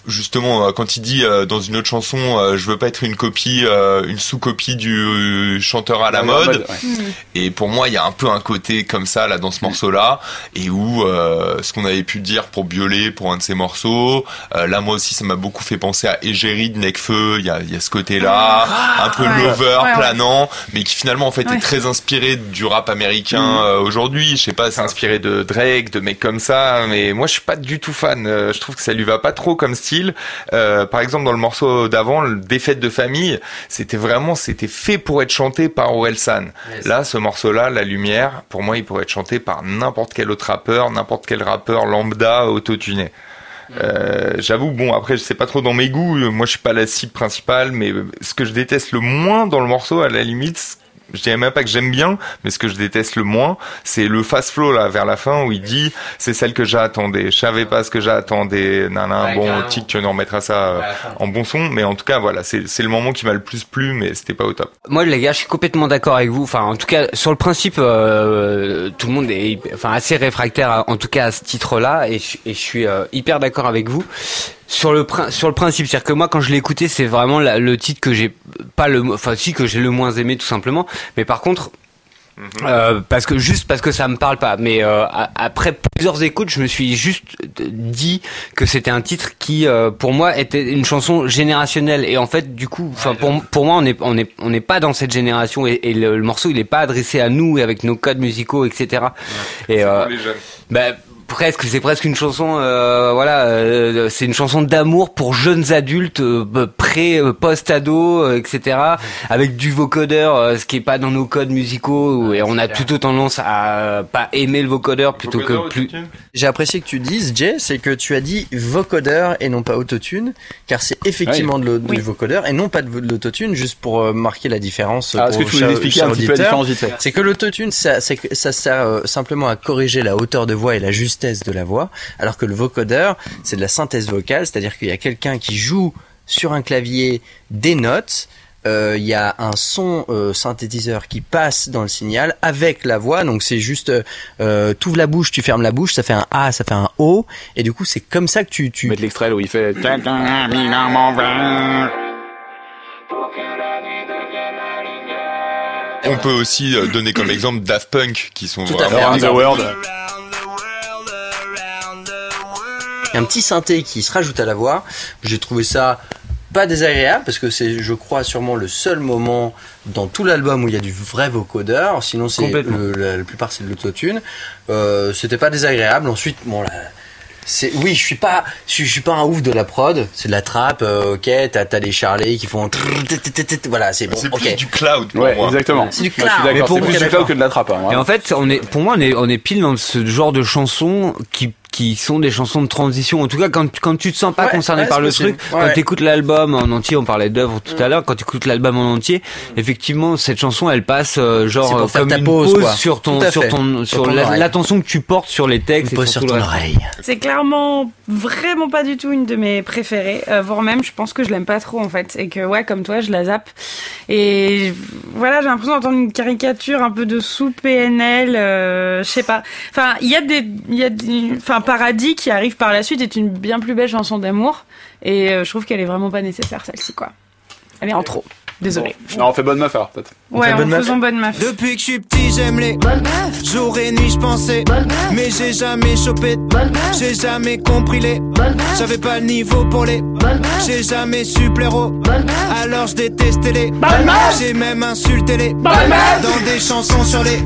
justement, euh, quand il dit euh, dans une autre chanson, euh, je veux pas être une copie, euh, une sous-copie du euh, chanteur à la mode.
ouais.
Et pour moi, il y a un peu un côté comme ça là dans ce morceau-là, et où euh, ce qu'on avait pu dire pour Biolay, pour un de ses morceaux, euh, là moi aussi ça m'a beaucoup fait penser à Égérie de Necfeu. Il y a, il y a ce côté-là, un peu
ouais.
lover,
Ouais, ouais.
planant, mais qui finalement en fait
Ouais.
est très inspiré du rap américain euh, aujourd'hui. Je sais pas, c'est inspiré de Drake, de mecs comme ça, mais moi je suis pas du tout fan. Euh, je trouve que ça lui va pas trop comme style. Euh, par exemple dans le morceau d'avant, le Défaite de famille, c'était vraiment c'était fait pour être chanté par Orelsan. Là, ce morceau-là, La Lumière, pour moi, il pourrait être chanté par n'importe quel autre rappeur, n'importe quel rappeur lambda autotuné. Euh, J'avoue, bon, après, je sais pas trop dans mes goûts. Moi, je suis pas la cible principale, mais ce que je déteste le moins dans le morceau, à la limite, je dirais même pas que j'aime bien, mais ce que je déteste le moins, c'est le fast flow là vers la fin où il dit c'est celle que j'attendais. Je savais pas ce que j'attendais. Nana,
Ouais,
bon, tic, tu nous remettras ça euh, en bon son, mais en tout cas, voilà, c'est c'est le moment qui m'a le plus plu, mais c'était pas au top.
Moi, les gars, je suis complètement d'accord avec vous. Enfin, en tout cas, sur le principe, euh, tout le monde est, enfin, assez réfractaire, en tout cas à ce titre-là, et, je- et je suis euh, hyper d'accord avec vous. Sur le sur le principe, c'est-à-dire que moi, quand je l'ai écouté, c'est vraiment la- le titre que j'ai pas le, enfin, si que j'ai le moins aimé, tout simplement. Mais par contre. Euh, parce que juste parce que ça me parle pas. Mais euh, après plusieurs écoutes je me suis juste dit que c'était un titre qui euh, pour moi était une chanson générationnelle. Et en fait du coup enfin pour, pour moi on est on est on n'est pas dans cette génération et, et le, le morceau il est pas adressé à nous et avec nos codes musicaux etc et euh, bah, presque c'est presque une chanson euh, voilà euh, c'est une chanson d'amour pour jeunes adultes euh, pré euh, post ado euh, etc avec du vocodeur euh, ce qui est pas dans nos codes musicaux et on a plutôt tendance à euh, pas aimer le vocodeur plutôt que plus
J'ai apprécié que tu dises, Jay, c'est que tu as dit vocodeur et non pas autotune, car c'est effectivement de l'au- du vocodeur et non pas de l'autotune, juste pour euh, marquer la différence. Pour
est-ce que tu voulais expliquer un petit peu la différence vite fait
C'est que l'autotune, ça, c'est que ça sert euh, simplement à corriger la hauteur de voix et la justesse de la voix, alors que le vocodeur, c'est de la synthèse vocale, c'est-à-dire qu'il y a quelqu'un qui joue sur un clavier des notes euh, il y a un son euh, synthétiseur qui passe dans le signal avec la voix. Donc c'est juste, euh, tu ouvres la bouche, tu fermes la bouche, ça fait un A, ça fait un O, et du coup c'est comme ça que tu, tu
Mettre l'extrait où il fait.
On peut aussi euh, donner comme exemple Daft Punk, qui sont
Tout à fait. Un petit synthé qui se rajoute à la voix. J'ai trouvé ça pas désagréable parce que c'est, je crois, sûrement le seul moment dans tout l'album où il y a du vrai vocodeur. Sinon, c'est la, la plupart c'est de l'autotune. Euh, c'était pas désagréable. Ensuite, bon là. C'est, oui, je suis pas, je suis, je suis pas un ouf de la prod. C'est de la trappe, euh, ok. T'as, t'as des charlets qui font, voilà, c'est bon,
C'est
ok.
plus du cloud pour
Ouais,
moi.
exactement.
C'est du cloud.
Mais
d'accord.
pour
C'est plus du cloud que de la trappe. hein.
Et en fait, on est, pour moi, on est, on est pile dans ce genre de chansons qui qui sont des chansons de transition. En tout cas, quand, quand tu te sens pas
Ouais,
concerné
ouais,
par le
possible.
truc,
Ouais.
quand tu écoutes l'album en entier, on parlait d'œuvre tout à l'heure, quand tu écoutes l'album en entier, effectivement, cette chanson, elle passe euh, genre
pour
euh, comme une
pause,
pause
quoi.
sur ton sur ton
Sur
l'attention que tu portes sur les textes
Une
et
sur ton oreille.
C'est clairement vraiment pas du tout une de mes préférées, euh, voire même je pense que je l'aime pas trop en fait, et que ouais comme toi je la zappe. Et voilà j'ai l'impression d'entendre une caricature un peu de sous PNL, euh, je sais pas. Enfin il y a des, il y a des, enfin Paradis qui arrive par la suite est une bien plus belle chanson d'amour, et euh, je trouve qu'elle est vraiment pas nécessaire celle-ci quoi. Elle est en trop. Désolé.
Non, on fait bonne meuf alors, peut-être.
Ouais,
fait
en
bonne meuf.
faisant bonne meuf.
Depuis que je suis petit, j'aime les Jour et nuit, je pensais. Mais j'ai jamais chopé J'ai jamais compris les J'avais pas le niveau pour les J'ai jamais su plaire aux Alors je détestais les J'ai même insulté les Dans des chansons sur les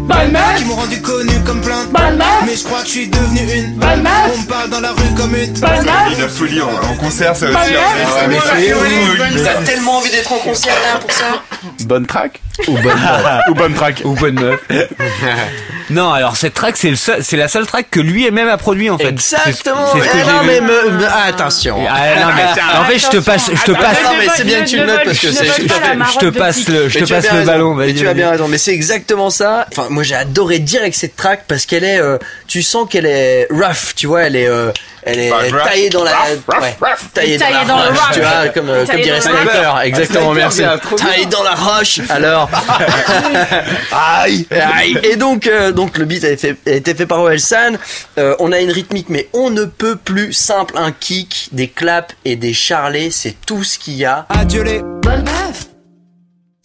Qui m'ont rendu connu comme plein Mais je crois que je suis devenu une On me parle dans la rue comme une
Et la folie en, en concert, ça aussi. hein.
mais
Ça,
c'est
oui, oui, oui.
T'as tellement envie d'être en concert là pour ça.
Bonne track Ou bonne <laughs> Ou bonne track
Ou bonne meuf. <laughs> non, alors cette track, c'est le seul, c'est la seule track que lui même a produit en fait.
Exactement.
C'est- c'est ce que
Eh
j'ai
non mais me- me- ah, attention.
Ah, non, mais, en fait, je te passe, je te passe,
non, mais c'est bien que tu le notes parce que c'est-
je te, je te passe le, je
Mais
te
tu as
passe
bien
le
raison.
ballon.
Mais
vas-y,
tu as
vas-y.
bien raison. Mais c'est exactement ça. Enfin, moi j'ai adoré direct cette track parce qu'elle est, euh, tu sens qu'elle est rough, tu vois, elle est, euh, elle est
Bah, rough.
taillée dans la, ouais, taillée dans,
Taillée
la
dans
roche, tu vois, comme, euh, comme
Taillée
dirait Sniper. Exactement, merci. Taillée dans la roche. Alors, <laughs> aïe, aïe. Et donc, euh, donc le beat a été fait, a été fait par Orelsan. Euh, on a une rythmique, mais on ne peut plus simple. Un kick, des claps et des charlets, c'est tout ce qu'il y a.
Adieu les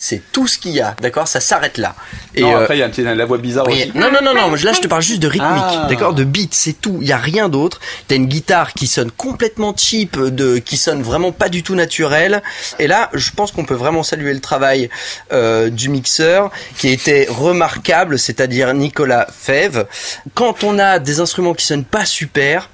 C'est tout ce qu'il y a, d'accord? Ça s'arrête là. Et
Non,
euh,
après, il y a un petit- la voix bizarre aussi.
non, non, non, non, là je te parle juste de rythmique,
Ah.
d'accord? De beat, c'est tout, il y a rien d'autre. T'as une guitare qui sonne complètement cheap, de, qui sonne vraiment pas du tout naturelle. Et là, je pense qu'on peut vraiment saluer le travail euh, du mixeur, qui était remarquable, c'est-à-dire Nicolas Fève. Quand on a des instruments qui sonnent pas super,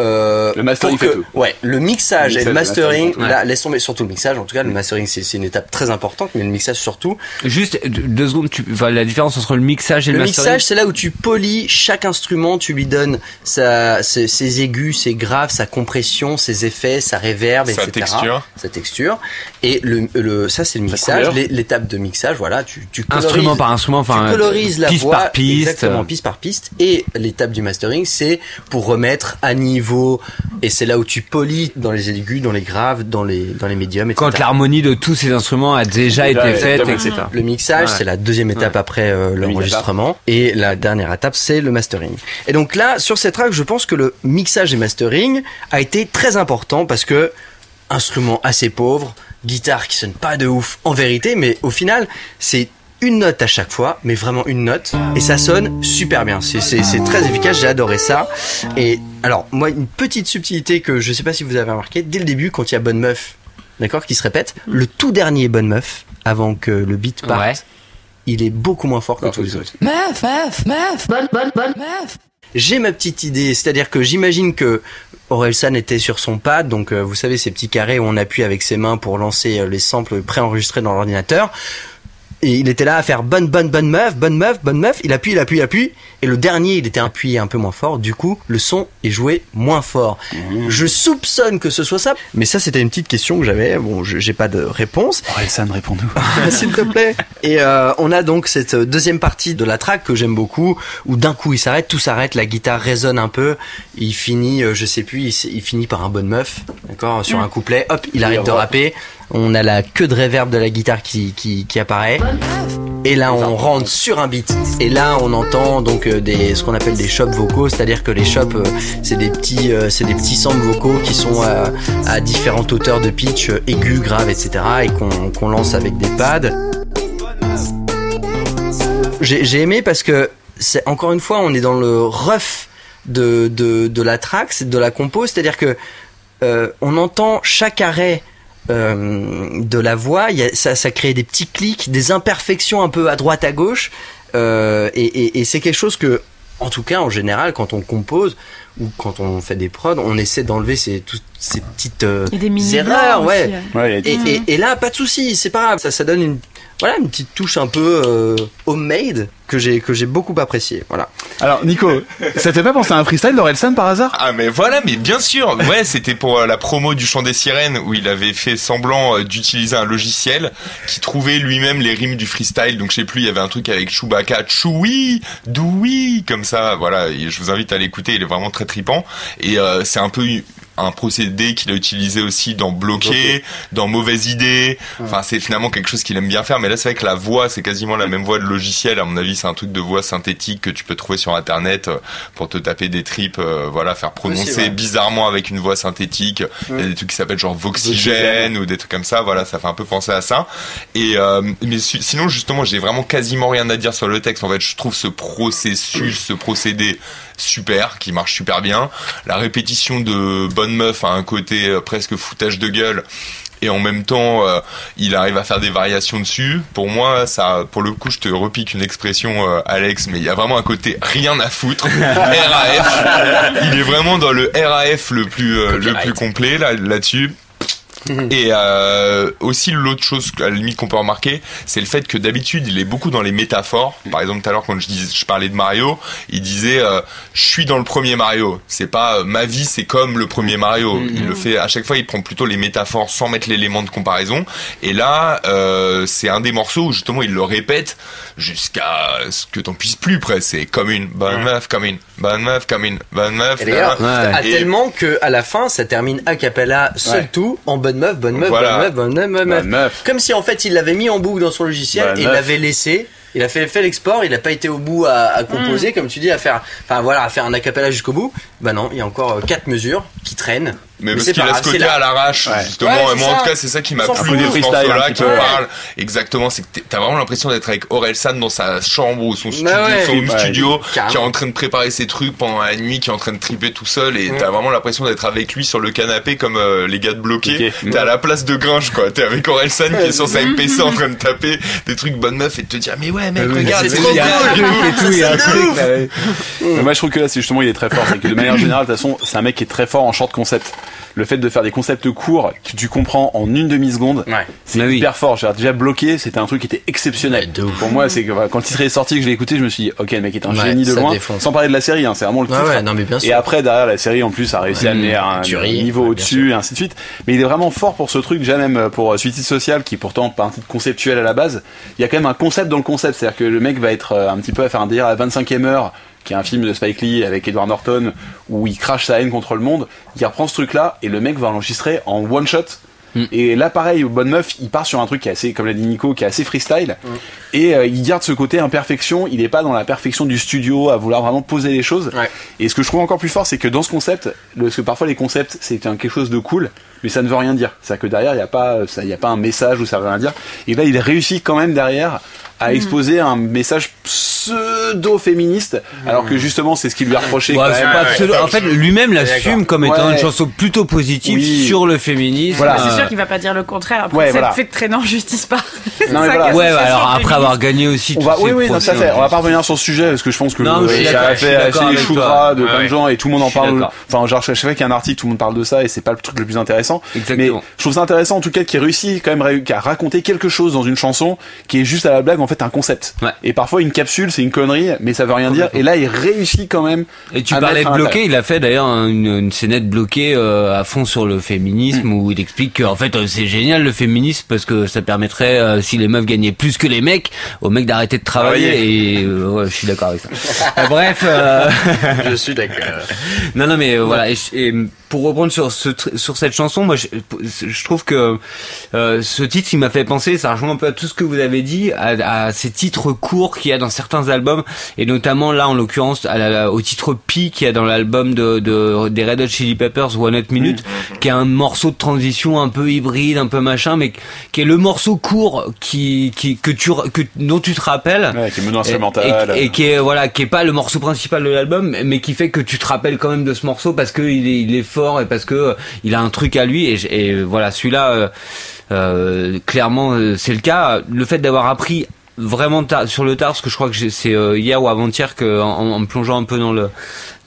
euh,
Le mastering fait tout.
Ouais, le mixage
Le
et le mastering,
le mastering,
là, laisse tomber surtout le mixage. En tout cas, le mastering, c'est c'est une étape très importante, mais le mixage surtout.
Juste deux secondes. Tu, enfin, la différence entre le mixage et le,
Le
mastering.
mixage, c'est là où tu polis chaque instrument, tu lui donnes sa, ses, ses aigus, ses graves, sa compression, ses effets, sa réverb,
Sa
etc.
texture.
Sa texture. Et le, le ça, c'est le mixage, l'étape de mixage. Voilà, tu, tu colorises,
Instrument par instrument, enfin,
tu colorises la
piste
voix,
par piste.
exactement, piste par piste. Et l'étape du mastering, c'est pour remettre à niveau. Et c'est là où tu polis dans les aigus, dans les graves, dans les dans les médiums, etc.
Quand l'harmonie de tous ces instruments a déjà
Déjà,
été faite, etc.
Le mixage,
Ouais.
c'est la deuxième étape après euh, l'enregistrement. Et la dernière étape, c'est le mastering. Et donc là, sur cette track, je pense que le mixage et mastering a été très important parce que instrument assez pauvre, guitare qui sonne pas de ouf en vérité, mais au final, c'est une note à chaque fois, mais vraiment une note, et ça sonne super bien. C'est- C'est c'est très efficace, j'ai adoré ça. Et alors, moi, une petite subtilité que je sais pas si vous avez remarqué, dès le début, quand il y a Bonne Meuf, d'accord, qui se répète, le tout dernier Bonne Meuf, avant que le beat parte,
Ouais.
il est beaucoup moins fort que tous les autres.
Meuf, meuf, meuf, bonne, bonne, bonne, meuf.
J'ai ma petite idée, c'est-à-dire que j'imagine que Orelsan était sur son pad, donc euh, vous savez ces petits carrés où on appuie avec ses mains pour lancer euh, les samples préenregistrés dans l'ordinateur. Et il était là à faire bonne, bonne, bonne meuf, bonne meuf, bonne meuf. Il appuie, il appuie, il appuie. Et le dernier, il était appuyé un peu moins fort. Du coup, le son est joué moins fort. Je soupçonne que ce soit ça. Mais ça, c'était une petite question que j'avais. Bon, j'ai pas de réponse.
Orelsan, réponds-nous. <laughs>
S'il te plaît. Et euh, on a donc cette euh, deuxième partie de la track que j'aime beaucoup, où d'un coup il s'arrête, tout s'arrête, la guitare résonne un peu, il finit, euh, je sais plus, il, finit par un bonne meuf, d'accord, sur un couplet, hop, il arrête de rapper, on a la queue de réverb de la guitare qui, qui, qui apparaît. Et là, on rentre sur un beat. Et là, on entend donc euh, des, ce qu'on appelle des chops vocaux, c'est-à-dire que les chops, euh, c'est des petits, euh, c'est des petits samples vocaux qui sont à, à différentes hauteurs de pitch, aigus, graves, etc., et qu'on qu'on lance avec des pads. J'ai j'ai aimé parce que c'est encore une fois, on est dans le rough de de, de la track, de la compo, c'est-à-dire que euh, on entend chaque arrêt euh, de la voix, il y a, ça, ça crée des petits clics, des imperfections un peu à droite à gauche, euh, et, et, et c'est quelque chose que, en tout cas, en général, quand on compose ou quand on fait des prods, on essaie d'enlever ces, toutes ces petites euh, erreurs, ouais.
Ouais,
Et, et, et là, pas de souci, c'est pas grave, ça, ça donne une, voilà, une petite touche un peu euh, homemade que j'ai que j'ai beaucoup apprécié. Voilà.
Alors, Nico, <laughs> ça te fait pas penser à un freestyle d'Orelsan par hasard?
Ah mais voilà, mais bien sûr. Ouais, c'était pour euh, la promo du chant des sirènes où il avait fait semblant euh, d'utiliser un logiciel qui trouvait lui-même les rimes du freestyle. Donc je sais plus, il y avait un truc avec Chewbacca, Chewie, Doui, comme ça. Voilà, et je vous invite à l'écouter. Il est vraiment très tripant. Et euh, c'est un peu un procédé qu'il a utilisé aussi dans Bloqué, dans Mauvaise Idée. Enfin, c'est finalement quelque chose qu'il aime bien faire. Mais là, c'est vrai que la voix, c'est quasiment la même voix de logiciel. À mon avis, c'est un truc de voix synthétique que tu peux trouver sur Internet euh, pour te taper des tripes, euh, voilà, faire prononcer
ouais.
bizarrement avec une voix synthétique. Il y a des trucs qui s'appellent genre Voxygène ou des trucs comme ça. Voilà, ça fait un peu penser à ça. Et euh, mais si- sinon, justement, j'ai vraiment quasiment rien à dire sur le texte. En fait, je trouve ce processus, ce procédé super, qui marche super bien. La répétition de Bonne Meuf a un côté euh, presque foutage de gueule. Et en même temps, euh, il arrive à faire des variations dessus. Pour moi, ça, pour le coup, je te repique une expression, euh, Alex, mais il y a vraiment un côté rien à foutre. <laughs> RAF. Il est vraiment dans le RAF le plus, euh, le plus complet là, là-dessus. <laughs> Et euh, aussi l'autre chose à la limite qu'on peut remarquer, c'est le fait que d'habitude il est beaucoup dans les métaphores. Par exemple tout à l'heure quand je dis, je parlais de Mario, il disait euh, je suis dans le premier Mario. C'est pas euh, ma vie c'est comme le premier Mario. Il le fait à chaque fois il prend plutôt les métaphores sans mettre l'élément de comparaison. Et là euh, c'est un des morceaux où justement il le répète jusqu'à ce que t'en puisses plus presque. C'est comme une bonne meuf, comme une bonne meuf, comme une bonne meuf.
Et d'ailleurs,
Ouais.
à
Et-
tellement que à la fin, ça termine a cappella seul
Ouais.
tout en bonne meuf, bonne meuf,
Voilà.
bonne meuf, bonne meuf, bonne meuf.
Bonne meuf.
Comme si en fait il l'avait mis en boucle dans son logiciel
Bonne
et l'avait laissé. Il a fait, fait l'export, il n'a pas été au bout à, à composer, comme tu dis, à faire, enfin voilà, à faire un acapella jusqu'au bout. Bah non, il y a encore euh, quatre mesures qui traînent.
Mais, parce qu'il a
là.
à l'arrache,
Ouais.
justement.
Ouais,
et moi, en tout cas, c'est ça qui m'a plu morceau-là
petit
qui
peu.
parle. Exactement, c'est que t'es- t'as vraiment l'impression d'être avec Orelsan dans sa chambre ou son studio,
Bah ouais.
son home
Ouais,
studio, qui est en train de préparer ses trucs pendant la nuit, qui est en train de triper tout seul, et t'as vraiment l'impression d'être avec lui sur le canapé comme euh, les gars de bloqué.
Ok.
T'es à la place de Gringe, quoi. T'es avec Orelsan qui est sur sa MPC en train de taper des trucs bonne meuf et de te dire, mais ouais, mec, regarde,
c'est trop cool.
ouais.
Moi, je trouve que là, c'est justement, il est très fort. C'est que de manière générale, de toute façon, c'est un mec qui est très fort en short concept. Le fait de faire des concepts courts que tu comprends en une demi-seconde,
Ouais.
c'est
Bah oui.
hyper fort. J'ai déjà bloqué, c'était un truc qui était exceptionnel.
Ouais, de ouf.
Pour moi, c'est que voilà, quand le titre est sorti, que je l'ai écouté, je me suis dit, ok, le mec est un
Ouais,
génie de loin.
défonce.
Sans parler de la série, hein, c'est vraiment le
Ouais,
titre.
ouais, non mais bien
Et après, derrière, la série, en plus, a réussi à amener à un niveau au-dessus, et ainsi de suite. Mais il est vraiment fort pour ce truc, déjà même pour euh, Suicide Social, qui est pourtant pas un titre conceptuel à la base. Il y a quand même un concept dans le concept. C'est-à-dire que le mec va être euh, un petit peu à faire un délire à la 25e heure, qui est un film de Spike Lee avec Edward Norton, où il crache sa haine contre le monde. Il reprend ce truc-là, et le mec va l'enregistrer en one shot.
Mm.
Et là, pareil, au Bonne Meuf, il part sur un truc qui est assez, comme l'a dit Nico, qui est assez freestyle. Et euh, il garde ce côté imperfection. Il n'est pas dans la perfection du studio, à vouloir vraiment poser les choses.
Ouais.
Et ce que je trouve encore plus fort, c'est que dans ce concept, le- parce que parfois les concepts, c'est un- quelque chose de cool, mais ça ne veut rien dire. C'est-à-dire que derrière, il n'y a pas, ça- il y a pas un message où ça veut rien dire. Et là, il réussit quand même derrière à exposer un message pseudo-féministe, alors que justement, c'est ce qui lui a reproché
Ouais,
quand
c'est
même.
pas pseudo- En fait, lui-même l'assume comme étant
Ouais.
une chanson plutôt positive
Oui.
sur le féminisme.
Voilà.
C'est
Euh,
sûr qu'il va pas dire le contraire. Après,
Ouais,
c'est
voilà.
le fait justice pas. C'est
Non, <laughs> mais
ça
voilà.
qui
Ouais,
association
alors après
féministe.
avoir gagné aussi
On va, oui, oui, non, ça fait.
hein.
On va pas revenir sur ce sujet parce que je pense que
Non, je
ça a
je
fait les gras de plein de gens et tout le monde en
Je
parle. Enfin, genre, chaque fois qu'il y a un article, tout le monde parle de ça et c'est pas le truc le plus intéressant.
Exactement.
Mais je trouve ça intéressant en tout cas qu'il réussit quand même ré- à raconter quelque chose dans une chanson qui est juste à la blague fait un concept.
Ouais.
Et parfois une capsule c'est une connerie mais ça veut rien dire. Et là, il réussit quand même.
Et tu
à
parlais de bloqué, il a fait d'ailleurs un- une, une scénette bloquée euh, à fond sur le féminisme où il explique qu'en fait euh, c'est génial le féminisme parce que ça permettrait euh, si les meufs gagnaient plus que les mecs aux mecs d'arrêter de travailler et euh, ouais, je suis d'accord avec ça. <laughs> Bref,
Je suis d'accord. <laughs>
non non mais voilà et, et pour reprendre sur ce tr- sur cette chanson, moi je, je trouve que ce titre il m'a fait penser, ça rejoint un peu à tout ce que vous avez dit, à, à ces titres courts qu'il y a dans certains albums et notamment là en l'occurrence au titre Pi qu'il y a dans l'album de, de des Red Hot Chili Peppers One Hot Minute, qui est un morceau de transition un peu hybride, un peu machin, mais qui est le morceau court qui qui que tu que dont tu te rappelles.
Ouais, qui est
et,
instrumental.
et- et qui est voilà qui est pas le morceau principal de l'album mais qui fait que tu te rappelles quand même de ce morceau parce que il est, il est fort et parce que euh, il a un truc à lui. Et, voilà celui-là euh, euh, clairement c'est le cas. Le fait d'avoir appris vraiment tard- sur le tard parce que je crois que c'est euh, hier ou avant-hier que en, en plongeant un peu dans le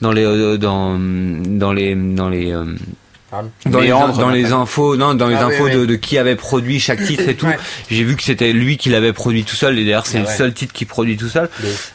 dans les euh, dans dans les dans les euh, dans les, dans les infos, non, dans les
Ah
infos
oui.
De, de qui avait produit chaque titre et tout.
Ouais.
J'ai vu que c'était lui qui l'avait produit tout seul et d'ailleurs c'est
Ah
le
ouais.
seul titre qui produit tout seul.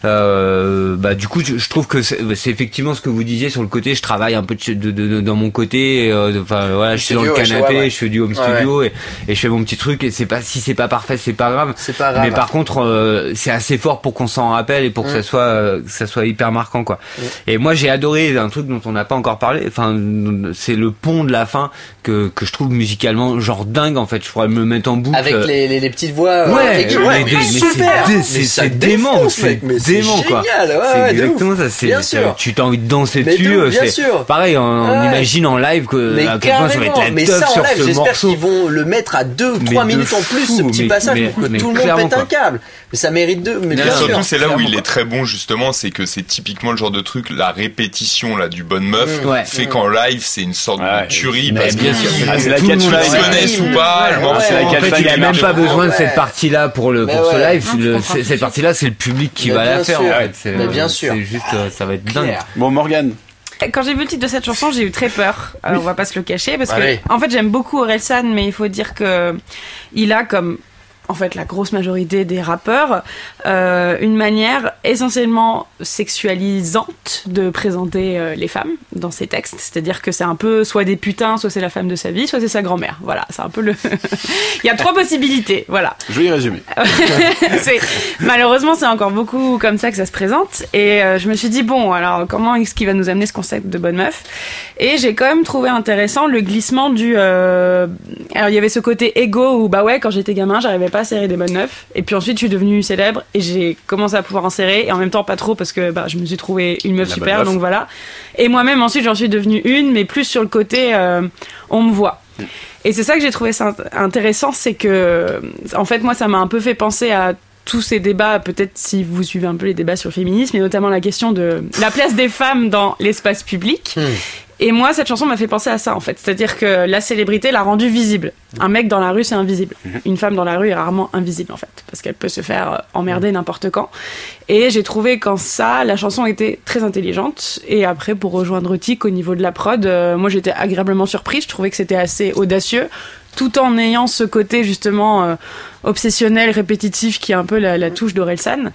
Euh, bah du coup je, je trouve que c'est c'est effectivement ce que vous disiez sur le côté. Je travaille un peu de, de- de- de- dans mon côté. euh, Enfin voilà, je suis dans le canapé,
ouais,
je fais du home studio Et, et je fais mon petit truc et c'est pas si c'est pas parfait c'est pas grave.
C'est pas grave.
Mais par contre, euh, c'est assez fort pour qu'on s'en rappelle et pour que ça soit euh, que ça soit hyper marquant quoi. Et moi j'ai adoré un truc dont on n'a pas encore parlé. Enfin, c'est le pont de la fin que que je trouve musicalement genre dingue en fait. Je pourrais me le mettre en boucle.
Avec les, les, les petites voix. euh,
Ouais, mais, mais
super.
c'est dément, c'est dément quoi.
génial, ouais,
c'est exactement ça. C'est tu t'as envie de danser dessus. c'est
sûr.
pareil. On, imagine en live que à quel point ça va être la teuf sur ce
j'espère
morceau.
qu'ils vont le mettre à 2
Mais
3
de
minutes en plus ce petit passage pour que tout le monde pète un câble. Mais ça mérite deux. Mais bien
surtout, c'est là où il est très bon, justement, c'est que c'est typiquement le genre de truc, la répétition là du bonne meuf,
Ouais.
fait qu'en live, c'est une sorte
Ouais.
de tuerie.
Mais
parce
bien
que
sûr.
Ah, c'est la catchline.
connaissent ou pas,
il a
qui
même pas besoin de cette partie-là pour le pour ce live. Cette
suite.
partie-là, c'est le public qui
Mais
va la faire.
bien sûr.
c'est juste, euh, ça va être dingue.
Bon, Morgan.
Quand j'ai vu le titre de cette chanson, j'ai eu très peur. Alors, on va pas se le cacher parce
Allez.
que, en fait, j'aime beaucoup Orelsan, mais il faut dire que il a comme, en fait, la grosse majorité des rappeurs, euh, une manière essentiellement sexualisante de présenter euh, les femmes dans ses textes. C'est-à-dire que c'est un peu soit des putains, soit c'est la femme de sa vie, soit c'est sa grand-mère. Voilà, c'est un peu le. <laughs> il y a trois possibilités. Voilà.
Joli résumé. <laughs>
C'est- malheureusement, c'est encore beaucoup comme ça que ça se présente. Et euh, je me suis dit, bon, alors comment est-ce qu'il va nous amener ce concept de bonne meuf? Et j'ai quand même trouvé intéressant le glissement du... Alors, il y avait ce côté égo où, bah ouais, quand j'étais gamin, j'arrivais pas à serrer des bonnes meufs. Et puis ensuite, je suis devenue célèbre et j'ai commencé à pouvoir en serrer. Et en même temps, pas trop parce que bah, je me suis trouvé une meuf
La
super, donc voilà. Et moi-même, ensuite, j'en suis devenue une, mais plus sur le côté euh, on me voit. Et c'est ça que j'ai trouvé intéressant, c'est que, en fait, moi, ça m'a un peu fait penser à tous ces débats, peut-être si vous suivez un peu les débats sur le féminisme, et notamment la question de la place des femmes dans l'espace public.
Hmm.
Et moi, cette chanson m'a fait penser à ça, en fait. C'est-à-dire que la célébrité l'a rendue visible. Un mec dans la rue, c'est invisible. Une femme dans la rue est rarement invisible, en fait. Parce qu'elle peut se faire euh, emmerder n'importe quand. Et j'ai trouvé qu'en ça, la chanson était très intelligente. Et après, pour rejoindre Tic au niveau de la prod, euh, moi j'étais agréablement surprise. Je trouvais que c'était assez audacieux, tout en ayant ce côté justement euh, obsessionnel, répétitif, qui est un peu la, la touche d'Orelsan.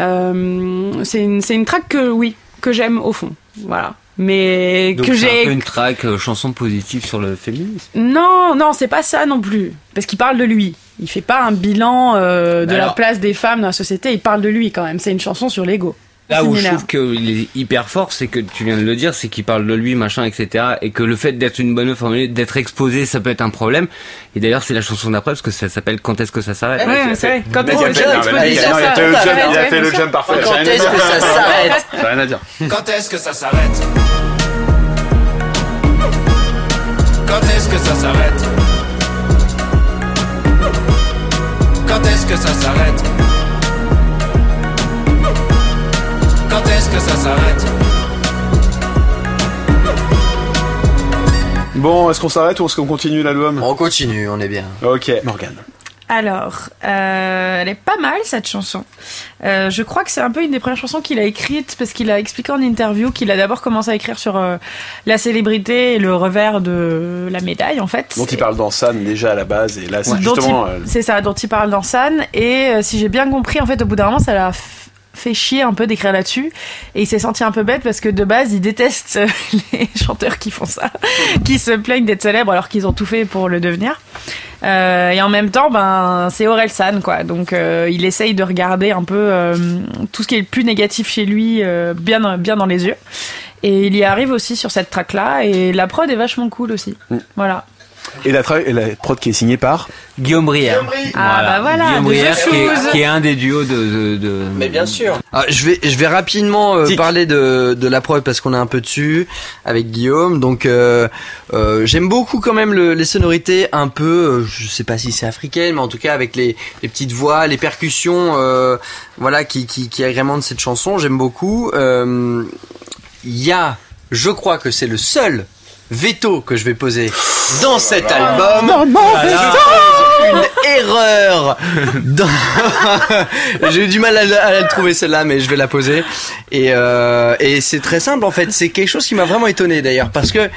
Euh, c'est une, une track que oui, que j'aime au fond. Voilà. Mais
Donc
que
un
j'ai
peu une track euh, chanson positive sur le féminisme.
non, non, c'est pas ça non plus. Parce qu'il parle de lui. Il fait pas un bilan euh, de la place des femmes dans la société. Il parle de lui quand même. C'est une chanson sur l'ego.
Là où je trouve qu'il est hyper fort, c'est que tu viens de le dire, c'est qu'il parle de lui, machin, etc. Et que le fait d'être une bonne meuf, d'être exposé, ça peut être un problème. Et d'ailleurs, c'est la chanson d'après parce que ça s'appelle Quand est-ce que ça s'arrête
Ouais, mais c'est vrai. Quand
il a
ça-
fait le
ça
jump,
arrête,
il a
ouais,
fait le jump parfait.
Quand est-ce que ça s'arrête
J'ai rien à dire.
Quand est-ce que ça s'arrête Quand est-ce que ça s'arrête Quand est-ce que ça s'arrête est-ce que ça s'arrête
Bon, est-ce qu'on s'arrête ou est-ce qu'on continue l'album
On continue, on est bien.
Ok, Morgan.
Alors, euh, elle est pas mal cette chanson. Euh, je crois que c'est un peu une des premières chansons qu'il a écrites parce qu'il a expliqué en interview qu'il a d'abord commencé à écrire sur euh, la célébrité et le revers de la médaille en fait.
Dont il parle dans San déjà à la base, et là c'est
dont
justement. euh,
C'est ça, dont il parle dans San. Et euh, si j'ai bien compris, en fait, au bout d'un moment, ça l'a fait chier un peu d'écrire là-dessus et il s'est senti un peu bête parce que de base il déteste euh, <laughs> les chanteurs qui font ça, qui se plaignent d'être célèbres alors qu'ils ont tout fait pour le devenir. Euh, et en même temps, ben c'est Aurel San quoi, donc euh, il essaye de regarder un peu euh, tout ce qui est le plus négatif chez lui bien dans- bien dans les yeux. Et il y arrive aussi sur cette track là et la prod est vachement cool aussi. Voilà.
Et la, tra- et la prod qui est signée par
Guillaume Brière.
Ah, bah voilà,
Guillaume Brière qui est, qui est un des duos de. de, de-
Mais bien sûr. Ah, je vais je vais rapidement euh, parler de de la prod parce qu'on est un peu dessus avec Guillaume. Donc euh, euh, j'aime beaucoup quand même le- les sonorités un peu euh, je sais pas si c'est africaine mais en tout cas avec les les petites voix, les percussions euh, voilà qui qui qui agrémentent cette chanson, j'aime beaucoup. Euh, Il y a je crois que c'est le seul veto que je vais poser dans cet album. Une erreur. Dans- <laughs> J'ai eu du mal à, la- à la trouver celle-là, mais je vais la poser. Et, euh, et c'est très simple en fait. C'est quelque chose qui m'a vraiment étonné d'ailleurs, parce que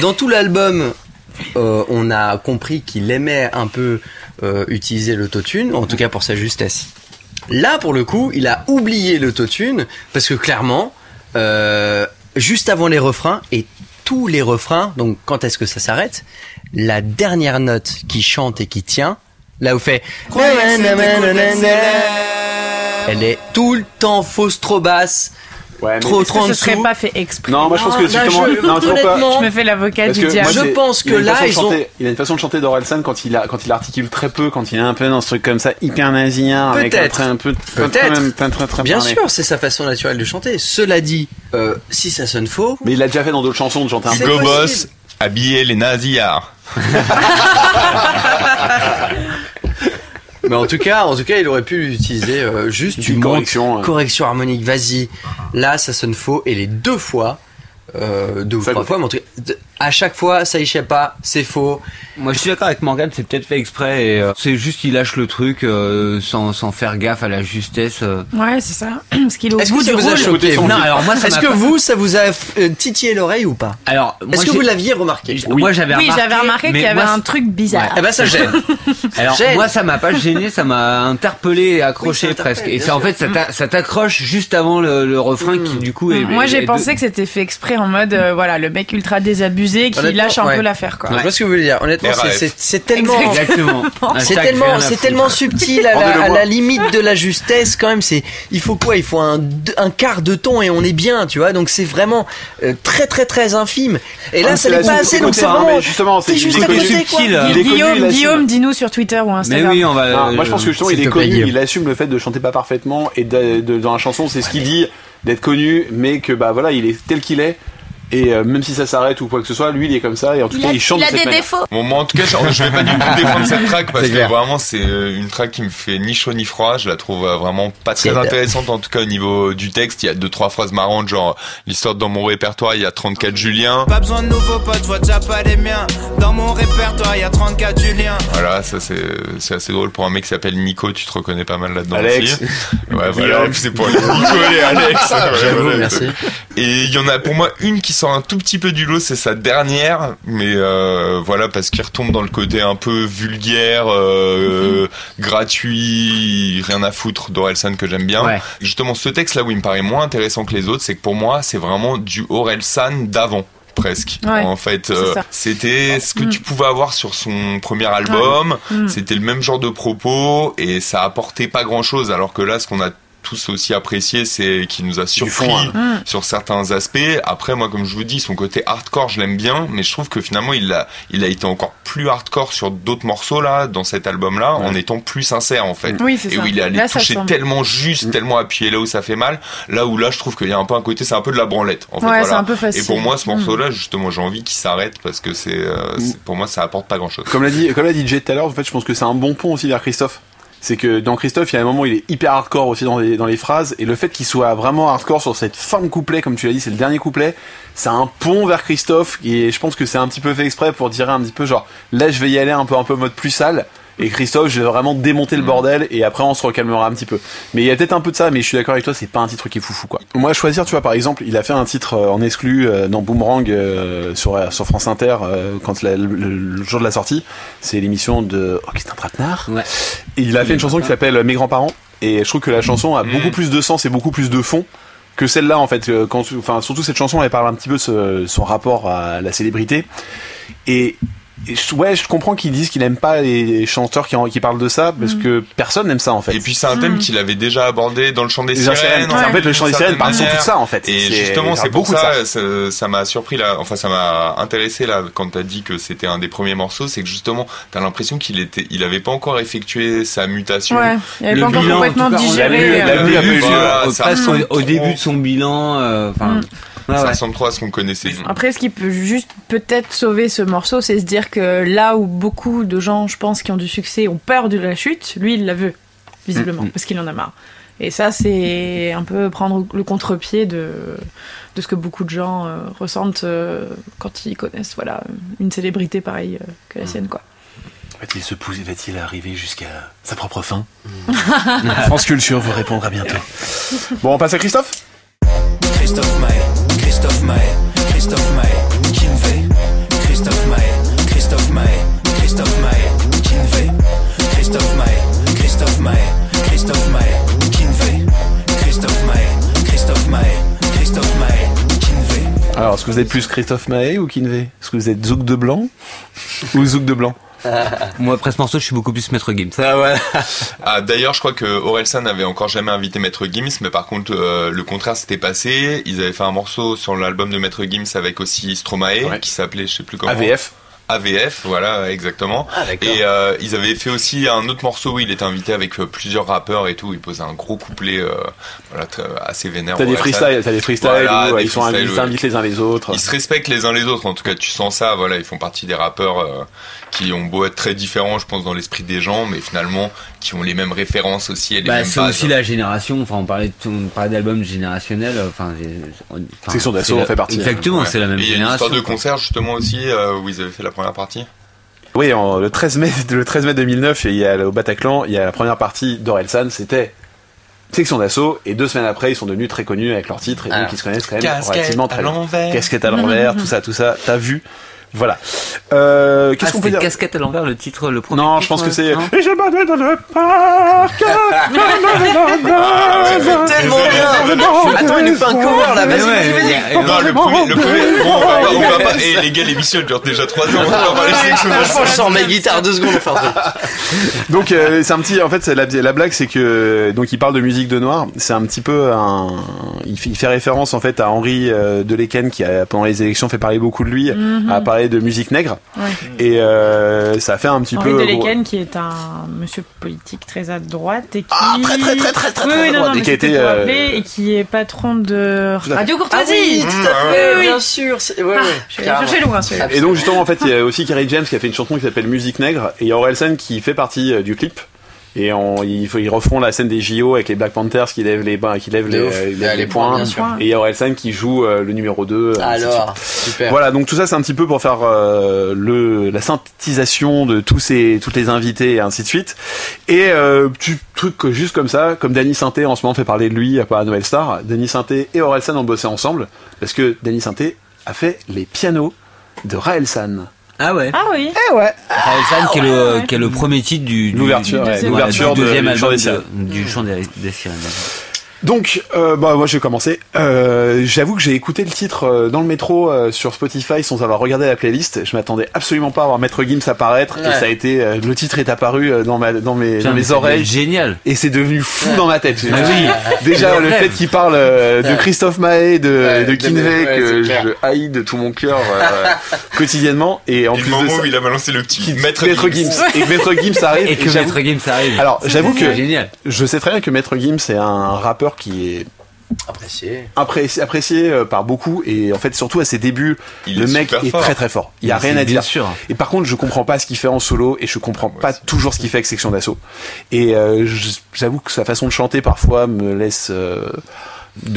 dans tout l'album, euh, on a compris qu'il aimait un peu euh, utiliser l'autotune, en tout cas pour sa justesse. Là, pour le coup, il a oublié l'autotune parce que clairement, euh, juste avant les refrains et tous les refrains, donc quand est-ce que ça s'arrête La dernière note qui chante et qui tient, là où fait elle est tout le temps fausse trop basse,
Ouais,
trop trop en
serait
dessous.
pas fait exprès?
Non, moi je pense que
Non, là,
justement.
je-
non, pas
Je me fais l'avocat du diable.
Je pense que là, ils ont-
chanter- Il a une façon de chanter d'Orelsan quand il a, quand il articule très peu, quand il est un peu dans ce truc comme ça, hyper nasillant, avec un très, un peu,
Peut-être. Bien
parlé.
sûr, c'est sa façon naturelle de chanter. Cela dit, euh, si ça sonne faux,
Mais il l'a déjà fait dans d'autres chansons de chanter un peu.
Go. Boss, habiller les nasillards. <laughs> <laughs>
mais en tout cas, en tout cas, il aurait pu utiliser euh, juste
Une
une
correction, euh.
correction harmonique. Vas-y, là, ça sonne faux et les deux fois. Euh, deux ou
Ça
trois fois, mais en tout cas, d- à chaque fois, ça échappe pas, c'est faux.
Moi, je suis d'accord avec Morgan, c'est peut-être fait exprès et euh, c'est juste qu'il lâche le truc euh, sans, sans faire gaffe à la justesse. euh.
Ouais, c'est ça. <clears throat> Parce qu'il est au
Est-ce que ça vous a choqué vous
Non, alors moi, ça
Est-ce que
pas-
vous, ça vous a euh, titillé l'oreille ou pas
Alors, moi,
Est-ce que vous l'aviez remarqué
Moi, j'avais
Oui,
remarqué.
j'avais remarqué qu'il y avait
moi,
un truc bizarre.
Eh ben, ça gêne. <laughs>
Alors
Gêne.
moi ça m'a pas gêné, ça m'a interpellé et accroché
Oui, ça
presque. Et c'est en fait ça t'a- ça t'accroche juste avant le, refrain qui du coup est.
Moi, j'ai
est-
pensé que c'était fait exprès en mode, euh, voilà, le mec ultra désabusé qui lâche un
ouais.
peu l'affaire, quoi.
Je vois ce que vous voulez dire. Honnêtement, c'est-
RAF.
c'est c'est tellement.
Exactement. <laughs>
C'est tellement, c'est tellement subtil à la, à limite de la justesse quand même. C'est, il faut quoi? Il faut un, un quart de ton et on est bien, tu vois? Donc c'est vraiment euh, très très très infime. Et là,
Ah,
ça
c'est
n'est pas assez. Donc c'est vraiment.
mais justement, c'est
juste à côté, quoi.
subtil.
Il est connu, il
Guillaume, dis-nous sur Twitter ou
Mais
Instagram.
oui, on va.
Moi je pense que justement il est connu, il assume le fait de chanter pas parfaitement et dans la chanson c'est ce qu'il dit d'être connu mais que bah voilà il est tel qu'il est et euh, même si ça s'arrête ou quoi que ce soit lui il est comme ça et en tout cas il chante de cette manière.
Bon, moi en tout cas, je, vais pas du tout défendre cette track <laughs> parce que
clair.
vraiment c'est euh, une track qui me fait ni chaud ni froid. Je la trouve euh, vraiment pas très intéressante en tout cas au niveau du texte. Il y a deux trois phrases marrantes genre l'histoire dans mon répertoire il y a 34 Julien.
Pas besoin de nouveaux potes, vois déjà pas les miens. Dans mon répertoire, y a 34 Julien.
Voilà, ça c'est c'est assez drôle pour un mec qui s'appelle Nico. Tu te reconnais pas mal là-dedans
Alex.
aussi. Ouais, <laughs> voilà, c'est pour Nico et Alex. <laughs> Ouais,
J'avoue,
voilà.
merci.
Et il y en a pour moi une qui sort un tout petit peu du lot, c'est sa dernière, mais euh, voilà parce qu'il retombe dans le côté un peu vulgaire, euh, gratuit, rien à foutre d'Orelsan que j'aime bien.
Ouais.
Justement, ce texte-là où il me paraît moins intéressant que les autres, c'est que pour moi, c'est vraiment du Orelsan d'avant presque.
Ouais,
en fait, euh, c'était ce que
Mm.
tu pouvais avoir sur son premier album.
Mm.
C'était le même genre de propos et ça apportait pas grand-chose. Alors que là, ce qu'on a tous aussi apprécié, c'est qu'il nous a surpris
fond, hein.
Mm.
sur certains aspects. Après, moi, comme je vous dis, son côté hardcore, je l'aime bien, mais je trouve que finalement, il a, il a été encore plus hardcore sur d'autres morceaux là, dans cet album-là, en étant plus sincère en fait.
Oui, c'est
Et
ça.
où il est allé
Là,
toucher
semble.
tellement juste, tellement appuyé là où ça fait mal. Là où là, je trouve qu'il y a un peu un côté, c'est un peu de la branlette. En fait,
Ouais,
voilà.
c'est un peu facile.
Et pour moi, ce
Mm.
morceau-là, justement, j'ai envie qu'il s'arrête parce que c'est, euh, c'est- pour moi, ça apporte pas grand-chose.
Comme l'a dit, comme l'a dit Jay tout à l'heure, en fait, je pense que c'est un bon pont aussi vers Christophe. C'est que dans Christophe, il y a un moment il est hyper hardcore aussi dans les, dans les phrases, et le fait qu'il soit vraiment hardcore sur cette fin de couplet, comme tu l'as dit, c'est le dernier couplet, c'est un pont vers Christophe, et je pense que c'est un petit peu fait exprès pour dire un petit peu genre, là je vais y aller un peu un peu mode plus sale, et Christophe, je vais vraiment démonter le bordel, et après on se recalmera un petit peu. Mais il y a peut-être un peu de ça, mais je suis d'accord avec toi, c'est pas un titre qui est foufou quoi. Moi, choisir, tu vois, par exemple, il a fait un titre euh, en exclu euh, dans Boomerang euh, sur, euh, sur France Inter euh, quand la- le, le jour de la sortie, c'est l'émission de Augustin Trapenard.
Ouais.
Et il a fait une chanson qui s'appelle Mes grands-parents. et je trouve que la chanson a
Mm.
beaucoup plus de sens et beaucoup plus de fond que celle-là en fait. Quand, enfin, surtout cette chanson, elle parle un petit peu de ce- son rapport à la célébrité. Et, et je- ouais, je comprends qu'ils disent qu'il aime pas les chanteurs qui, en- qui parlent de ça parce que personne n'aime ça en fait.
Et puis c'est un thème qu'il avait déjà abordé dans le chant des
Les sirènes, en fait, le chant des sirènes parle surtout de ça en fait.
Et justement, c'est
beaucoup
ça, ça ça m'a surpris là, enfin ça m'a intéressé là quand t'as dit que c'était un des premiers morceaux, c'est que justement t'as l'impression qu'il était, il avait pas encore effectué sa mutation.
Ouais, il avait
Le
pas encore
bilan, en
complètement digéré.
vu,
euh,
au- début de son bilan. euh, Enfin, ouais,
Ça
ouais.
ressemble trop à ce qu'on connaissait.
Après, ce qui peut juste peut-être sauver ce morceau, c'est se dire que là où beaucoup de gens, je pense, qui ont du succès ont peur de la chute, lui, il la veut, visiblement,
Mm,
parce qu'il en a marre. Et ça, c'est un peu prendre le contre-pied de, de ce que beaucoup de gens euh, ressentent euh, quand ils connaissent voilà, une célébrité pareille euh, que la
Mm.
sienne. Quoi.
Va-t-il se pousser, va-t-il arriver jusqu'à sa propre fin <laughs> France Culture vous répondra bientôt. Bon, on passe à Christophe?
Christophe Maé, Christophe Maé, Christophe Maé, Kinvey. Christophe Maé, Christophe Maé, Christophe Maé, Kinvey. Christophe Maé, Christophe Maé, Christophe Maé, Kinvey. Christophe Maé, Christophe Maé, Christophe Maé, Kinvey.
Alors, est-ce que vous êtes plus Christophe Maé ou Kinvey Est-ce que vous êtes Zouk de Blanc ou Zouk de Blanc <laughs>
Moi, après ce morceau, je suis beaucoup plus Maître Gims.
Ouais. <laughs>
Ah, d'ailleurs, je crois que Orelsan n'avait encore jamais invité Maître Gims, mais par contre, euh, le contraire s'était passé. Ils avaient fait un morceau sur l'album de Maître Gims avec aussi Stromae,
Ouais.
qui s'appelait, je sais plus comment.
AVF
AVF, voilà, exactement.
Ah.
Et euh, ils avaient fait aussi un autre morceau où il était invité avec euh, plusieurs rappeurs et tout. Il posait un gros couplet, euh, voilà, très- assez vénère.
T'as des freestyles, t'as des freestyles
Voilà,
où
des
ils sont
ouais.
s'invitent les uns les autres.
Ils se respectent les uns les autres. En tout cas, tu sens ça. Voilà, ils font partie des rappeurs euh, qui ont beau être très différents, je pense, dans l'esprit des gens, mais finalement qui ont les mêmes références aussi et les
Bah,
mêmes
c'est aussi la génération. Enfin, on parlait, de, on parlait d'albums générationnels. Enfin, enfin,
Section d'assaut en fait partie.
Exactement,
Ouais.
c'est la même
Et il y a une
génération.
histoire de concert justement aussi euh, où ils avaient fait la première partie.
Oui, en- le 13 mai, <laughs> le 13 mai 2009, il y a au Bataclan, il y a la première partie d'Orelsan, c'était section d'assaut, et deux semaines après, ils sont devenus très connus avec leur titre, et donc
Ah.
ils se connaissent quand même relativement très bien. Casquette à l'envers, tout ça, tout ça, t'as vu Voilà. Euh,
Ah,
Qu'est-ce qu'on peut dire
casquette à l'envers, le titre, le premier.
Non,
titre,
je pense que c'est. Et je battais dans le parc. <laughs>
Fait tellement bien. Attends, il nous fait un cover là, vas-y, vas-y, vas-y.
le premier, le premier. Bon, on va pas. Et les gars, l'émission dure déjà 3 ans. On va sélection
Franchement, je sors ma guitare deux secondes. Enfin,
Donc euh, c'est un petit en fait c'est la, la blague c'est que donc il parle de musique de noir c'est un petit peu un il fait, référence en fait à Henri euh, Deleken qui a pendant les élections fait parler beaucoup de lui a de musique nègre
Ouais.
et euh, ça fait un petit
Henri
peu
Deleken, qui est un monsieur politique très à droite et qui.
Ah, très, très, très, très, très,
Oui,
très
oui,
à
non,
droite.
non,
Et
mais
qui a été, euh,
et qui est patron de. Radio
Ah
Courtoisie.
oui, tout à
Oui,
fait,
oui.
bien sûr. Ouais, ouais.
Je vais chercher loin celui-là.
et donc justement en fait il y a aussi Kerry James qui a fait une chanson qui s'appelle Musique nègre et il y a Orelsan qui fait partie euh, du clip et on, ils, ils refont la scène des JO avec les Black Panthers qui lèvent les, bains- qui lèvent les, euh,
Ah, les
les
points,
points et Orelsan qui joue euh, le numéro 2
Alors, super.
Voilà, donc tout ça c'est un petit peu pour faire euh, le la synthétisation de tous ces toutes les invités et ainsi de suite. Et euh, truc que juste comme ça, comme Danny Sainté en ce moment fait parler de lui à part à Noël Star, Danny Sainté et Orelsan ont bossé ensemble parce que Danny Sainté a fait les pianos de Raelsan.
Ah ouais.
Ah oui.
Eh ouais.
San, qui est le,
ouais.
qui est le premier titre du, du-
L'ouverture,
du-
ouais, l'ouverture
du
de-
deuxième
du Chant
album
des
de-
Sirènes.
du chant des, des sirènes.
Donc, euh, bah moi je vais commencer. Euh, J'avoue que j'ai écouté le titre euh, dans le métro euh, sur Spotify sans avoir regardé la playlist. Je m'attendais absolument pas à voir Maître Gims apparaître et ça a été euh, le titre est apparu euh, dans ma dans mes
Putain,
dans mes
c'est
oreilles
Génial.
et c'est devenu fou dans ma tête.
Ah oui. <laughs>
Déjà le fait qu'il parle euh, de Christophe Maé, de,
Ouais,
de
de-
Kinvey
ouais,
que je haïs de tout mon cœur euh, <laughs> quotidiennement et en
Et le
plus de
moment
ça,
où il a balancé le petit maître
Maître
Gims.
Gims et que Maître Gims <laughs> arrive
Et que Maître Gims arrive.
alors j'avoue
C'est
que
génial.
je sais très bien que Maître Gims c'est un rappeur qui est
Apprécié.
apprécié, apprécié euh, par beaucoup et en fait surtout à ses débuts
Il
le
est
mec est
fort.
très très fort il y a rien à
bien
dire
sûr.
et par contre je comprends pas ce qu'il fait en solo et je comprends pas toujours ce qu'il fait avec section d'assaut et euh, j'avoue que sa façon de chanter parfois me laisse euh,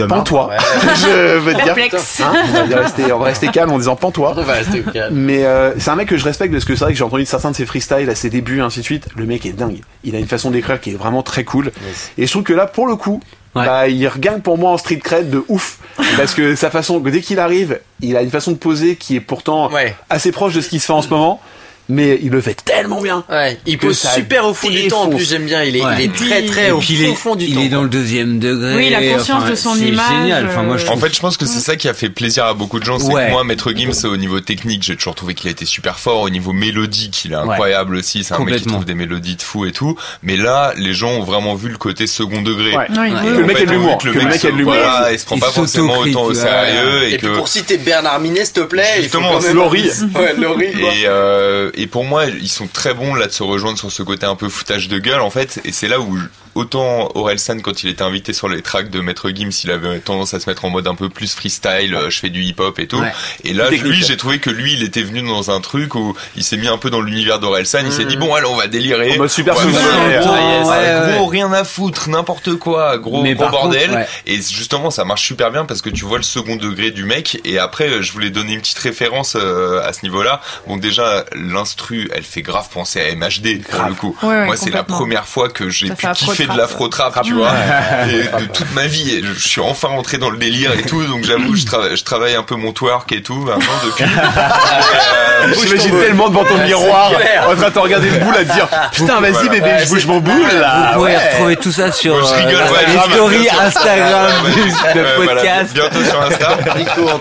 pantois
Ouais. <laughs>
je veux dire
Perplexe.
Hein, on, va dire rester, on va rester calme en disant pantois
On va rester au calme.
mais euh, c'est un mec que je respecte parce que c'est vrai que j'ai entendu certains de ses freestyles à ses débuts et ainsi de suite le mec est dingue il a une façon d'écrire qui est vraiment très cool
Yes.
et je trouve que là, pour le coup,
Ouais.
bah, il regagne pour moi en street cred de ouf. <laughs> parce que sa façon, que dès qu'il arrive, il a une façon de poser qui est pourtant
Ouais.
assez proche de ce qui se fait en ce moment. Mais il le fait tellement bien.
Ouais, il pose super au fond du temps. En plus, j'aime bien. Il est,
Ouais.
il est très très
Et
au
puis
fond,
il est,
fond du
il
temps.
est dans le deuxième degré.
Oui, il a conscience de son
c'est
image,
génial. Enfin, moi, je
euh,
trouve
En fait, je pense que c'est ça qui a fait plaisir à beaucoup de gens. C'est
Ouais.
que moi, Maître Gims, au niveau technique, j'ai toujours trouvé qu'il a été super fort. Au niveau mélodique, il est incroyable aussi. C'est un mec qui trouve des mélodies de fou et tout. Mais là, les gens ont vraiment vu le côté second degré.
Le mec ait de l'humour, le mec
se-
ait de l'humour.
Voilà, il se prend
Il
pas forcément autant au sérieux et
pour citer Bernard Minet, s'il te plaît, il
Justement,
Laurie.
Ouais, Laurie.
Et, pour moi, ils sont très bons là de se rejoindre sur ce côté un peu foutage de gueule en fait. Et c'est là où autant Orelsan quand il était invité sur les tracks de Maître Gims, il avait tendance à se mettre en mode un peu plus freestyle, euh, je fais du hip hop et tout.
Ouais.
Et là, lui, j'ai trouvé que lui, il était venu dans un truc où il s'est mis un peu dans l'univers d'Orelsan. Il s'est dit bon, allez, on va délirer.
En mode super
ouais, Ouais, gros,
ouais, ouais.
gros, rien à foutre, n'importe quoi, gros,
Mais
gros
contre,
bordel.
ouais.
Et justement, ça marche super bien parce que tu vois le second degré du mec. Et après, euh, je voulais donner une petite référence euh, à ce niveau-là. Bon, déjà, l'instru, elle fait grave penser à MHD pour le coup.
Ouais, ouais,
Moi, c'est la première fois que j'ai pu
fait
kiffer de
trap.
l'afro-trap, tu vois. Et de toute ma vie, je suis enfin rentré dans le délire et tout. Donc j'avoue, je, trava- je travaille un peu mon twerk et tout maintenant depuis. Et, <laughs> euh,
J'imagine tellement devant ton miroir, en train de te regarder le boule à te dire Putain, vas-y
Voilà.
bébé, je bouge mon boule là.
Vous pouvez
ouais.
retrouver tout ça sur euh, les stories. Instagram de podcast.
bientôt sur Insta.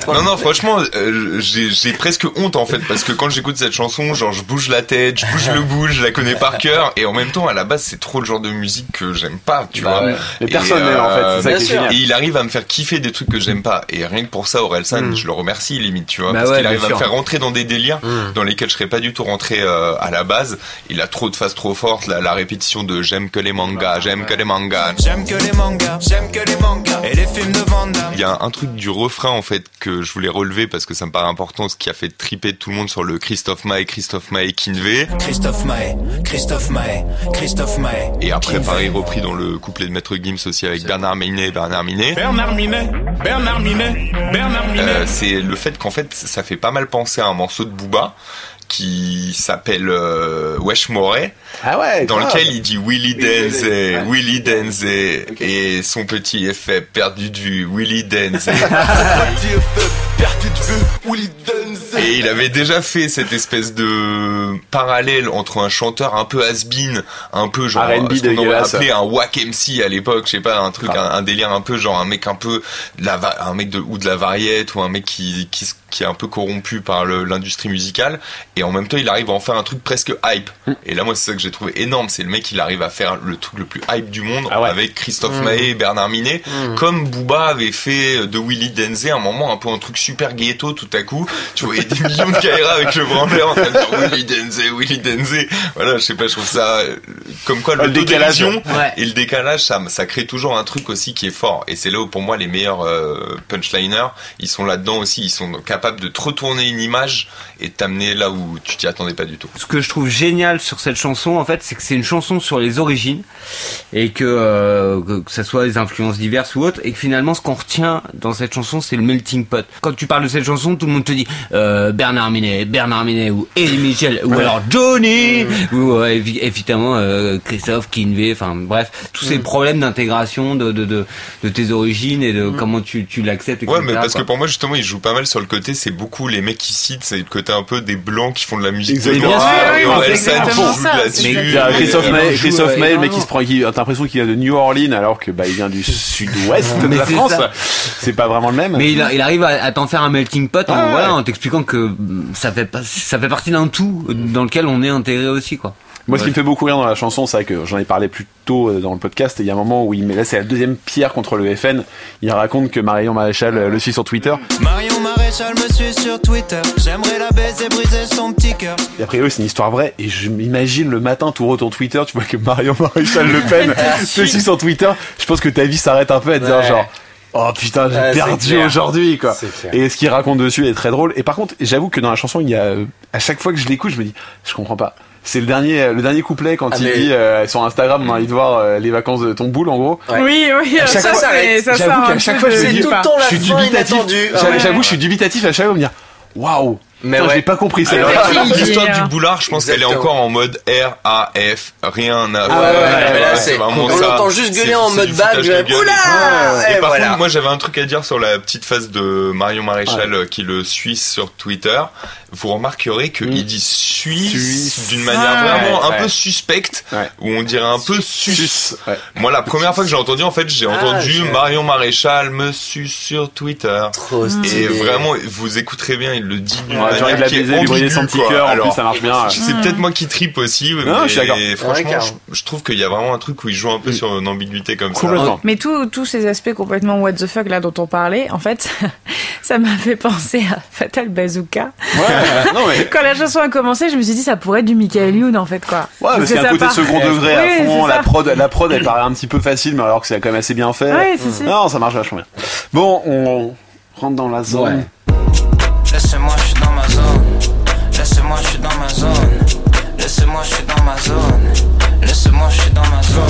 Non, non, franchement, euh, j'ai j'ai presque honte en fait parce que quand j'écoute cette chanson, genre je bouge la tête, je bouge le boule, je la connais par cœur et en même temps à la base c'est trop le genre de musique que j'aime pas, tu
Bah
vois.
ouais.
Mais
Et,
personne n'aime en fait, c'est ça qui est génial.
Et il arrive à me faire kiffer des trucs que j'aime pas. Et rien que pour ça, Orelsan, je le remercie limite, tu vois.
Bah
parce
ouais,
qu'il arrive à me faire rentrer dans des délires dans lesquels je serais pas du tout rentré euh, à la base. Il a trop de phases trop fortes, la, la répétition de j'aime que les mangas, j'aime que les mangas.
J'aime que les mangas, j'aime que les mangas et les films de Van Damme.
Il y a un truc du refrain en fait que je voulais relever parce que ça me paraît important, ce qui a fait triper tout le monde sur le Christophe Maé, Christophe Maé, Kinvey.
Christophe Maé, Christophe Maé, Christophe Maé.
Et après,
Kinvey.
Repris dans le couplet de Maître Gims aussi avec Bernard Minet et Bernard Minet.
Bernard Minet, Bernard Minet, Bernard Minet.
Euh, c'est le fait qu'en fait ça fait pas mal penser à un morceau de Booba qui s'appelle euh, Wesh Moret
Ah ouais,
dans
grave.
lequel il dit Willy Denze, Willy Denze et son petit effet perdu de vue, Willy Denze. <laughs> Et il avait déjà fait cette espèce de parallèle entre un chanteur un peu has-been, un peu genre ce qu'on aurait appelé un whack MC à l'époque, je sais pas, un truc, un, un délire un peu genre un mec un peu de la va- un mec de ou de la variette ou un mec qui qui, qui est un peu corrompu par l'industrie musicale et en même temps il arrive à en faire un truc presque hype.
Mm.
Et là moi c'est ça que j'ai trouvé énorme, c'est le mec il arrive à faire le truc le plus hype du monde
Ah ouais.
avec Christophe Maé et Bernard Minet, comme Booba avait fait de Willy Denze à un moment un peu un truc super ghetto tout à coup. Tu des millions de caméras avec le branleur en train de dire Willy Denze, Willy Denze. Voilà, je sais pas, je trouve ça comme quoi
Ah, le décalage.
l'autodérision
Ouais.
et le décalage, ça, ça crée toujours un truc aussi qui est fort. Et c'est là où pour moi les meilleurs euh, punchliners, ils sont là-dedans aussi. Ils sont capables de te retourner une image et de t'amener là où tu t'y attendais pas du tout.
Ce que je trouve génial sur cette chanson, en fait, c'est que c'est une chanson sur les origines et que, euh, que ça soit des influences diverses ou autres, et que finalement, ce qu'on retient dans cette chanson, c'est le melting pot. Quand tu parles de cette chanson, tout le monde te dit euh, Bernard Minet, Bernard Minet ou Eddie Mitchell ou alors Johnny ou euh, évi- évidemment euh, Christophe Kinvey. Enfin bref, tous ces problèmes d'intégration de, de, de, de tes origines et de comment tu, tu l'acceptes.
Ouais, mais parce
quoi.
que pour moi justement, ils jouent pas mal sur le côté. C'est beaucoup les mecs qui citent, c'est le côté un peu des blancs qui font de la musique.
Exactement.
joue
Il Christophe
euh,
joue,
Christophe
euh,
Maé, le mec qui se prend, qui, t'as l'impression qu'il vient de New Orleans alors que bah il vient du sud-ouest de <laughs>
Mais
la France. C'est pas vraiment le même.
Mais il, a- il arrive à, t'en faire un melting pot en,
Ouais,
voilà,
ouais.
en t'expliquant que ça fait, pas- ça fait partie d'un tout dans lequel on est intégré aussi. quoi.
Moi, ce qui me fait beaucoup rire dans la chanson, c'est vrai que j'en ai parlé plus tôt euh, dans le podcast. et Il y a un moment où il met là, c'est la deuxième pierre contre le FN. Il raconte que Marion Maréchal euh, le suit sur Twitter.
Marion Maréchal me suit sur Twitter. J'aimerais la baiser, briser son petit cœur.
Et a priori, c'est une histoire vraie. Et je m'imagine le matin, tout ton Twitter, tu vois que Marion Maréchal Le Pen <laughs> te suit sur Twitter. Je pense que ta vie s'arrête un peu à te dire
Ouais.
genre. Oh putain, j'ai
Ouais, c'est
perdu aujourd'hui quoi. Et ce qu'il raconte dessus est très drôle. Et par contre, j'avoue que dans la chanson, il y a euh, à chaque fois que je l'écoute, je me dis, je comprends pas. C'est le dernier, euh, le dernier couplet quand
Ah,
il
mais-
dit euh, sur Instagram, on a envie de voir euh, les vacances de ton boule en gros.
Ouais.
Oui, oui,
À chaque
ça,
fois,
c'est- ça
j'avoue qu'à chaque fois, je me dis,
tout le temps la
je suis dubitatif. J'avoue, je suis dubitatif à chaque fois me dire, waouh,
Mais
Putain,
ouais.
J'ai pas compris ça.
Ouais. Ouais.
l'histoire
Ouais.
du boulard, je pense qu'elle est encore en mode R, A, F, rien à
Ah
voir.
ouais, ouais, mais là,
Ouais,
c'est-
vraiment
on
ça.
l'entend juste gueuler en mode
de gueule et.
Oula
Et,
Et
par
voilà.
contre, moi j'avais un truc à dire sur la petite phase de Marion Maréchal euh, qui le suit sur Twitter. Vous remarquerez qu'il dit Suisse,
Suisse.
d'une manière
Ah,
vraiment
ouais,
un peu
ouais.
suspecte,
Ouais.
où on dirait un peu sus.
Sus. Ouais.
Moi, la première fois que j'ai entendu, en fait, j'ai
Ah,
entendu Marion Maréchal me suce sur Twitter.
Trop
Et
stylé.
vraiment, vous écouterez bien, il le dit d'une Manière
l'a
qui est
baisé, lui briller son petit cœur, en
Alors,
plus ça marche bien.
c'est peut-être moi qui tripe aussi,
Non,
mais
je suis d'accord.
franchement, je, trouve qu'il y a vraiment un truc où il joue un peu sur une ambiguïté comme ça.
Complètement.
Mais tous tous ces aspects complètement what the fuck là dont on parlait, en fait, <laughs> ça m'a fait penser à Fatal Bazooka.
Ouais, non mais. <laughs>
Quand la chanson a commencé, je me suis dit ça pourrait être du Michael Youn en fait quoi.
Ouais, parce qu'il y a un côté
part-
second degré à fond. La
ça.
prod, la prod, elle paraît un petit peu facile, mais alors que c'est quand même assez bien fait.
Ouais, c'est ça.
Non, ça marche vachement bien. Bon, on rentre dans la zone.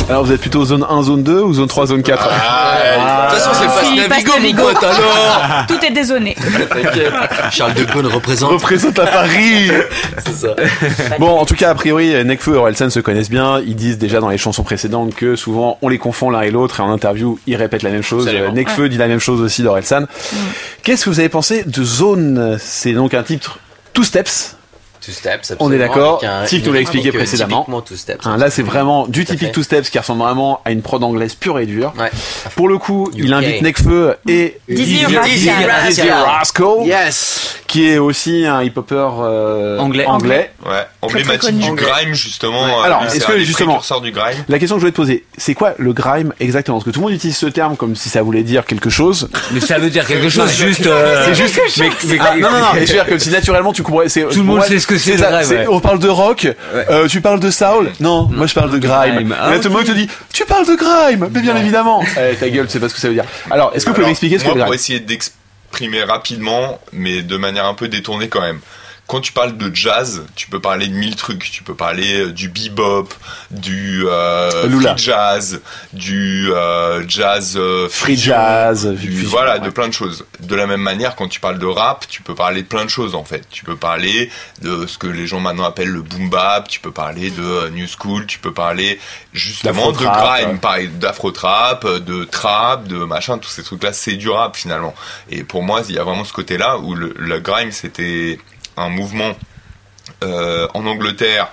Alors, vous êtes plutôt zone 1, zone 2 ou zone 3, zone 4
Ah,
De toute façon, c'est
Ah,
pas
si,
Navigo, mon pote, alors <laughs>
Tout est dézoné.
Charles de Gaulle représente.
Représente à Paris <laughs>
C'est ça.
Bon, en tout cas, a priori, Nekfeu et Orelsan se connaissent bien. Ils disent déjà dans les chansons précédentes que souvent on les confond l'un et l'autre et en interview, ils répètent la même chose.
Absolument.
Euh, Nekfeu dit la même chose aussi d'Orelsan. Qu'est-ce que vous avez pensé de Zone? C'est donc un titre Two Steps.
Two steps,
On est d'accord. Tiff nous l'a expliqué précédemment.
typiquement two steps.
Hein, là, c'est vraiment du typique
fait.
Two Steps qui ressemble vraiment à une prod anglaise pure et dure.
Ouais.
Pour le coup,
UK.
il invite Nekfeu et
Dizzy
Dizzy
Rascal.
Dizzy Rascal,
Yes.
Qui est aussi un hip-hopper euh,
Anglais.
anglais.
Ouais, emblématique du
Anglais.
grime justement.
Ouais.
euh,
Alors, est-ce que, justement-
du grime
La question que je voulais te poser, c'est quoi le grime exactement? Parce que tout le monde utilise ce terme comme si ça voulait dire quelque chose.
Mais ça veut dire quelque chose juste. euh,
C'est juste.
mais- mais-
Ah, non, non, non. mais je veux dire comme si naturellement tu comprends. c'est-
Tout le monde sait ce que c'est, ouais.
On parle de rock. euh, tu parles de soul? Non, moi je parle de grime. Et le monde te dit, tu parles de grime? Mais bien évidemment. Eh, ta gueule, tu sais pas ce que ça veut dire. Alors, est-ce que vous pouvez m'expliquer ce que le grime?
essayer d'exprimer rapidement, mais de manière un peu détournée quand même. Quand tu parles de jazz, tu peux parler de mille trucs. Tu peux parler euh, du bebop, du euh, free jazz, du euh, jazz euh,
Free
fusion,
jazz,
du-
fusion,
voilà,
ouais.
de plein de choses. De la même manière, quand tu parles de rap, tu peux parler de plein de choses en fait. Tu peux parler de ce que les gens maintenant appellent le boom bap. Tu peux parler de new school. Tu peux parler justement de grime,
ouais.
d'afro trap, de trap, de machin, tous ces trucs-là, c'est du rap finalement. Et pour moi, il y a vraiment ce côté-là où le, le grime c'était un mouvement euh, en Angleterre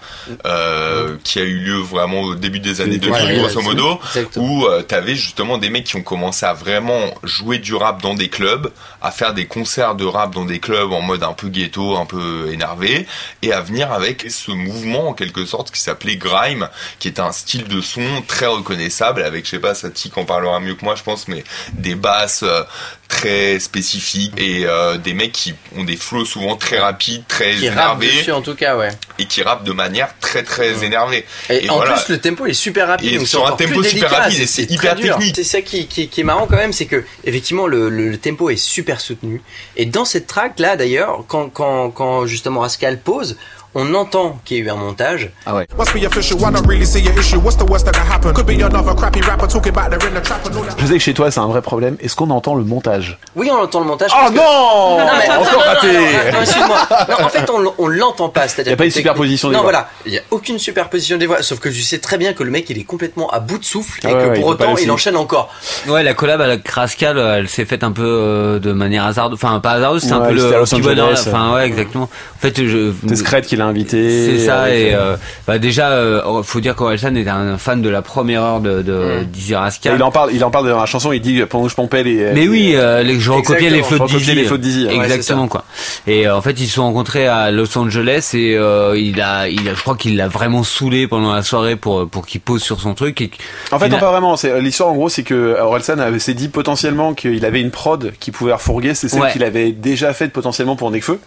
euh, qui a eu lieu vraiment au début des années 2000
Ouais,
grosso modo où euh, t'avais justement des mecs qui ont commencé à vraiment jouer du rap dans des clubs à faire des concerts de rap dans des clubs en mode un peu ghetto un peu énervé et à venir avec ce mouvement en quelque sorte qui s'appelait grime qui est un style de son très reconnaissable avec je sais pas Satik en parlera mieux que moi je pense mais des basses euh, très spécifiques et euh, des mecs qui ont des flows souvent très rapides très
Qui
énervés
dessus en tout cas, ouais.
et qui rappent de manière très très énervée.
Et,
Et
en
voilà.
plus, le tempo est super rapide.
Et
donc
sur un tempo super
délicat,
rapide, et c'est hyper technique.
C'est ça qui, qui, qui est marrant quand même, c'est que effectivement le, le, le tempo est super soutenu. Et dans cette track là d'ailleurs, quand, quand, quand justement Rascal pose, on entend qu'il y a eu un montage.
Must be official, I don't really see your issue? What's the worst that can happen? Could be another crappy rapper talking about they're in the trap and all that.
Je sais que chez toi c'est un vrai problème. Est-ce qu'on entend le montage?
Oui, on entend le montage.
Oh
parce que-
non,
Non, mais-
Encore
non, non,
raté
non, non, non. Non, en fait, on, on l'entend pas. C'est-à-dire
Y a pas une superposition des
Non,
voix.
voilà. Il y a aucune superposition des voix. Sauf que je sais très bien que le mec, il est complètement à bout de souffle et
Ah ouais,
que
ouais,
pour
il
autant, il enchaîne encore.
Ouais, la collab avec Rascal, euh, elle s'est faite un peu euh, de manière hasardeuse. Enfin, pas hasardeuse, c'était un
Ouais,
peu le
à.
Enfin, ouais, exactement. En fait, je.
C'est Scred qui l'a invité.
C'est ça, et
euh,
euh, bah déjà, euh, faut dire qu'Orelsan était un fan de la première heure de, de Dizzy Rascal.
Il en parle, il en parle dans la chanson. Il dit pendant que je pompais les.
Mais oui, euh, les, je recopiais les flots Dizzy.
les flots de Dizzy, ouais,
Exactement quoi. Et euh, en fait, ils se sont rencontrés à Los Angeles et euh, il a, il a, je crois qu'il l'a vraiment saoulé pendant la soirée pour pour qu'il pose sur son truc. Et,
En fait, non,
a-
pas vraiment. C'est l'histoire en gros, c'est que Orelsan avait s'est dit potentiellement qu'il avait une prod qui pouvait refourguer. C'est celle
Ouais.
qu'il avait déjà faite potentiellement pour Nekfeu.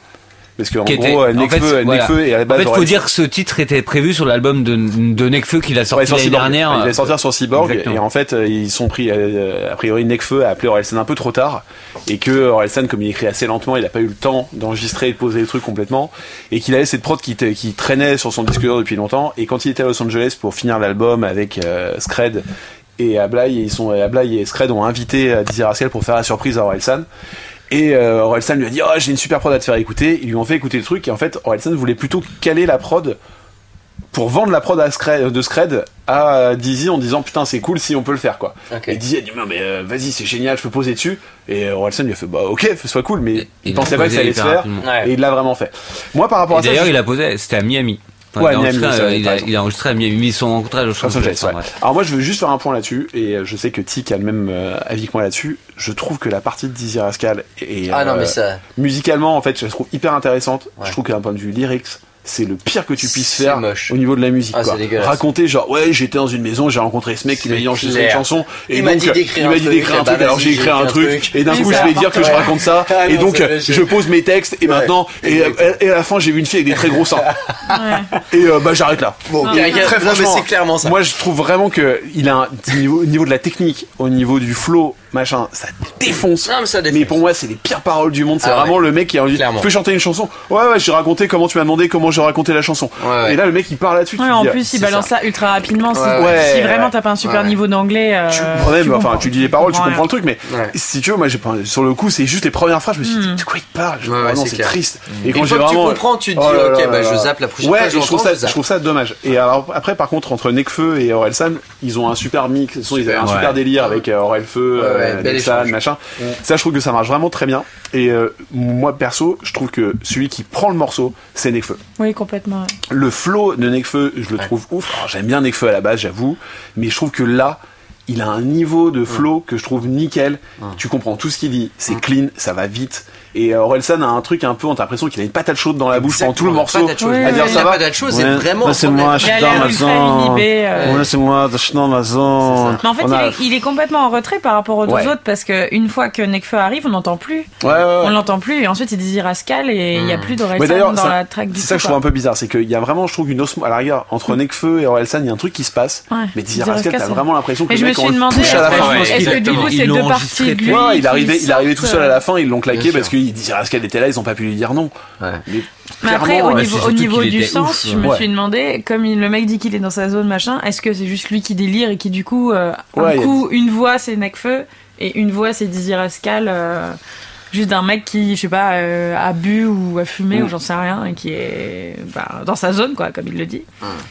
Parce qu'en gros,
était-
euh,
en fait,
Nekfeu,
voilà.
Nekfeu est à la
En fait, faut dire que ce titre était prévu sur l'album de, de Nekfeu qu'il a sorti l'année
Cyborg.
dernière.
Il va sortir sur Cyborg
Exactement.
et en fait euh, ils sont pris euh, a priori Nekfeu a appelé Orelsan un peu trop tard et que Orelsan comme il écrit assez lentement il a pas eu le temps d'enregistrer et de poser le truc complètement et qu'il avait cette prod qui, traînait sur son disque dur depuis longtemps et quand il était à Los Angeles pour finir l'album avec euh, Scred et Ablai ils sont et Scred ont invité euh, Dizzy Rascal pour faire la surprise à Orelsan Et euh, Orelsan lui a dit, oh, j'ai une super prod à te faire écouter. Ils lui ont fait écouter le truc et en fait, Orelsan voulait plutôt caler la prod pour vendre la prod à Scred- de Scred à Dizzy en disant putain c'est cool si on peut le faire quoi. Et Dizzy a dit non mais euh, vas-y c'est génial je peux poser dessus et euh, Orelsan lui a fait bah ok soit cool mais
Et-
il pensait pas que ça allait se faire.
Ouais.
et il l'a vraiment fait. Moi par rapport
Et
à ça
d'ailleurs,
je-
il a posé, c'était à Miami.
Ouais,
il, a
Miami,
enregistré, euh, il, a, il enregistré à Miami, Los
Angeles,
Angeles.
ouais. Alors moi je veux juste faire un point là-dessus et euh, je sais que Tic a le même euh, avis que moi là-dessus. Je trouve que la partie de Dizzy Rascal est
Ah non, mais ça.
musicalement en fait je la trouve hyper intéressante.
Ouais.
Je trouve qu'un point de vue lyrics c'est le pire que tu puisses faire
moche.
au niveau de la musique.
Ah,
quoi. Raconter genre ouais j'étais dans une maison j'ai rencontré ce mec qui m'a dit enregistrer une chanson et
Il m'a
donc
dit d'écrire
il
un
m'a dit
truc,
d'écrire un
ah bah
truc alors j'ai écrit un truc et d'un coup je vais dire que je raconte ça <laughs>
Ah
et donc
je-
pose mes textes et maintenant et, euh, et à la fin j'ai vu une fille avec des très gros seins et euh, bah j'arrête là.
Bon,
Non,
quelqu'un-
Très franchement,
c'est clairement ça.
Moi, je trouve vraiment que il a un au niveau, au niveau de la technique, au niveau du flow, machin, ça défonce.
Non, mais ça défonce.
Mais pour moi, c'est les pires paroles du monde. C'est
Ah ouais.
vraiment le mec qui a envie. Tu peux chanter une chanson. Ouais, ouais, j'ai raconté comment tu m'as demandé comment j'ai raconté la chanson.
Ouais, ouais.
Et là, le mec, il parle là-dessus.
Ouais, en
dis,
plus, il balance ça. ultra rapidement. Si,
Ouais,
ouais.
si
Ouais,
vraiment
ouais.
t'as pas un super
Ouais.
niveau d'anglais, euh,
Tu, ouais, mais enfin, tu dis les paroles, tu
comprends
comprends le truc, mais
Ouais.
si tu veux, moi, j'ai pas- sur le coup, c'est juste les premières phrases. Je me suis dit,
Hmm.
de quoi il parle?
Ouais, ouais,
ah non,
c'est
triste.
Et
Et quand
tu comprends, tu te dis,
Oh là
ok, bah, je zappe la prochaine
Ouais,
fois,
et
je
trouve ça,
je zappe.
je trouve ça dommage. Et alors après, par contre, entre Nekfeu et Orelsan, ils ont un super mix. Ils, sont- ils avaient un
Ouais.
super délire avec euh, Orelfeu,
Ouais,
euh. Ça, je trouve que ça marche vraiment très bien. Et euh, moi, perso, je trouve que celui qui prend le morceau, c'est Nekfeu.
Oui, complètement. ouais.
Le flow de Nekfeu, je le trouve ouf. Alors, j'aime bien Nekfeu à la base, j'avoue, mais je trouve que là, il a un niveau de flow que je trouve nickel. Tu comprends tout ce qu'il dit, c'est clean, ça va vite. Et euh, Orelsan a un truc un peu, on a l'impression qu'il a une patate chaude dans la bouche pendant tout le morceau. À dire
ouais,
ça va.
patate chaude, c'est vraiment un
c'est moi, je
Il a
suis dans ma zone.
euh.
Ouais, c'est moi, je suis dans ma zone.
Mais en fait, il, est, il complètement en retrait par rapport aux deux autres parce que une fois que Nekfeu arrive, on n'entend plus. On l'entend plus et ensuite il dit Rascal et il n'y a
Hmm.
plus d'Orelsan dans la track du
c'est ça que je trouve un peu bizarre, c'est qu'il y a vraiment, je trouve, une osmo, à la rigueur, entre Nekfeu et Orelsan, il y a un truc qui se passe. Mais Dizzy Rascal, t'as vraiment l'impression que
je me suis demandé,
touche à la
est-ce
fin.
que- est-ce que du coup c'est deux parties de lui
Ouais, il arrivait, il tout seul à
euh,
la fin, ils l'ont claqué parce que Dizzy Rascal était là, ils ont pas pu lui dire non.
Ouais.
Mais,
Mais après, au niveau, au du sens,
ouf,
je me
ouais.
suis demandé, comme il- le mec dit qu'il est dans sa zone, machin, est-ce que c'est juste lui qui délire et qui du coup, euh, un
a
coup, une voix c'est Necfeu et une voix c'est Dizzy Rascal, euh, juste d'un mec qui, je sais pas, euh, a bu ou a fumé
Mm.
ou j'en sais rien et qui est bah, dans sa zone, quoi, comme il le dit.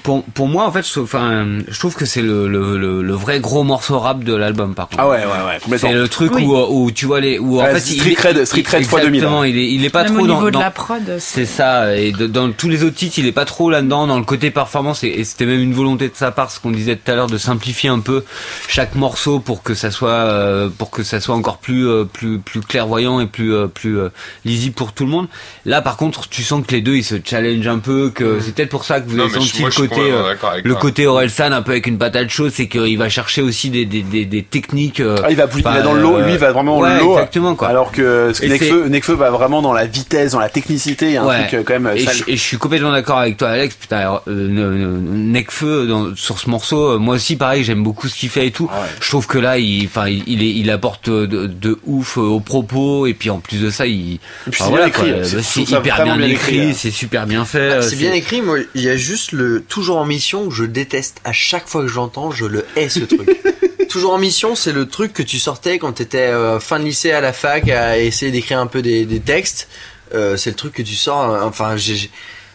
Pour, pour moi, en fait, je, trouve- enfin, je trouve que c'est le, le, le, le vrai gros morceau rap de l'album, par contre.
Ah ouais, ouais, ouais, complètement.
C'est le truc
Oui.
où, où tu vois les, où en
Ouais,
fait,
Street
il-
Cred- Street Cred fois 2000,
Exactement, il est, il est pas
Même
trop
au
dans,
niveau de la prod,
C'est ça, et de- dans tous les autres titres, il est pas trop là-dedans, dans le côté performance, et, et c'était même une volonté de sa part, ce qu'on disait tout à l'heure, de simplifier un peu chaque morceau pour que ça soit, euh, pour que ça soit encore plus, euh, plus, plus clairvoyant et plus, euh, plus euh, lisible pour tout le monde. Là, par contre, tu sens que les deux, ils se challengent un peu, que c'est peut-être pour ça que vous
Non,
avez senti
moi,
le côté, euh, le côté Orelsan un peu avec une patate chaude, c'est qu'il va chercher aussi des, des, des, des techniques. euh,
Ah, il va, il
enfin,
va dans le lot,
euh,
lui il va vraiment dans
ouais,
le lot.
Exactement, quoi.
Alors que ce que
Et
Nekfeu, Nekfeu va vraiment dans la vitesse, dans la technicité, il y a un
Ouais.
truc quand même
Et
sale.
je, et je suis complètement d'accord avec toi, Alex. Putain, alors, euh, ne- ne- Necfeu dans, sur ce morceau, moi aussi, pareil, j'aime beaucoup ce qu'il fait et tout.
Ah ouais.
Je trouve que là, il, enfin, il, il, est- il apporte de, de ouf aux propos, et puis en plus de ça, il, enfin,
c'est
voilà,
c'est-
c'est hyper bien,
bien
écrit,
écrit,
c'est super bien fait.
Ah, c'est bien écrit, moi il y a juste le toujours en mission où je déteste à chaque fois que j'entends, je le hais ce truc. <laughs> toujours en mission, c'est le truc que tu sortais quand t'étais euh, fin de lycée à la fac à essayer d'écrire un peu des, des textes. Euh, c'est le truc que tu sors. euh, enfin, j'ai.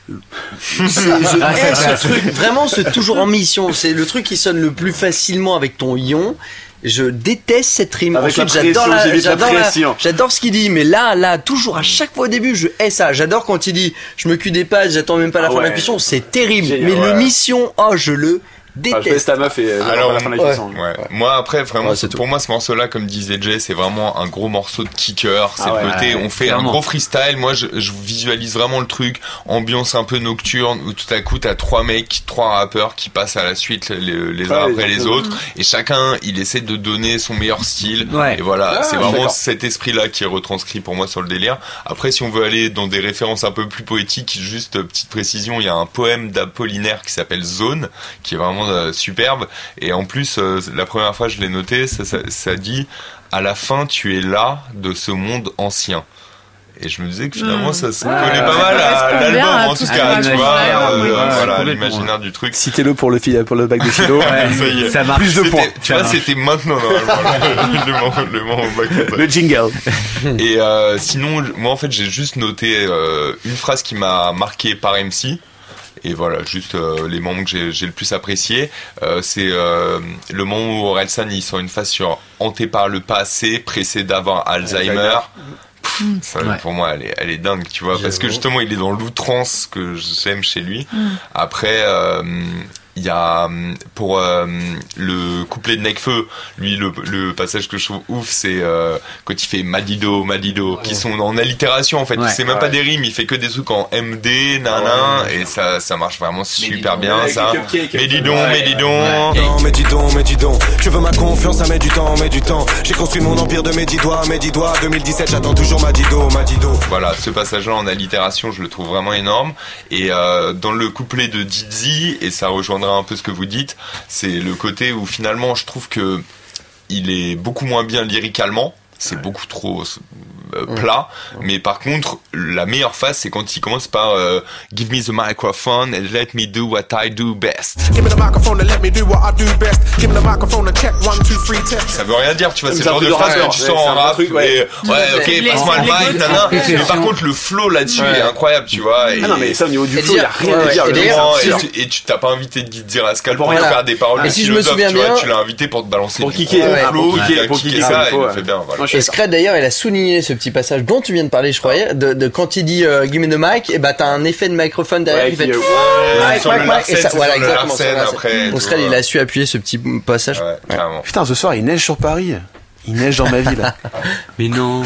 <laughs> c'est- je hais ce truc, vraiment, ce toujours en mission. C'est le truc qui sonne le plus facilement avec ton ion. Je déteste cette rime.
Avec
Ensuite,
la
j'adore la, j'adore j'adore ce qu'il dit, mais là, là, toujours à chaque fois au début, je hais ça. J'adore quand il dit, je me cule des pattes, j'attends même pas la
Ah
fin de la cuisson. C'est terrible.
Génial,
mais le mission, oh, je le
Enfin, je laisse
déteste.
ta meuf et euh,
Alors,
à la fin de la
ouais.
Moi après vraiment
Ouais,
pour moi ce morceau là comme disait Jay c'est vraiment un gros morceau de kicker. C'est
Ah
côté
ouais,
on fait
clairement.
un gros freestyle. Moi je, je visualise vraiment le truc. Ambiance un peu nocturne où tout à coup t'as trois mecs trois rappeurs qui passent à la suite les, les uns après
les
les
autres.
et chacun il essaie de donner son meilleur style.
Ouais.
et voilà
Ah,
c'est
je
vraiment cet esprit là qui est retranscrit pour moi sur le délire. Après si on veut aller dans des références un peu plus poétiques juste euh, petite précision il y a un poème d'Apollinaire qui s'appelle Zone qui est vraiment euh, superbe et en plus, euh, la première fois je l'ai noté, ça, ça, ça dit à la fin tu es là de ce monde ancien. Et je me disais que finalement ça se
Ouais,
collait pas mal à l'album en
tout
cas, tu vois, euh,
oui.
voilà
complètement.
l'imaginaire du truc.
Citez-le pour le, fil- pour le bac de <laughs> philo.
Ça
marche.
Plus de points.
Tu vois, c'était maintenant normalement <laughs> le,
jingle.
Et euh, sinon, moi en fait, j'ai juste noté euh, une phrase qui m'a marqué par MC. Et voilà, juste euh, les moments que j'ai- j'ai le plus apprécié, euh, c'est euh, le moment où Orelsan il sort une phrase sur hanté par le passé, pressé d'avoir Alzheimer. Pff, ça,
Ouais.
Pour moi, elle est, elle est dingue, tu vois, parce que justement, il est dans l'outrance que j'aime chez lui. Après, euh, il y a hum, pour euh, le couplet de Necfeu, lui le, le passage que je trouve ouf, c'est euh, quand il fait Madido, Madido, qui sont en allitération en fait.
Ouais.
C'est même pas des rimes, il fait que des trucs en MD, nanan, et ça ça marche vraiment super bien ça. Mais dis donc,
Ouais.
mais dis donc.
Mais dis donc, mais dis donc, tu veux ma confiance, ça met du temps, mais du temps. J'ai construit mon empire de mes dix doigts, mes dix doigts. 2017, j'attends toujours ma dido, ma dido.
Voilà, ce passage-là en allitération, je le trouve vraiment énorme. Et euh, dans le couplet de Dizzy, et ça un peu ce que vous dites, c'est le côté où finalement je trouve que il est beaucoup moins bien lyricalement. C'est beaucoup trop euh, plat, mais par contre, la meilleure phase, c'est quand il commence par euh, Give me the microphone and let me do what I do best.
Give me the microphone and let me do what I do best. Give me the microphone and check one, two, three, test.
Ça veut rien dire, tu vois, c'est le genre de phrase que tu sors en
un
rap
truc,
et
ouais.
ok, passe-moi le mic, nana. Mais par contre, le flow là-dessus
Ouais.
est incroyable, tu vois.
Ah non, mais ça, au niveau du
Et
flow, il a
dire-
rien
ouais,
à dire.
et
et
et tu, et t'as pas invité de Guy Rascal pour
Pour
faire des paroles
Et
de
si je me
philosophe,
souviens
tu vois,
bien-
tu l'as invité pour te balancer
Pour
du
kicker,
flow,
pour kicker,
ça,
il
et fait bien, voilà.
Non, je suis
Et. Scred d'ailleurs, elle a souligné ce petit passage dont tu viens de parler, je croyais, de, de quand il dit euh, Give me the mic, et bah t'as un effet de microphone derrière
Ouais,
qui fait
euh,
Ouais,
mic, mic, et ça, voilà exactement.
après,
Donc Scred, il a su appuyer ce petit passage.
Ouais.
Putain, ce soir, il neige sur Paris. Il neige dans ma ville.
Mais non.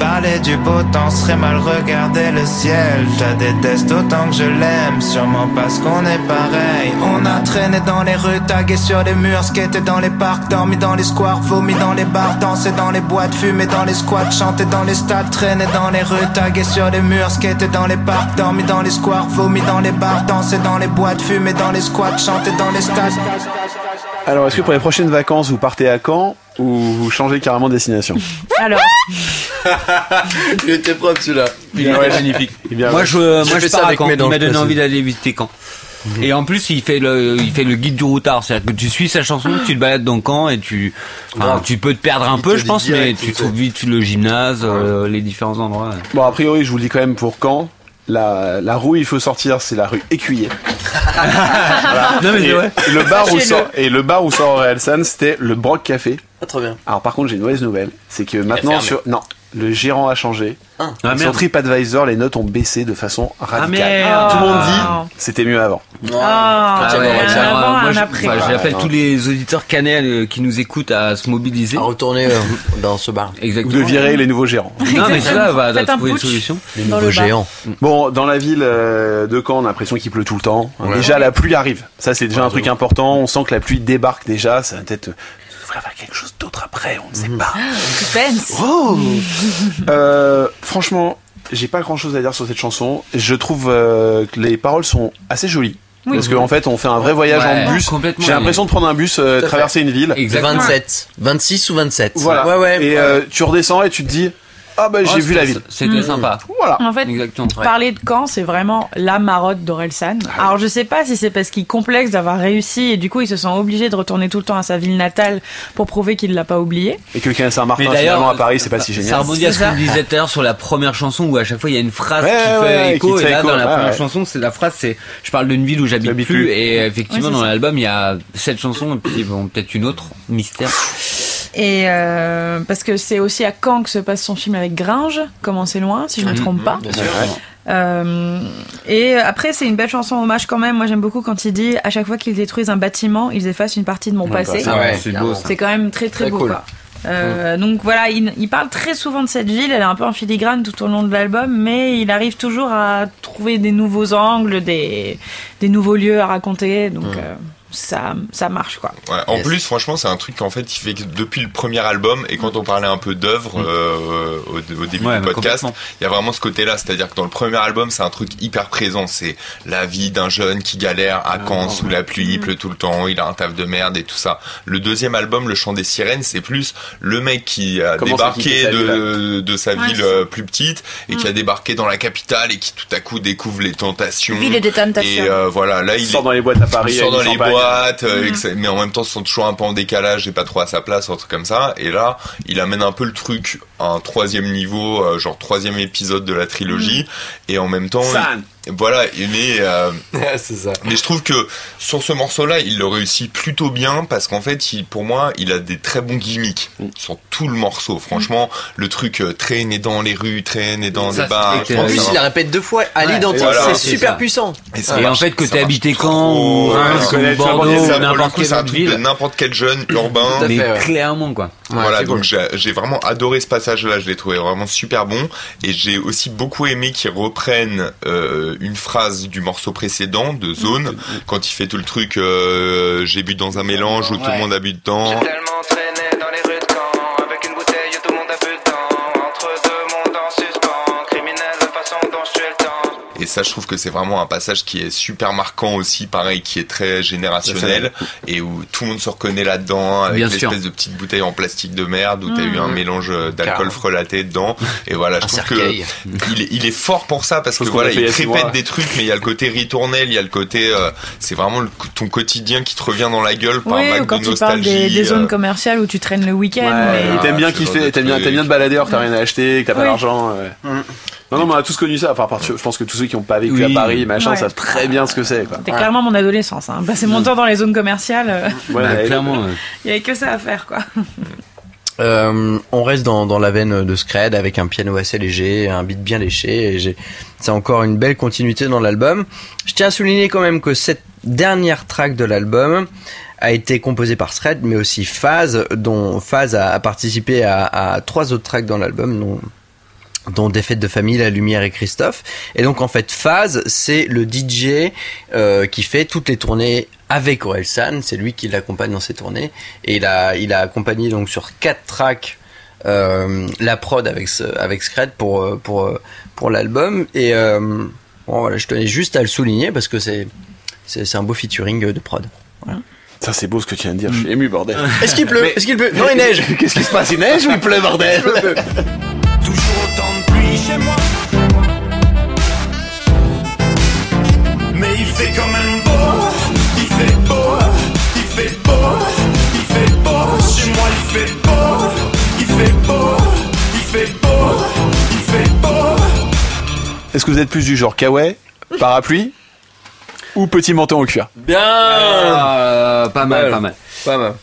Parler du beau temps serait mal regarder le ciel. Je la déteste autant que je l'aime, sûrement parce qu'on est pareil. On a traîné dans les rues, tagué sur les murs, skaté dans les parcs, dormi dans les squares, vomi dans les bars, dansé dans les boîtes, fumé dans les squats, chanté dans les stades, traîné dans les rues, tagué sur les murs, skaté dans les parcs, dormi dans les squares, vomi dans les bars, dansé dans les boîtes, fumé dans les squats, chanté dans les stades.
Alors, est-ce que pour les prochaines vacances, vous partez à Caen ou vous changez carrément de destination <laughs>
Alors, <laughs>
Il était propre celui-là.
Il est magnifique.
Bien,
Moi, je, moi, je pars à
avec
Caen. Il m'a donné envie d'aller visiter Caen. Et en plus, il fait le, il fait le guide du routard. C'est-à-dire que tu suis sa chanson, tu te balades dans Caen et tu, enfin, tu peux te perdre un
Il
peu, je pense, mais tu trouves vite le gymnase, euh, les différents endroits.
Bon, a priori, je vous le dis quand même pour Caen. La, la rue, il faut sortir, c'est la rue Écuyer. <laughs>
Non, mais
Et le bar où sort, et le bar où sort Orelsan, c'était le Broc Café.
Ah, trop bien.
Alors par contre, j'ai une mauvaise nouvelle, c'est que maintenant sur non, le gérant a changé.
Ah,
sur
merde.
TripAdvisor, les notes ont baissé de façon radicale.
merde.
Tout le monde
Ah.
dit c'était mieux avant.
ah,
Ah j'appelle tous les auditeurs cannels euh, qui nous écoutent à se mobiliser.
À retourner euh, dans ce bar.
Ou
Exactement.
de virer les nouveaux gérants.
Non, mais ça va
un
trouver une solution.
Les nouveaux
le
géants.
Bon, dans la ville euh, de Caen, on a l'impression qu'il pleut tout le temps.
Ouais.
Déjà, la pluie arrive. Ça, c'est déjà un truc important. On sent que la pluie débarque déjà. Ça va peut-être. Avoir quelque chose d'autre après. On ne sait pas.
Suspense.
Oh <laughs> Euh, franchement, j'ai pas grand chose à dire sur cette chanson. Je trouve euh, que les paroles sont assez jolies.
Oui.
Parce qu'en fait, on fait un vrai voyage
Ouais,
en bus.
complètement.
J'ai l'impression de prendre un bus, euh,
Tout à fait.
traverser une ville.
Exactement.
27. 26 ou 27.
Voilà.
Ouais, ouais.
Et euh, tu redescends et tu te dis, ah bah j'ai
Oh,
vu la ville.
C'était
Mm.
sympa.
Voilà.
En fait,
Exactement.
Parler de Caen, c'est vraiment la marotte d'Orelsan.
Ah
Alors je sais pas si c'est parce qu'il complexe d'avoir réussi et du coup il se sent obligé de retourner tout le temps à sa ville natale pour prouver qu'il l'a pas oublié.
Et que le Saint-Martin,
Mais d'ailleurs,
finalement, à Paris, c'est pas si
Ça
génial.
rebondit à ce
C'est ça.
qu'on disait tout à l'heure sur la première chanson où à chaque fois il y a une phrase
Ouais,
qui fait
ouais,
écho
qui
et là
écho,
dans la
ouais,
première
ouais.
chanson c'est la phrase c'est je parle d'une ville où j'habite plus
plus.
et effectivement dans
ça.
l'album il y a cette chanson et puis bon peut-être une autre mystère
Et euh, parce que c'est aussi à Caen que se passe son film avec Gringe, Comment c'est loin, si je me
Mhm.
trompe pas.
Bien sûr.
Euh, et après, c'est une belle chanson hommage quand même. Moi, j'aime beaucoup quand il dit à chaque fois qu'ils détruisent un bâtiment, ils effacent une partie de mon passé.
Ah ouais,
c'est
quand même très très,
Très
beau.
cool.
Quoi. Euh, Donc voilà, il, il parle très souvent de cette ville. Elle est un peu en filigrane tout au long de l'album, mais il arrive toujours à trouver des nouveaux angles, des, des nouveaux lieux à raconter. Donc euh, ça, ça marche quoi.
Ouais, en
Yes.
plus, franchement, c'est un truc qu'en fait, il fait que depuis le premier album, et quand on parlait un peu d'œuvre euh, au, au début
Ouais,
du podcast, il y a vraiment ce côté-là. C'est-à-dire que dans le premier album, c'est un truc hyper présent. C'est la vie d'un jeune qui galère à Caen sous la pluie, il pleut tout le temps, il a un taf de merde et tout ça. Le deuxième album, Le Chant des Sirènes, c'est plus le mec qui a débarqué
sa
de, de sa
Ouais,
ville euh, plus petite et qui a débarqué dans la capitale et qui tout à coup découvre les tentations.
Ville des tentations.
Et euh, voilà, là,
Il
il
sort
est
dans les boîtes à Paris.
il sort dans les
champagne.
Euh, et que ça- mais en même temps, se sent toujours un peu en décalage et pas trop à sa place, un truc comme ça. Et là, il amène un peu le truc à un troisième niveau, euh, genre troisième épisode de la trilogie, et en même temps, il- voilà, mais euh, <laughs>
c'est ça.
mais je trouve que sur ce morceau-là, il le réussit plutôt bien parce qu'en fait, il, pour moi, il a des très bons gimmicks sur tout le morceau. Franchement, le truc euh, traîner dans les rues, traîner dans
Ça,
des bars.
En plus,
ça
il la répète deux fois à
Ouais,
l'identique,
voilà,
c'est super
ça.
puissant.
Et, ça
Et
marche-
en fait, que t'es habité quand ou. Reims ou Bordeaux
n'importe
quelle
c'est un
autre
truc de
ville.
n'importe quel jeune urbain.
Tout à
Mais clairement quoi.
Voilà, donc j'ai vraiment adoré ce passage-là, je l'ai trouvé vraiment super bon. Et j'ai aussi beaucoup aimé qu'ils reprennent euh, une phrase du morceau précédent de Zone, quand il fait tout le truc euh, j'ai bu dans un mélange où tout le monde a bu dedans.
J'ai tellement
Et ça, je trouve que c'est vraiment un passage qui est super marquant aussi, pareil, qui est très générationnel et où tout le monde se reconnaît là-dedans avec l'espèce de petite bouteille en plastique de merde où t'as eu un mélange d'alcool
Carrément.
frelaté dedans. <laughs> Et voilà, je
Un
trouve
cercueil.
que il est, il est fort pour ça parce que voilà, il répète des trucs, mais il y a le côté ritournel, il y a le côté, euh, c'est vraiment le- ton quotidien qui te revient dans la gueule par
Oui,
vague
ou quand
de
tu parles
nostalgie.
des, des
euh,
zones commerciales où tu traînes le week-end.
Ouais,
mais-
t'aimes bien kiffer,
de
t'aimes bien, bien te balader t'as rien à acheter, que t'as pas d'argent. ouais. Non, non, mais on a tous connu ça. Enfin, à part- je pense que tous ceux qui ont pas vécu
Oui.
à Paris, machin,
Ouais.
savent très bien ce que c'est.
C'était clairement mon adolescence. Hein. Passer mon temps dans les zones commerciales, euh,
Ouais,
Bah,
ouais,
clairement.
il y avait que ça à faire quoi.
Euh, on reste dans, dans la veine de Scred avec un piano assez léger, un beat bien léché. Et c'est encore une belle continuité dans l'album. Je tiens à souligner quand même que cette dernière track de l'album a été composée par Scred, mais aussi Phase, dont Phase a, a participé à, à trois autres tracks dans l'album, dont dont Des fêtes de famille, La Lumière et Christophe. Et donc en fait, Phase, c'est le DJ euh, qui fait toutes les tournées avec Orelsan. C'est lui qui l'accompagne dans ses tournées. Et il a, il a accompagné donc sur quatre tracks euh, la prod avec ce, avec Scred pour euh, pour pour l'album. Et euh, bon, voilà, je tenais juste à le souligner parce que c'est c'est c'est un beau featuring de prod.
Ça, c'est beau ce que tu viens de dire. Je suis ému, bordel.
Est-ce qu'il pleut? Est-ce qu'il pleut? Non, il neige. <laughs>
Qu'est-ce qui se passe? Il neige ou il pleut, bordel?
Chez moi. Mais il fait quand même beau. Il fait beau. Il fait beau. Il fait beau. Chez moi il fait beau. Il fait beau. Il fait beau. Il fait beau.
Est-ce que vous êtes plus du genre kawaii, parapluie ou petit menton au cuir?
Bien.
euh, pas mal,
Mal.
pas mal.
Pas mal.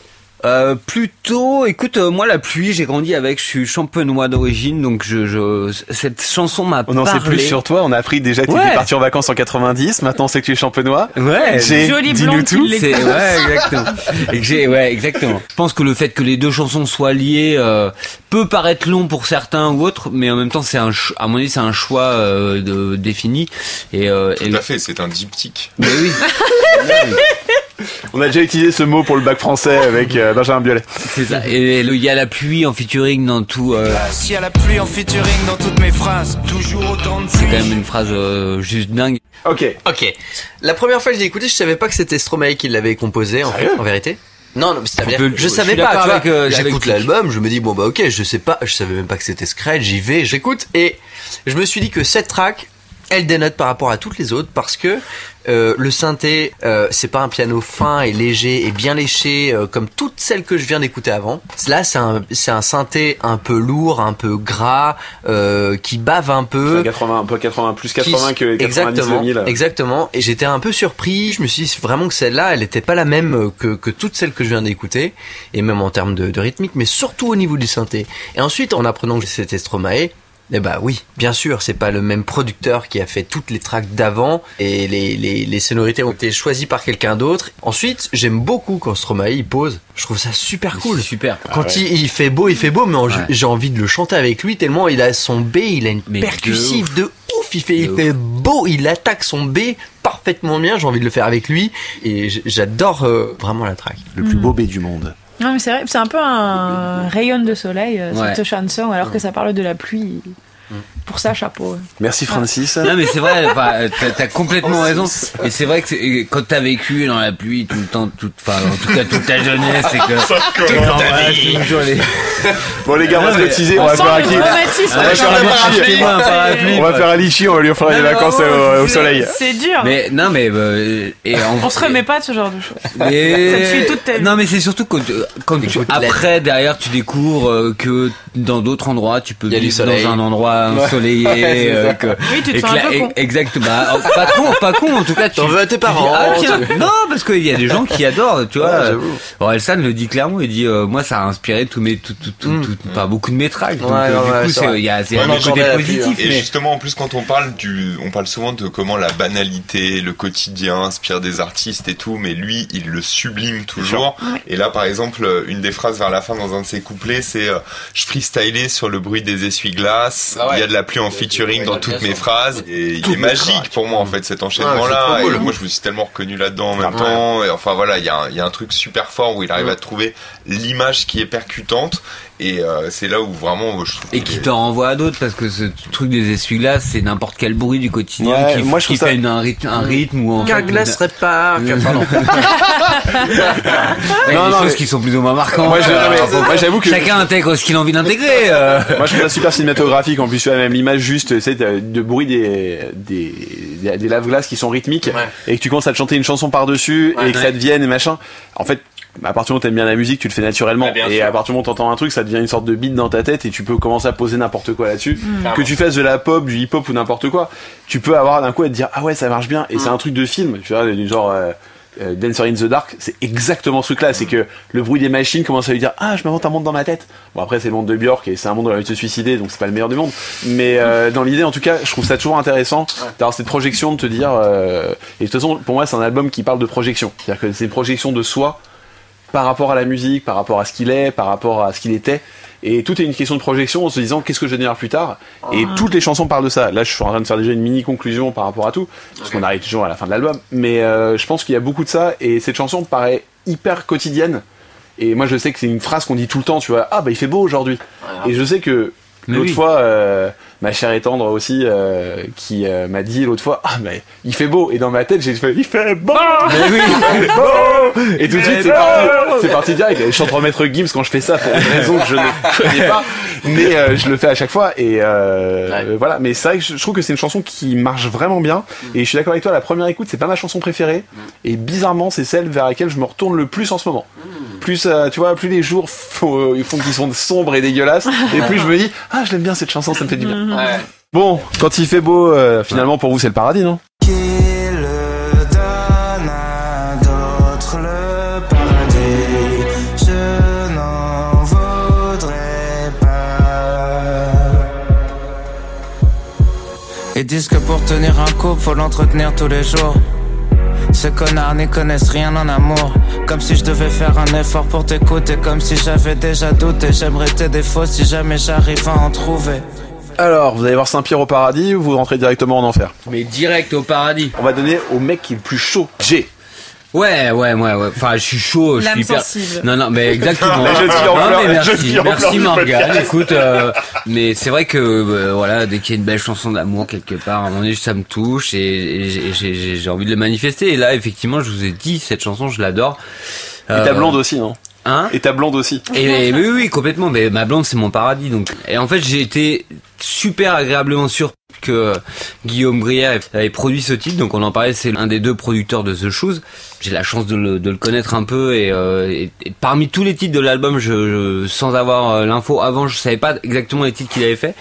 Euh, plutôt, écoute, euh, moi la pluie, j'ai grandi avec, je suis champenois d'origine, donc je, je, cette chanson m'a
On en sait plus sur toi. On a appris déjà que tu
Ouais.
parti en vacances en 90. Maintenant, on sait que tu es champenois.
Ouais,
J'ai
blonde qui
tout.
ouais exactement. Et que j'ai ouais exactement. Je pense que le fait que les deux chansons soient liées euh, peut paraître long pour certains ou autres, mais en même temps c'est un à mon avis c'est un choix euh, de, défini et, euh, et
Tout à fait, c'est un diptyque.
mais oui <laughs>
On a déjà utilisé ce mot pour le bac français avec euh, Benjamin Biolay.
c'est ça. Et le- il y a la pluie en featuring dans tout. euh,
y a la pluie en featuring dans toutes mes phrases Toujours autant de
c'est quand même une phrase euh, juste dingue.
Ok.
Ok. La première fois que je l'ai écouté, je savais pas que c'était Stromae qui l'avait composé, en, fait, en vérité. Non, non, mais c'est-à-dire, je
je
savais pas,
d'accord
tu vois.
avec, euh,
J'écoute l'album, je me dis, bon bah ok, je sais pas, je savais même pas que c'était Scred, j'y vais, j'écoute, et je me suis dit que cette track, elle dénote par rapport à toutes les autres parce que euh, le synthé, euh, c'est pas un piano fin et léger et bien léché euh, comme toutes celles que je viens d'écouter avant. Là, c'est un, c'est un synthé un peu lourd, un peu gras, euh, qui bave un peu.
Enfin, 80, un peu 80, plus 80
Qui-
que les 90
exactement,
2000.
Exactement. Et j'étais un peu surpris. Je me suis dit vraiment que celle-là, elle n'était pas la même euh, que, que toutes celles que je viens d'écouter. Et même en termes de, de rythmique, mais surtout au niveau du synthé. Et ensuite, en apprenant que c'était Stromae, eh bah oui, bien sûr, c'est pas le même producteur qui a fait toutes les tracks d'avant et les, les, les sonorités ont été choisies par quelqu'un d'autre. Ensuite, j'aime beaucoup quand Stromae il pose. Je trouve ça super cool.
C'est super.
Quand il, il fait beau, il fait beau, mais en-
Ouais.
j'ai envie de le chanter avec lui tellement il a son B, il a une
Mais de
percussive de ouf. il fait, il fait beau, il attaque son B parfaitement bien, j'ai envie de le faire avec lui, et j'adore euh, vraiment la track.
Le plus beau B du monde.
Non, mais c'est vrai, c'est un peu un rayon de soleil, euh,
Ouais.
cette chanson, alors que ça parle de la pluie. Pour ça, chapeau.
Merci Francis.
Non mais c'est vrai, t'as, t'as complètement raison. Et c'est vrai que quand t'as vécu dans la pluie tout le temps, toute, enfin en tout cas toute ta jeunesse, c'est que les.
Bon les gars, on va se cotiser, on va faire un kiff. On va faire un litchi. On va
quoi.
faire un litchi, on va lui offrir des vacances
vraiment,
au, soleil.
C'est dur.
Mais non mais euh,
On se remet pas de ce genre de choses. Ça te suit toute ta vie.
Non mais c'est surtout quand, euh, après derrière tu découvres euh, que dans d'autres endroits tu peux vivre dans un endroit. Ensoleillé.
Ouais,
euh, que-
Oui, tu te
et
sens un peu con.
Exact. Bah, euh, pas con, pas con en tout cas. Tu
T'en veux à tes parents,
ah, tiens,
tu-
non parce qu'il y a des gens qui adorent. Tu vois.
Ouais.
Orelsan le dit clairement. Il dit euh, moi ça a inspiré tous mes tout, tout, tout, tout- pas beaucoup de mes tracks. Donc
Ouais,
euh, du
ouais,
coup il y a c'est
Ouais,
un côté positif.
Et
mais-
justement, en plus, quand on parle du, on parle souvent de comment la banalité, le quotidien inspire des artistes et tout, mais lui, il le sublime toujours. Et là, par exemple, une des phrases vers la fin dans un de ses couplets, c'est euh, je freestylais sur le bruit des essuie-glaces.
Ah ouais.
Il y a de la pluie en featuring dans toutes mes phrases. Et il est magique pour moi, en fait, cet enchaînement-là. Et moi, je me suis tellement reconnu là-dedans en même temps. Et enfin, voilà, il y, a un- il y a un truc super fort où il arrive à trouver l'image qui est percutante. Et euh, c'est là où vraiment, je trouve
Et qui
est-
te renvoie à d'autres parce que ce truc des essuie-glaces c'est n'importe quel bruit du quotidien
Ouais,
qui,
moi, je
qui
trouve ça-
fait une- un rythme, un rythme ou en fait,
Carglass répare.
Euh,
Pardon. <laughs>
Ouais,
Non,
des
non,
choses
mais-
qui sont plus ou moins marquantes.
Moi, je-
Euh,
j'avoue que-
chacun intègre ce qu'il a envie d'intégrer. euh.
Moi je trouve ça super cinématographique en plus tu vois même l'image juste tu sais de bruit des des, des, des lave-glaces qui sont rythmiques
Ouais.
et que tu commences à te chanter une chanson par dessus
Ouais.
et que ça devienne et machin en fait à partir du moment où t'aimes bien la musique tu le fais naturellement et
sûr.
à partir du moment où t'entends un truc ça devient une sorte de beat dans ta tête et tu peux commencer à poser n'importe quoi là-dessus
Mm.
que tu fasses de la pop du hip-hop ou n'importe quoi tu peux avoir d'un coup à te dire ah ouais ça marche bien et
Mm.
c'est un truc de film tu vois du genre euh, euh, Dancer in the Dark, c'est exactement ce truc-là. C'est que le bruit des machines commence à lui dire Ah, je m'invente un monde dans ma tête. Bon, après, c'est le monde de Björk et c'est un monde où elle a envie de se suicider, donc c'est pas le meilleur du monde. Mais euh, dans l'idée, en tout cas, je trouve ça toujours intéressant d'avoir cette projection, de te dire. euh, Et de toute façon, pour moi, c'est un album qui parle de projection. C'est-à-dire que c'est une projection de soi par rapport à la musique, par rapport à ce qu'il est, par rapport à ce qu'il était. Et tout est une question de projection en se disant qu'est-ce que je vais devenir plus tard? Et toutes les chansons parlent de ça. Là, je suis en train de faire déjà une mini conclusion par rapport à tout, parce qu'on arrive toujours à la fin de l'album. Mais euh, je pense qu'il y a beaucoup de ça. Et cette chanson paraît hyper quotidienne. Et moi, je sais que c'est une phrase qu'on dit tout le temps. Tu vois, ah bah il fait beau aujourd'hui. Et je sais que l'autre
oui.
fois, euh, ma chère et tendre aussi, euh, qui euh, m'a dit l'autre fois, ah mais il fait beau. Et dans ma tête, j'ai fait, il fait beau. Mais oui, il fait beau. Et tout de suite, c'est parti, c'est parti direct. Je chante Maître Gims quand je fais ça pour une raison que je ne connais pas, mais euh, je le fais à chaque fois. Et euh, euh, voilà. Mais c'est vrai que je, trouve que c'est une chanson qui marche vraiment bien. Et je suis d'accord avec toi. La première écoute, c'est pas ma chanson préférée. Et bizarrement, c'est celle vers laquelle je me retourne le plus en ce moment. Plus, euh, tu vois, plus les jours font, ils font qu'ils sont sombres et dégueulasses, et plus je me dis, ah, je l'aime bien cette chanson, ça me fait du bien.
Ouais.
Bon, quand il fait beau, euh, finalement pour vous c'est le paradis, non?
Ils disent que pour tenir un couple faut l'entretenir tous les jours. Ces connards n'y connaissent rien en amour. Comme si je devais faire un effort pour t'écouter Comme si j'avais déjà douté. J'aimerais tes défauts si jamais j'arrive à en trouver.
Alors, vous allez voir Saint-Pierre au paradis ou vous rentrez directement en enfer?
Mais direct au paradis.
On va donner au mec qui est le plus chaud, G.
Ouais, ouais, ouais, ouais. Enfin, je suis chaud, je suis hyper.
sensible.
Non, non, mais exactement. <laughs>
En
Non, mais merci, merci Morgane. Écoute, euh, mais c'est vrai que euh, voilà, dès qu'il y a une belle chanson d'amour quelque part, à un moment donné, ça me touche et, et j'ai- j'ai j'ai- j'ai envie de le manifester. Et là, effectivement, je vous ai dit, cette chanson, je l'adore.
Et
Euh,
ta blonde aussi, non?
Hein?
Et ta blonde aussi.
et, et oui, oui, complètement. Mais ma blonde, c'est mon paradis. Donc, et en fait, j'ai été super agréablement surpris que Guillaume Brière avait produit ce titre. Donc, on en parlait. C'est un des deux producteurs de The Shoes. J'ai la chance de le, connaître un peu. Et, euh, et- parmi tous les titres de l'album, je, je- sans avoir euh, l'info avant, je savais pas exactement les titres qu'il avait fait.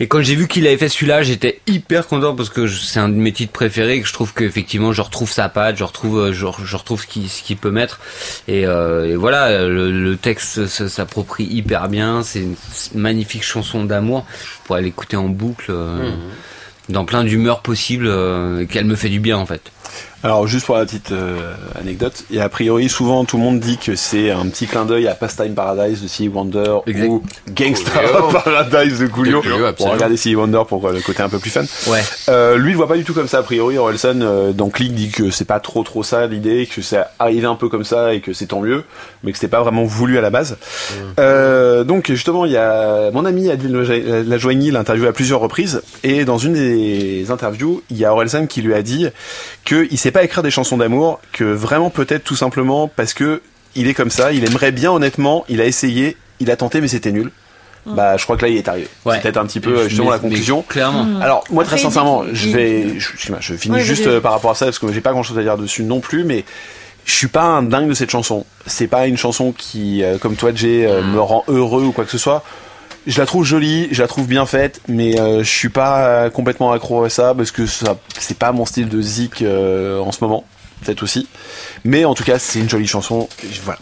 Et quand j'ai vu qu'il avait fait celui-là, j'étais hyper content parce que c'est un de mes titres préférés et que je trouve qu'effectivement je retrouve sa patte, je retrouve, euh, je, je retrouve ce qu'il ce peut mettre. Et, euh, et voilà, le, le texte s'approprie hyper bien. C'est une magnifique chanson d'amour pour aller l'écouter en boucle, euh, dans plein d'humeurs possibles, euh, qu'elle me fait du bien en fait.
Alors juste pour la petite euh, anecdote, et a priori souvent tout le monde dit que c'est un petit clin d'œil à Pastime Paradise de Stevie Wonder
Exact.
ou Gangsta
Coolio.
Paradise de Coolio.
Absolument.
regarder Stevie Wonder pour euh, le côté un peu plus fun.
Ouais.
Euh, lui il voit pas du tout comme ça a priori. Orelsan euh, dans Click dit que c'est pas trop trop ça l'idée, que c'est arrivé un peu comme ça et que c'est tant mieux, mais que c'était pas vraiment voulu à la base. Euh, donc justement il y a mon ami Adil Lajoigny l'interview à plusieurs reprises et dans une des interviews il y a Orelsan qui lui a dit qu'il sait pas écrire des chansons d'amour, que vraiment peut-être tout simplement parce que il est comme ça, il aimerait bien honnêtement, il a essayé, il a tenté mais c'était nul. Bah je crois que là il est arrivé.
Ouais.
C'est peut-être un petit peu justement
Mais-
la conclusion.
Clairement.
Alors moi très
Après,
sincèrement, je
il-
vais, je, finis
Ouais,
juste euh, par rapport à ça parce que j'ai pas grand chose à dire dessus non plus, mais je suis pas un dingue de cette chanson. C'est pas une chanson qui, euh, comme toi Jay, euh, me rend heureux ou quoi que ce soit. Je la trouve jolie, je la trouve bien faite, mais euh, je suis pas euh, complètement accro à ça parce que ça, c'est pas mon style de zik euh, en ce moment, peut-être aussi. Mais en tout cas, c'est une jolie chanson. Voilà.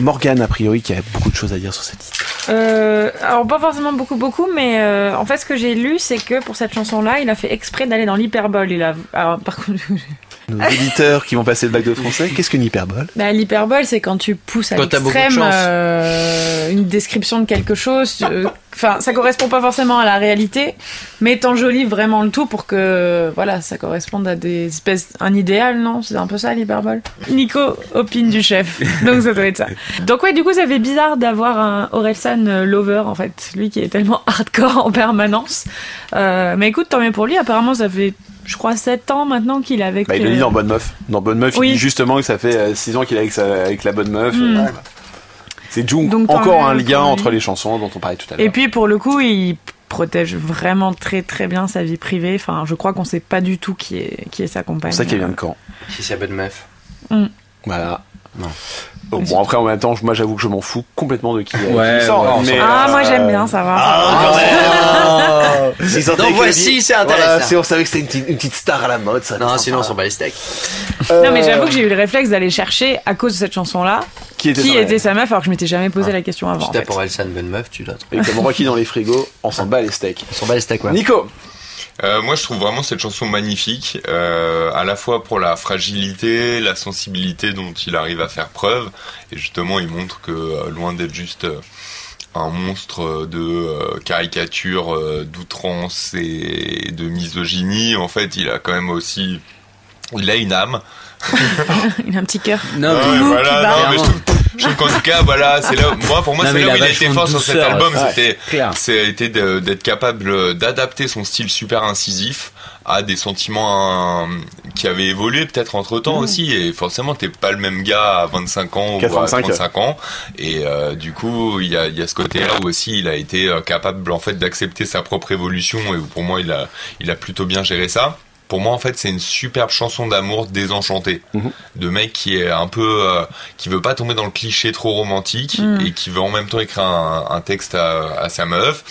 Morgane a priori qui a beaucoup de choses à dire sur cette titre.
Euh, alors pas forcément beaucoup beaucoup, mais en fait ce que j'ai lu c'est que pour cette chanson-là, il a fait exprès d'aller dans l'hyperbole. Il a, alors par contre, <laughs>
Nos auditeurs qui vont passer le bac de français, qu'est-ce qu'une hyperbole?
Bah, l'hyperbole c'est quand tu pousses à l'extrême euh, une description de quelque chose. euh, Enfin, ça correspond pas forcément à la réalité, mais t'enjolives vraiment le tout pour que voilà, ça corresponde à des espèces un idéal, non? C'est un peu ça l'hyperbole? Nico opine du chef, donc ça doit être ça. Donc ouais, du coup ça fait bizarre d'avoir un Orelsan euh, lover en fait, lui qui est tellement hardcore en permanence. Euh, mais écoute, tant mieux pour lui. Apparemment, ça fait je crois 7 ans maintenant qu'il est avec.
Bah, il le
euh,
dit dans Bonne Meuf. Dans Bonne Meuf,
Oui.
il dit justement que ça fait 6 ans qu'il est avec, sa- avec la Bonne Meuf.
Mm.
Et voilà. C'est Jung.
Donc,
Encore un lien entre les chansons dont on parlait tout à l'heure.
Et puis pour le coup, il protège vraiment très très bien sa vie privée. Enfin, je crois qu'on sait pas du tout qui est qui est sa compagne.
C'est ça qui vient de quand?
Si c'est la bonne meuf.
Voilà.
Non.
Bon, après, en même temps, moi, j'avoue que je m'en fous complètement de qui,
Ouais,
sort.
ouais,
mais,
Ah, moi
euh,
j'aime bien, ça va.
Ah, S'ils sortaient
Donc
avec
voici, c'est
Voilà,
intéressant.
si on savait que c'était une, petite- une petite star à la mode, ça.
Non, sinon on s'en bat les steaks.
Euh,
Non, mais j'avoue que j'ai eu le réflexe d'aller chercher à cause de cette chanson-là
Qui était,
qui était sa meuf alors que je m'étais jamais posé la question avant.
Tu tapes pour Elsa une bonne meuf, tu l'as.
Et comme Rocky dans les frigos, on s'en bat les steaks.
On s'en bat les steaks, ouais.
Nico
Euh, moi, je trouve vraiment cette chanson magnifique, euh, à la fois pour la fragilité, la sensibilité dont il arrive à faire preuve, et justement, il montre que euh, loin d'être juste un monstre de euh, caricature, euh, d'outrance et de misogynie, en fait, il a quand même aussi, il a une âme. <laughs>
Il a un petit cœur.
Non, mais-
voilà, non, mais je trouve, je trouve qu'en tout cas, voilà, c'est là, moi, pour moi, c'est là où
a
il a été fort sur cet album,
ouais.
c'était, c'était d'être capable d'adapter son style super incisif à des sentiments qui avaient évolué peut-être entre temps aussi. Et forcément t'es pas le même gars à 25 ans ou à
85,
35 ans. Et euh, du coup il y a, il y a ce côté là où aussi il a été euh, capable en fait d'accepter sa propre évolution. Et où pour moi il a il a plutôt bien géré ça pour moi en fait c'est une superbe chanson d'amour désenchantée
Mhm.
de mec qui est un peu euh, qui veut pas tomber dans le cliché trop romantique
Mm.
et qui veut en même temps écrire un, un texte à, à sa meuf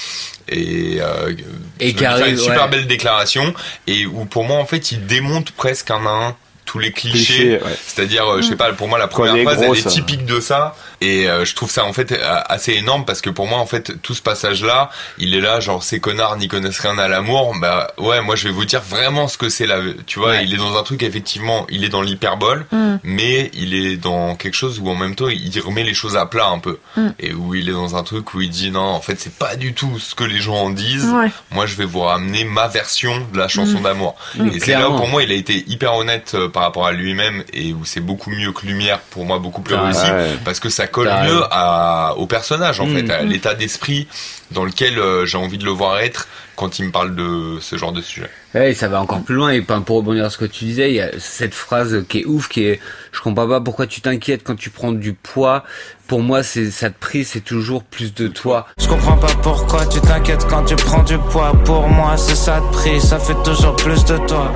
et, euh,
Et qui
une super
ouais.
belle déclaration et où pour moi en fait il démonte presque un à un tous les clichés,
ouais.
c'est-à-dire euh, je sais pas pour moi la première phrase elle est typique de ça et euh, je trouve ça en fait euh, assez énorme parce que pour moi en fait tout ce passage là il est là genre ces connards n'y connaissent rien à l'amour bah ouais moi je vais vous dire vraiment ce que c'est là tu vois
Ouais.
il est dans un truc effectivement il est dans l'hyperbole
Mm.
mais il est dans quelque chose où en même temps il remet les choses à plat un peu
Mm.
et où il est dans un truc où il dit non en fait c'est pas du tout ce que les gens en disent
Ouais.
moi je vais vous ramener ma version de la chanson
Mm.
d'amour
Mm.
et c'est là où pour moi il a été hyper honnête euh, par rapport à lui-même et où c'est beaucoup mieux que Lumière pour moi beaucoup plus
Ah,
réussi
ouais.
parce que ça colle mieux à, au personnage en
Mm.
fait à l'état d'esprit dans lequel euh, j'ai envie de le voir être quand il me parle de ce genre de sujet
Ouais, ça va encore plus loin et pour rebondir sur ce que tu disais, il y a cette phrase qui est ouf, qui est je comprends pas pourquoi tu t'inquiètes quand tu prends du poids. Pour moi, c'est ça te prie, c'est toujours plus de toi.
Je comprends pas pourquoi tu t'inquiètes quand tu prends du poids. Pour moi, c'est ça de prix, ça fait toujours plus de toi.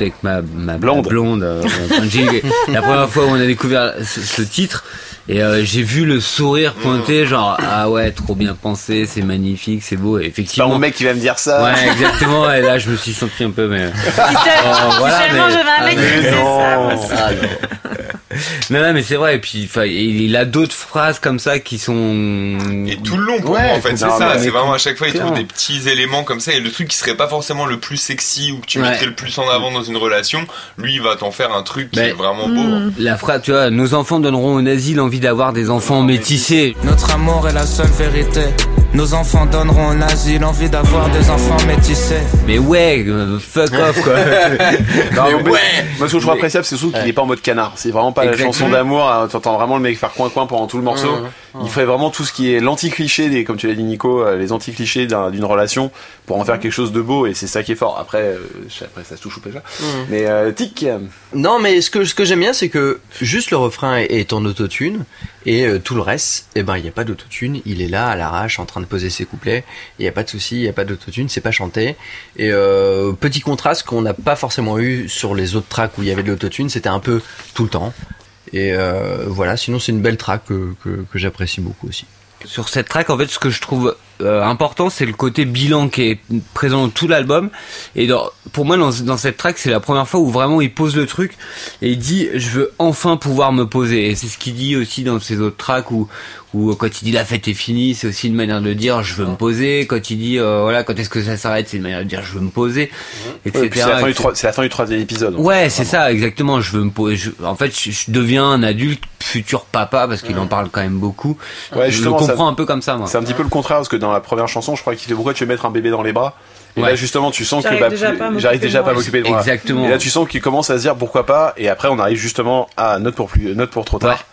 avec ma, ma
Blonde.
ma blonde euh, la première fois où on a découvert ce, ce titre et euh, j'ai vu le sourire pointer genre ah ouais trop bien pensé c'est magnifique c'est beau et
C'est pas
effectivement
mon mec qui va me dire ça.
ouais exactement et là je me suis senti un peu mais <laughs>
Si,
Oh,
si seulement
mais-
j'avais un mec
Ah,
qui faisait ça.
non.
c'est-
Ah, non. <laughs>
Non, non, mais c'est vrai. Et puis, enfin, il a d'autres phrases comme ça qui sont.
Et tout le long pour
Ouais,
moi en fait c'est ça, c'est vraiment à chaque fois il trouve des petits éléments comme ça et le truc qui serait pas forcément le plus sexy ou que tu
Ouais.
mettrais le plus en avant dans une relation, lui il va t'en faire un truc qui
Mais-
est vraiment beau. hein.
La phrase, tu vois, nos enfants donneront au asile l'envie d'avoir des enfants métissés.
Notre amour est la seule vérité. Nos enfants donneront un asile, envie d'avoir des enfants métissés.
Mais ouais, euh, fuck off quoi. <laughs> <laughs>
Non, mais Moi, ce que je trouve appréciable, c'est surtout qu'il est pas en mode canard. C'est vraiment pas la
Exactement.
chanson d'amour. hein, T'entends vraiment le mec faire coin-coin pendant tout le morceau. Il ferait vraiment tout ce qui est l'anti-cliché, des, comme tu l'as dit Nico, euh, les anti-clichés d'un- d'une relation pour en faire quelque chose de beau et c'est ça qui est fort. Après, euh, après ça se touche ou pas ça. Mais euh, tic.
Non, mais ce que, ce que j'aime bien, c'est que juste le refrain est, est en autotune et euh, tout le reste, eh ben, il n'y a pas d'autotune. Il est là à l'arrache en train de poser ses couplets. Il n'y a pas de souci, il n'y a pas d'autotune, c'est pas chanté. Et euh, petit contraste qu'on n'a pas forcément eu sur les autres tracks où il y avait de l'autotune, c'était un peu tout le temps. Et euh, voilà, sinon c'est une belle track que, j'apprécie beaucoup aussi.
Sur cette track, en fait, ce que je trouve euh, important, c'est le côté bilan qui est présent dans tout l'album. Et pour moi, dans, dans cette track, c'est la première fois où vraiment il pose le truc et il dit je veux enfin pouvoir me poser. Et c'est ce qu'il dit aussi dans ses autres tracks où, où quand il dit la fête est finie, c'est aussi une manière de dire je veux me poser. Quand il dit euh, voilà quand est-ce que ça s'arrête, c'est une manière de dire je veux me poser, etc.
Ouais, puis c'est la, fin du troi- c'est la fin du troisième épisode.
Ouais, c'est ça, exactement. Je veux me poser. je- en fait, je, je deviens un adulte, futur papa, parce qu'il en parle quand même beaucoup.
Ouais,
je le
ça-
comprends un peu comme ça, moi.
C'est un petit peu le contraire parce que dans la première chanson, je crois qu'il fait pourquoi tu veux mettre un bébé dans les bras. Et
Ouais.
là justement, tu sens que
J'arrive
bah,
déjà
plus-
pas à m'occuper
j'arrive
de
déjà
moi.
pas à m'occuper de moi.
Exactement.
Et là, tu sens qu'il commence à se dire pourquoi pas. Et après, on arrive justement à note pour plus, note pour trop tard.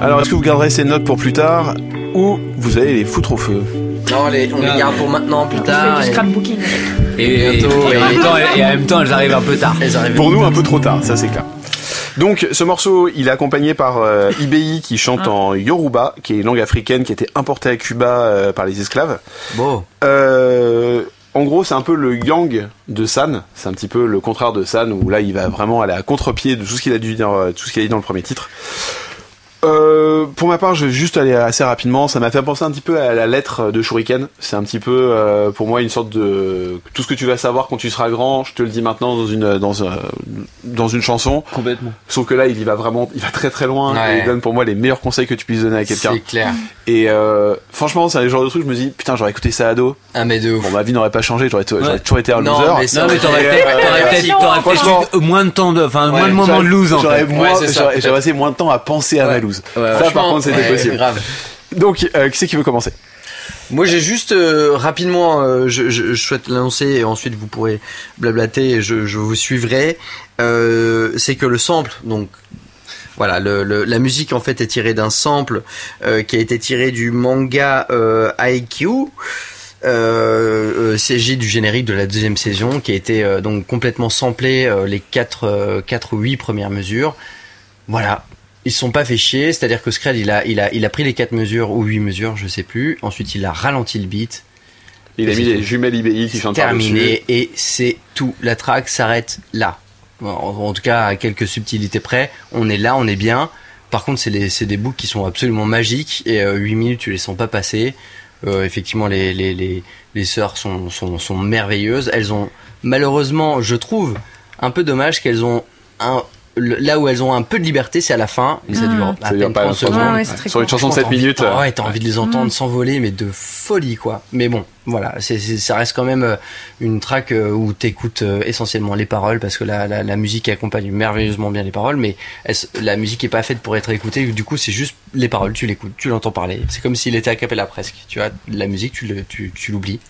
Alors, est-ce que vous garderez ces notes pour plus tard? Ou vous allez les foutre au feu
Non, les, on les garde pour maintenant, plus
Je
tard.
du scrapbooking.
Et, et-
Bientôt,
et en
et-
même temps, et en même temps, elles arrivent un peu tard.
Elles arrivent
Pour nous, un peu trop tard, ça c'est clair. Donc, ce morceau, il est accompagné par euh, IBI qui chante en Yoruba, qui est une langue africaine qui était importée à Cuba euh, par les esclaves.
Bon.
Euh, en gros, c'est un peu le gang de San. C'est un petit peu le contraire de San, où là, il va vraiment aller à contre-pied de tout ce qu'il a dû dire, euh, tout ce qu'il a dit dans le premier titre. Euh, pour ma part, je vais juste aller assez rapidement. Ça m'a fait penser un petit peu à la lettre de Shuriken. C'est un petit peu, euh, pour moi, une sorte de tout ce que tu vas savoir quand tu seras grand. Je te le dis maintenant dans une dans un- dans une chanson.
Complètement.
Sauf que là, il y va vraiment, il va très très loin.
Ouais.
Et il donne pour moi les meilleurs conseils que tu puisses donner à quelqu'un.
C'est clair.
Et euh, franchement, c'est le genre de truc. Je me dis, putain, j'aurais écouté ça ado.
Ah, mais de ouf.
Bon, ma vie n'aurait pas changé. J'aurais
Ouais.
toujours été un
Non,
loser.
mais
Non, mais t'aurais peut-être, moins de temps de, enfin, moins de moments de lose, en
J'aurais passé moins de temps à penser à ma
Ouais,
ça, par contre, c'était
ouais,
possible.
grave.
Donc, euh, qui c'est qui veut commencer?
Moi, j'ai juste euh, rapidement, euh, je, je, je souhaite l'annoncer et ensuite vous pourrez blablater et je, je vous suivrai. Euh, c'est que le sample, donc voilà, le, le- la musique en fait est tirée d'un sample qui a été tiré du manga euh, IQ. Euh, s'agit du générique de la deuxième saison qui a été euh, donc complètement samplé euh, les quatre, euh, quatre ou huit premières mesures. Voilà, ils sont pas fait chier, c'est-à-dire que Scred il a, il a, il a pris les quatre mesures ou huit mesures, je sais plus. Ensuite, il a ralenti le beat,
Il a mis les jumelles IBI qui chantent par-dessus.
terminé et c'est tout. La track s'arrête là. En, en tout cas, à quelques subtilités près, on est là, on est bien. Par contre, c'est des boucles qui sont absolument magiques et euh, 8 minutes, tu les sens pas passer. Euh, effectivement, les, les, les, les sœurs sont, sont, sont merveilleuses. Elles ont, malheureusement, je trouve, un peu dommage qu'elles ont un, le- là où elles ont un peu de liberté, c'est à la fin. Et ça dure à
Ça dure
peine
pas
30
longtemps.
secondes.
Ouais, ouais, c'est très
Sur une chanson de 7
T'as envie-
minutes.
Ah ouais, t'as envie de les entendre
Mm.
s'envoler, mais de folie, quoi. Mais bon, voilà, c'est, c'est- ça reste quand même euh, une track euh, où t'écoutes euh, essentiellement les paroles, parce que la, la, la musique accompagne merveilleusement bien les paroles, mais elle la musique est pas faite pour être écoutée, du coup c'est juste les paroles, tu l'écoutes, tu l'entends parler. C'est comme s'il était a cappella presque, tu vois, la musique tu, le, tu, tu l'oublies,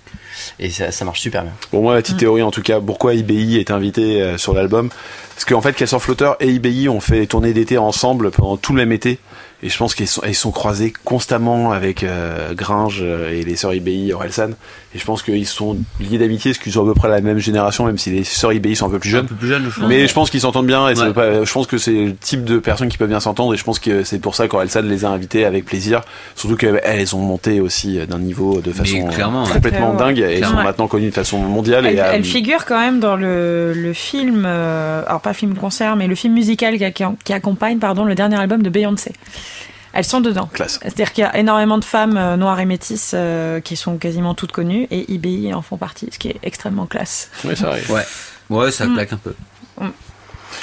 et ça, ça marche super bien.
Pour moi, la petite théorie, en tout cas, pourquoi IBI est invité euh, sur l'album Parce qu'en fait, Casseur Flotteur et IBI ont fait tourner d'été ensemble pendant tout le même été. Et je pense qu'ils sont, ils sont croisés constamment avec euh, Gringe euh, et les sœurs IBI Orelsan. Et je pense qu'ils sont liés d'amitié, parce qu'ils ont à peu près la même génération, même si les sœurs IBI sont un peu plus
Un
jeunes.
peu plus jeune, je pense.
Mais je pense qu'ils s'entendent bien et
Ouais.
pas- je pense que c'est le type de personnes qui peuvent bien s'entendre et je pense que c'est pour ça qu'Orelsan les a invités avec plaisir. Surtout qu'elles ont monté aussi d'un niveau de façon
clairement,
complètement
ouais.
dingue et elles sont
Clairement.
maintenant connues de façon mondiale.
Elle,
et,
elle figure quand même dans le, le film, euh, alors pas film concert, mais le film musical qui, qui- qui accompagne pardon, le dernier album de Beyoncé. Elles sont dedans.
Classe.
C'est-à-dire qu'il y a énormément de femmes euh, noires et métisses euh, qui sont quasiment toutes connues et IBI en font partie, ce qui est extrêmement classe.
Ouais, c'est vrai.
Ouais. Ouais, ça
Mm.
claque un peu.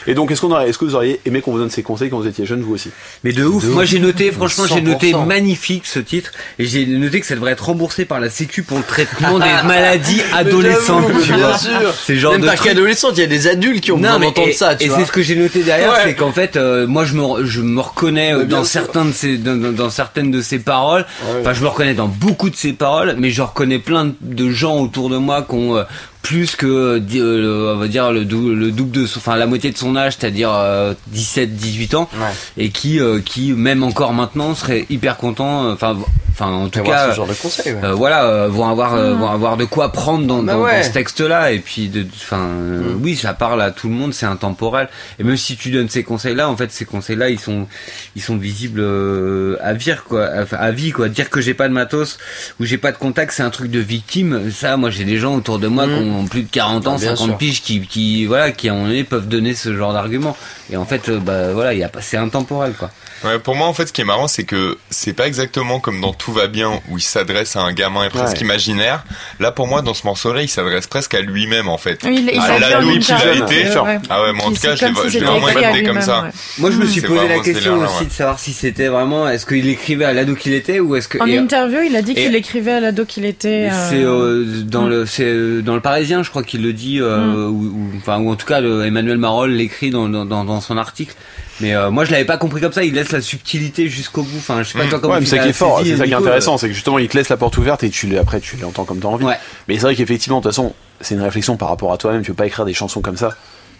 Et donc, est-ce qu'on aurait, est-ce que vous auriez aimé qu'on vous donne ces conseils quand vous étiez jeune, vous aussi?
Mais de ouf. Moi, j'ai noté, franchement, j'ai noté
100%.
magnifique ce titre. Et j'ai noté que ça devrait être remboursé par la Sécu pour le traitement des <laughs> maladies adolescentes, tu
bien
vois.
sûr.
C'est genre
Même
de
pas
truc-
qu'adolescente, il y a des adultes qui ont besoin d'entendre ça, tu
et c'est ce que j'ai noté derrière,
Ouais.
c'est qu'en fait, euh, moi, je me, je me reconnais euh,
bien
dans
sûr.
certains de ces, dans, dans- dans certaines de ces paroles. Enfin, je me reconnais dans beaucoup de ces paroles, mais je reconnais plein de- de gens autour de moi qui ont euh, plus que, euh, on va dire le, dou- le double de, son- enfin la moitié de son âge, c'est-à-dire euh, 17, 18 ans, et qui, euh, qui même encore maintenant seraient hyper contents. euh, Enfin, enfin en tout cas.
ce genre de conseils, ouais.
Euh, voilà, euh, vont avoir euh, vont avoir de quoi prendre dans,
Bah
dans,
ouais.
dans ce texte-là et puis de, enfin, euh, oui, ça parle à tout le monde, c'est intemporel. Et même si tu donnes ces conseils-là, en fait, ces conseils-là, ils sont ils sont visibles euh, à vie quoi, à, à vie quoi. Dire que j'ai pas de matos ou j'ai pas de contact, c'est un truc de victime. Ça, moi, j'ai des gens autour de moi qui ont plus de 40 ans,
Ah, bien
50
sûr.
piges, qui qui voilà, qui à un moment donné peuvent donner ce genre d'argument. Et en fait, euh, bah voilà, il y a pas, c'est intemporel quoi.
Ouais, pour moi, en fait, ce qui est marrant, c'est que c'est pas exactement comme dans Tout va bien où il s'adresse à un gamin presque
Ouais.
imaginaire. Là, pour moi, dans ce morceau-là, il s'adresse presque à lui-même, en fait.
Oui, il-
à l'ado qu'il a été.
ouais.
Ah ouais, moi, en tout cas,
c'est
je l'ai vraiment écouté comme ça.
ouais.
Moi, je me
Mmh.
suis posé la question aussi
ouais.
de savoir si c'était vraiment, est-ce qu'il écrivait à l'ado qu'il était ou est-ce que
En
et-
interview, il a dit qu'il
et-
écrivait à l'ado qu'il était. euh,
C'est euh, dans le c'est euh, dans le Parisien, je crois qu'il le dit,
Mm.
ou, enfin ou en tout cas Emmanuel Marolles l'écrit dans son article. Mais euh, moi je l'avais pas compris comme ça. Il laisse la subtilité jusqu'au bout. Enfin je sais pas toi comment
Ouais, c'est ça qui est fort, c'est ça qui est intéressant, c'est que justement il te laisse la porte ouverte et tu l'es- après tu l'entends comme t'as envie.
Ouais.
Mais c'est vrai qu'effectivement, de toute façon, c'est une réflexion par rapport à toi-même. Tu peux pas écrire des chansons comme ça.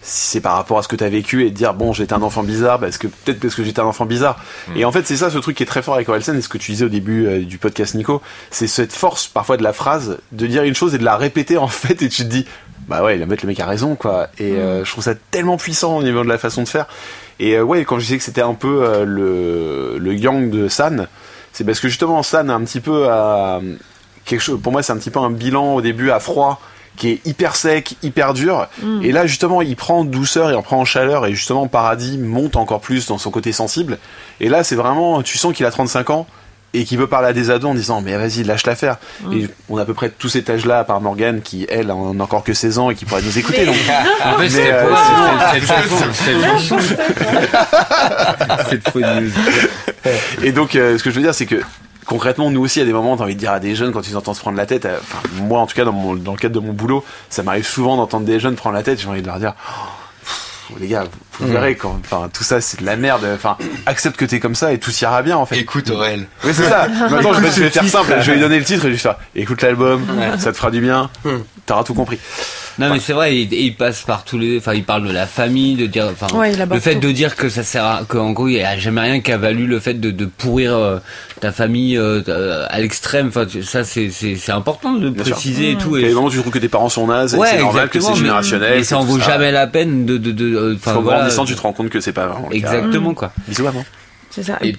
C'est par rapport à ce que t'as vécu et te dire bon j'étais un enfant bizarre parce que peut-être parce que j'étais un enfant bizarre et en fait c'est ça ce truc qui est très fort avec Orelsan et ce que tu disais au début euh, du podcast Nico c'est cette force parfois de la phrase de dire une chose et de la répéter <laughs> en fait et tu te dis bah ouais le mec le mec a raison quoi et euh, je trouve ça tellement puissant au niveau de la façon de faire et euh, ouais quand je disais que c'était un peu euh, le le yang de San c'est parce que justement San a un petit peu à quelque chose pour moi c'est un petit peu un bilan au début à froid qui est hyper sec, hyper dur. Et là, justement, il prend en douceur et en prend en chaleur. Et justement, Paradis monte encore plus dans son côté sensible. Et là, c'est vraiment, tu sens qu'il a 35 ans et qu'il veut parler à des ados en disant, mais vas-y, lâche l'affaire. Et on a à peu près tous cet âge-là, à part Morgane, qui, elle, en a encore que 16 ans et qui pourrait nous écouter. Donc,
En fait
Mais,
c'était
euh,
cette faux news.
Et donc, euh, ce que je veux dire, c'est que concrètement, nous aussi, à des moments, t'as envie de dire à des jeunes quand ils entendent se prendre la tête. euh, Enfin, moi, en tout cas, dans, mon, dans le cadre de mon boulot, ça m'arrive souvent d'entendre des jeunes prendre la tête. J'ai envie de leur dire. Oh, les gars, vous verrez quand, enfin, tout ça c'est de la merde. Enfin, accepte que t'es comme ça et tout ira bien en fait.
Écoute, Aurel.
Oui, c'est ça. <laughs> Maintenant, je vais, faire simple. Je vais lui donner le titre et je vais faire écoute l'album, ça te fera du bien, t'auras tout compris.
Non mais c'est vrai, il, il passe par tous les, enfin il parle de la famille, de dire, enfin
Ouais,
le fait
tout.
de dire que ça sert, à, qu'en gros il y a jamais rien qui a valu le fait de, de pourrir euh, ta famille euh, euh, à l'extrême. Enfin ça c'est c'est c'est important de le
Bien sûr.
préciser et tout.
Il y a
Et,
des moments où tu trouves que tes parents sont nazes, et
Ouais,
c'est normal que
exactement,
c'est
mais-
générationnel.
mais ça en vaut
tout
jamais la peine de de de. euh, Enfin
Enfin, en
voilà.
grandissant, tu te rends compte que c'est pas vraiment le cas.
Exactement quoi.
Bisous, maman.
C'est ça.
Et-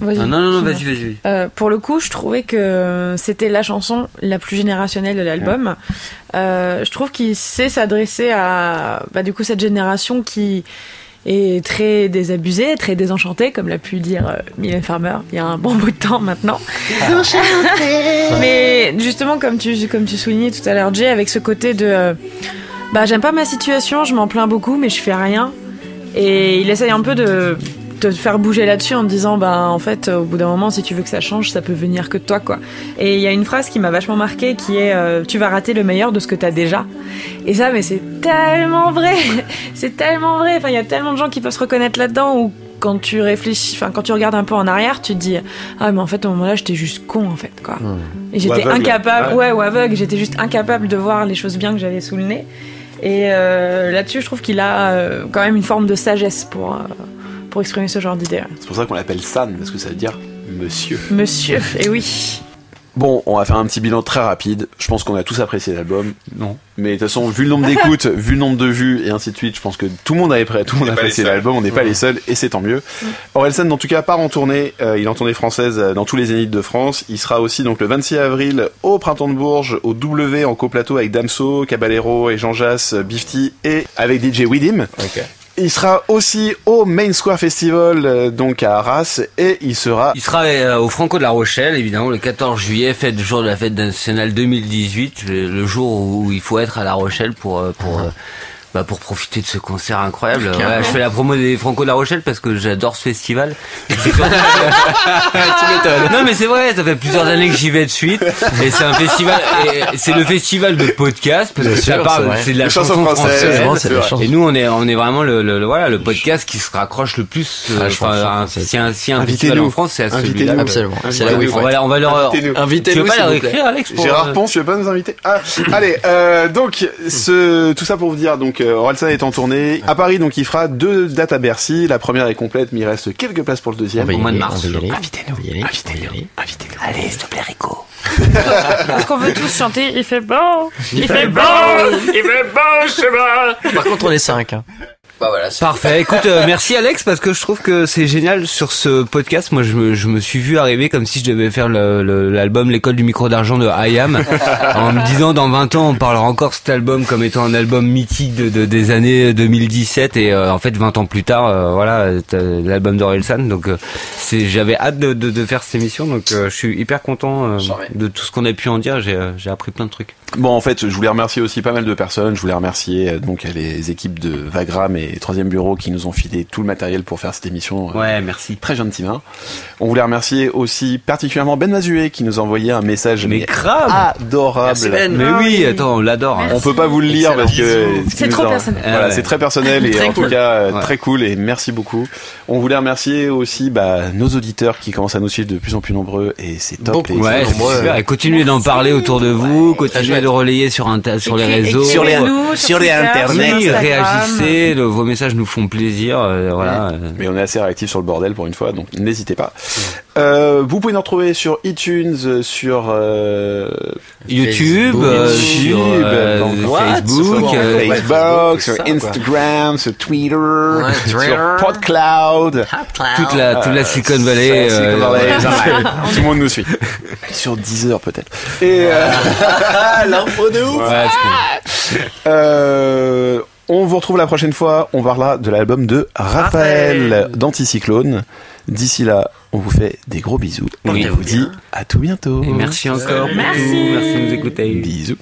Non non non, vas-y vas-y.
Euh, pour le coup, je trouvais que c'était la chanson la plus générationnelle de l'album. Euh, je trouve qu'il sait s'adresser à bah, du coup cette génération qui est très désabusée, très désenchantée, comme l'a pu dire euh, Mylène Farmer il y a un bon bout de temps maintenant. Mais justement, comme tu, comme tu soulignais tout à l'heure, Jay, avec ce côté de euh, bah, j'aime pas ma situation, je m'en plains beaucoup, mais je fais rien. Et il essaye un peu de te faire bouger là-dessus en te disant bah en fait au bout d'un moment si tu veux que ça change ça peut venir que de toi quoi. Et il y a une phrase qui m'a vachement marqué qui est euh, tu vas rater le meilleur de ce que t'as déjà. Et ça mais c'est tellement vrai <laughs> c'est tellement vrai. Enfin il y a tellement de gens qui peuvent se reconnaître là-dedans ou quand tu réfléchis enfin quand tu regardes un peu en arrière tu te dis ah mais en fait au moment-là j'étais juste con en fait quoi. Et j'étais incapable
Ouais.
ouais ou aveugle. J'étais juste incapable de voir les choses bien que j'avais sous le nez. Et euh, là-dessus, je trouve qu'il a euh, quand même une forme de sagesse pour, euh, pour exprimer ce genre d'idée. ouais.
C'est pour ça qu'on l'appelle San, parce que ça veut dire monsieur.
Monsieur, et oui.
Bon, on va faire un petit bilan très rapide. Je pense qu'on a tous apprécié l'album. Non. Mais de toute façon, vu le nombre d'écoutes, <laughs> vu le nombre de vues et ainsi de suite, je pense que tout le monde a, appré- tout le monde a apprécié l'album. On n'est pas les seuls et c'est tant mieux. Orelsan, en tout cas, part en tournée. Euh, il est en tournée française euh, dans tous les zéniths de France. Il sera aussi donc le 26 avril au Printemps de Bourges, au W en coplateau avec Damso, Caballero et Jean Jass, euh, Bifty et avec DJ Widim. Il sera aussi au Main Square Festival, euh, donc à Arras, et il sera
Il sera euh, au Franco de la Rochelle, évidemment, le 14 juillet, fête jour de la fête nationale 2018, le, le jour où il faut être à la Rochelle pour euh, pour euh, bah, pour profiter de ce concert incroyable. Ouais, je fais la promo des Franco de la Rochelle parce que j'adore ce festival. <laughs> C'est surtout- non mais c'est vrai, ça fait plusieurs années que j'y vais de suite et c'est un festival c'est le festival de podcast parce que
Bien
ça
sûr,
parle
c'est
de la chanson française. Et nous on est on est vraiment le, le- le- voilà le podcast qui se raccroche le plus euh,
Ah,
enfin,
c'est-
si un si un
Invitez-nous.
festival en France c'est à celui-là.
Invitez-nous.
Absolument. C'est là où il faut
On va, on va leur.
Invitez-nous.
Tu
Invitez-nous,
veux pas leur écrire, Alex
Gérard
euh,
Ponce, tu veux pas nous inviter? Ah, allez, euh, donc ce, tout ça pour vous dire, donc euh, Orelsan est en tournée à Paris, donc il fera deux dates à Bercy. La première est complète, mais il reste quelques places pour le deuxième.
Au mois de mars.
Invitez-nous, invitez-nous, invitez-nous.
Allez, s'il te plaît, Rico. <laughs>
Parce qu'on veut tous chanter, il fait beau, il fait beau.
Il fait beau, je sais pas.
Par contre, on est 5. Bah voilà,
Parfait. <laughs> Écoute, euh, merci Alex parce que je trouve que c'est génial sur ce podcast. Moi, je me, je me suis vu arriver comme si je devais faire l'album L'école du micro d'argent de IAM <laughs> en me disant dans 20 ans on parlera encore de cet album comme étant un album mythique de, de- des années 2017 et euh, en fait 20 ans plus tard, euh, voilà, l'album d'Orelsan. Donc c'est, j'avais hâte de, de, de faire cette émission. Donc je suis hyper content de tout ce qu'on a pu en dire. J'ai appris plein de trucs.
Bon, en fait, je voulais remercier aussi pas mal de personnes. Je voulais remercier euh, donc les équipes de Vagram et Troisième Bureau qui nous ont filé tout le matériel pour faire cette émission. euh,
Ouais, merci.
Très gentiment. On voulait remercier aussi particulièrement Ben Mazué qui nous a envoyé un message
Mais
mais
grave.
adorable.
Merci, Ben.
Mais
Ah
oui, attends, on l'adore. hein.
On peut pas vous le lire parce que
C'est trop personnel.
Voilà,
ouais.
c'est très personnel <laughs> et
Très
en tout cas euh,
Ouais.
très cool et merci beaucoup. On voulait remercier aussi bah, nos auditeurs qui commencent à nous suivre de plus en plus nombreux et c'est top.
Beaucoup.
Ouais,
nombreux.
super. Et continuez d'en parler autour de vous, continuez. De relayer sur, inter- sur les réseaux.
sur les internets,
sur
Oui,
Instagram.
réagissez, le- vos messages nous font plaisir. euh, voilà.
Mais on est assez réactifs sur le bordel pour une fois, donc n'hésitez pas. Euh, vous pouvez nous retrouver sur iTunes, euh, sur euh,
YouTube, sur euh, Facebook, euh,
sur. Instagram, sur Twitter, sur
Twitter.
PodCloud.
toute la toute la Silicon Valley.
Ça, Silicon
euh,
Valley, <laughs> Tout le monde nous suit. <laughs> Sur Deezer peut-être. Et <laughs>
L'info de ouf.
ouais, c'est cool. <laughs>
euh, on vous retrouve la prochaine fois. On parlera de l'album de Raphaël d'Anticyclone. D'ici là, on vous fait des gros bisous.
Oui.
on vous dit à tout bientôt.
Et merci encore. Merci de nous écouter.
Bisous.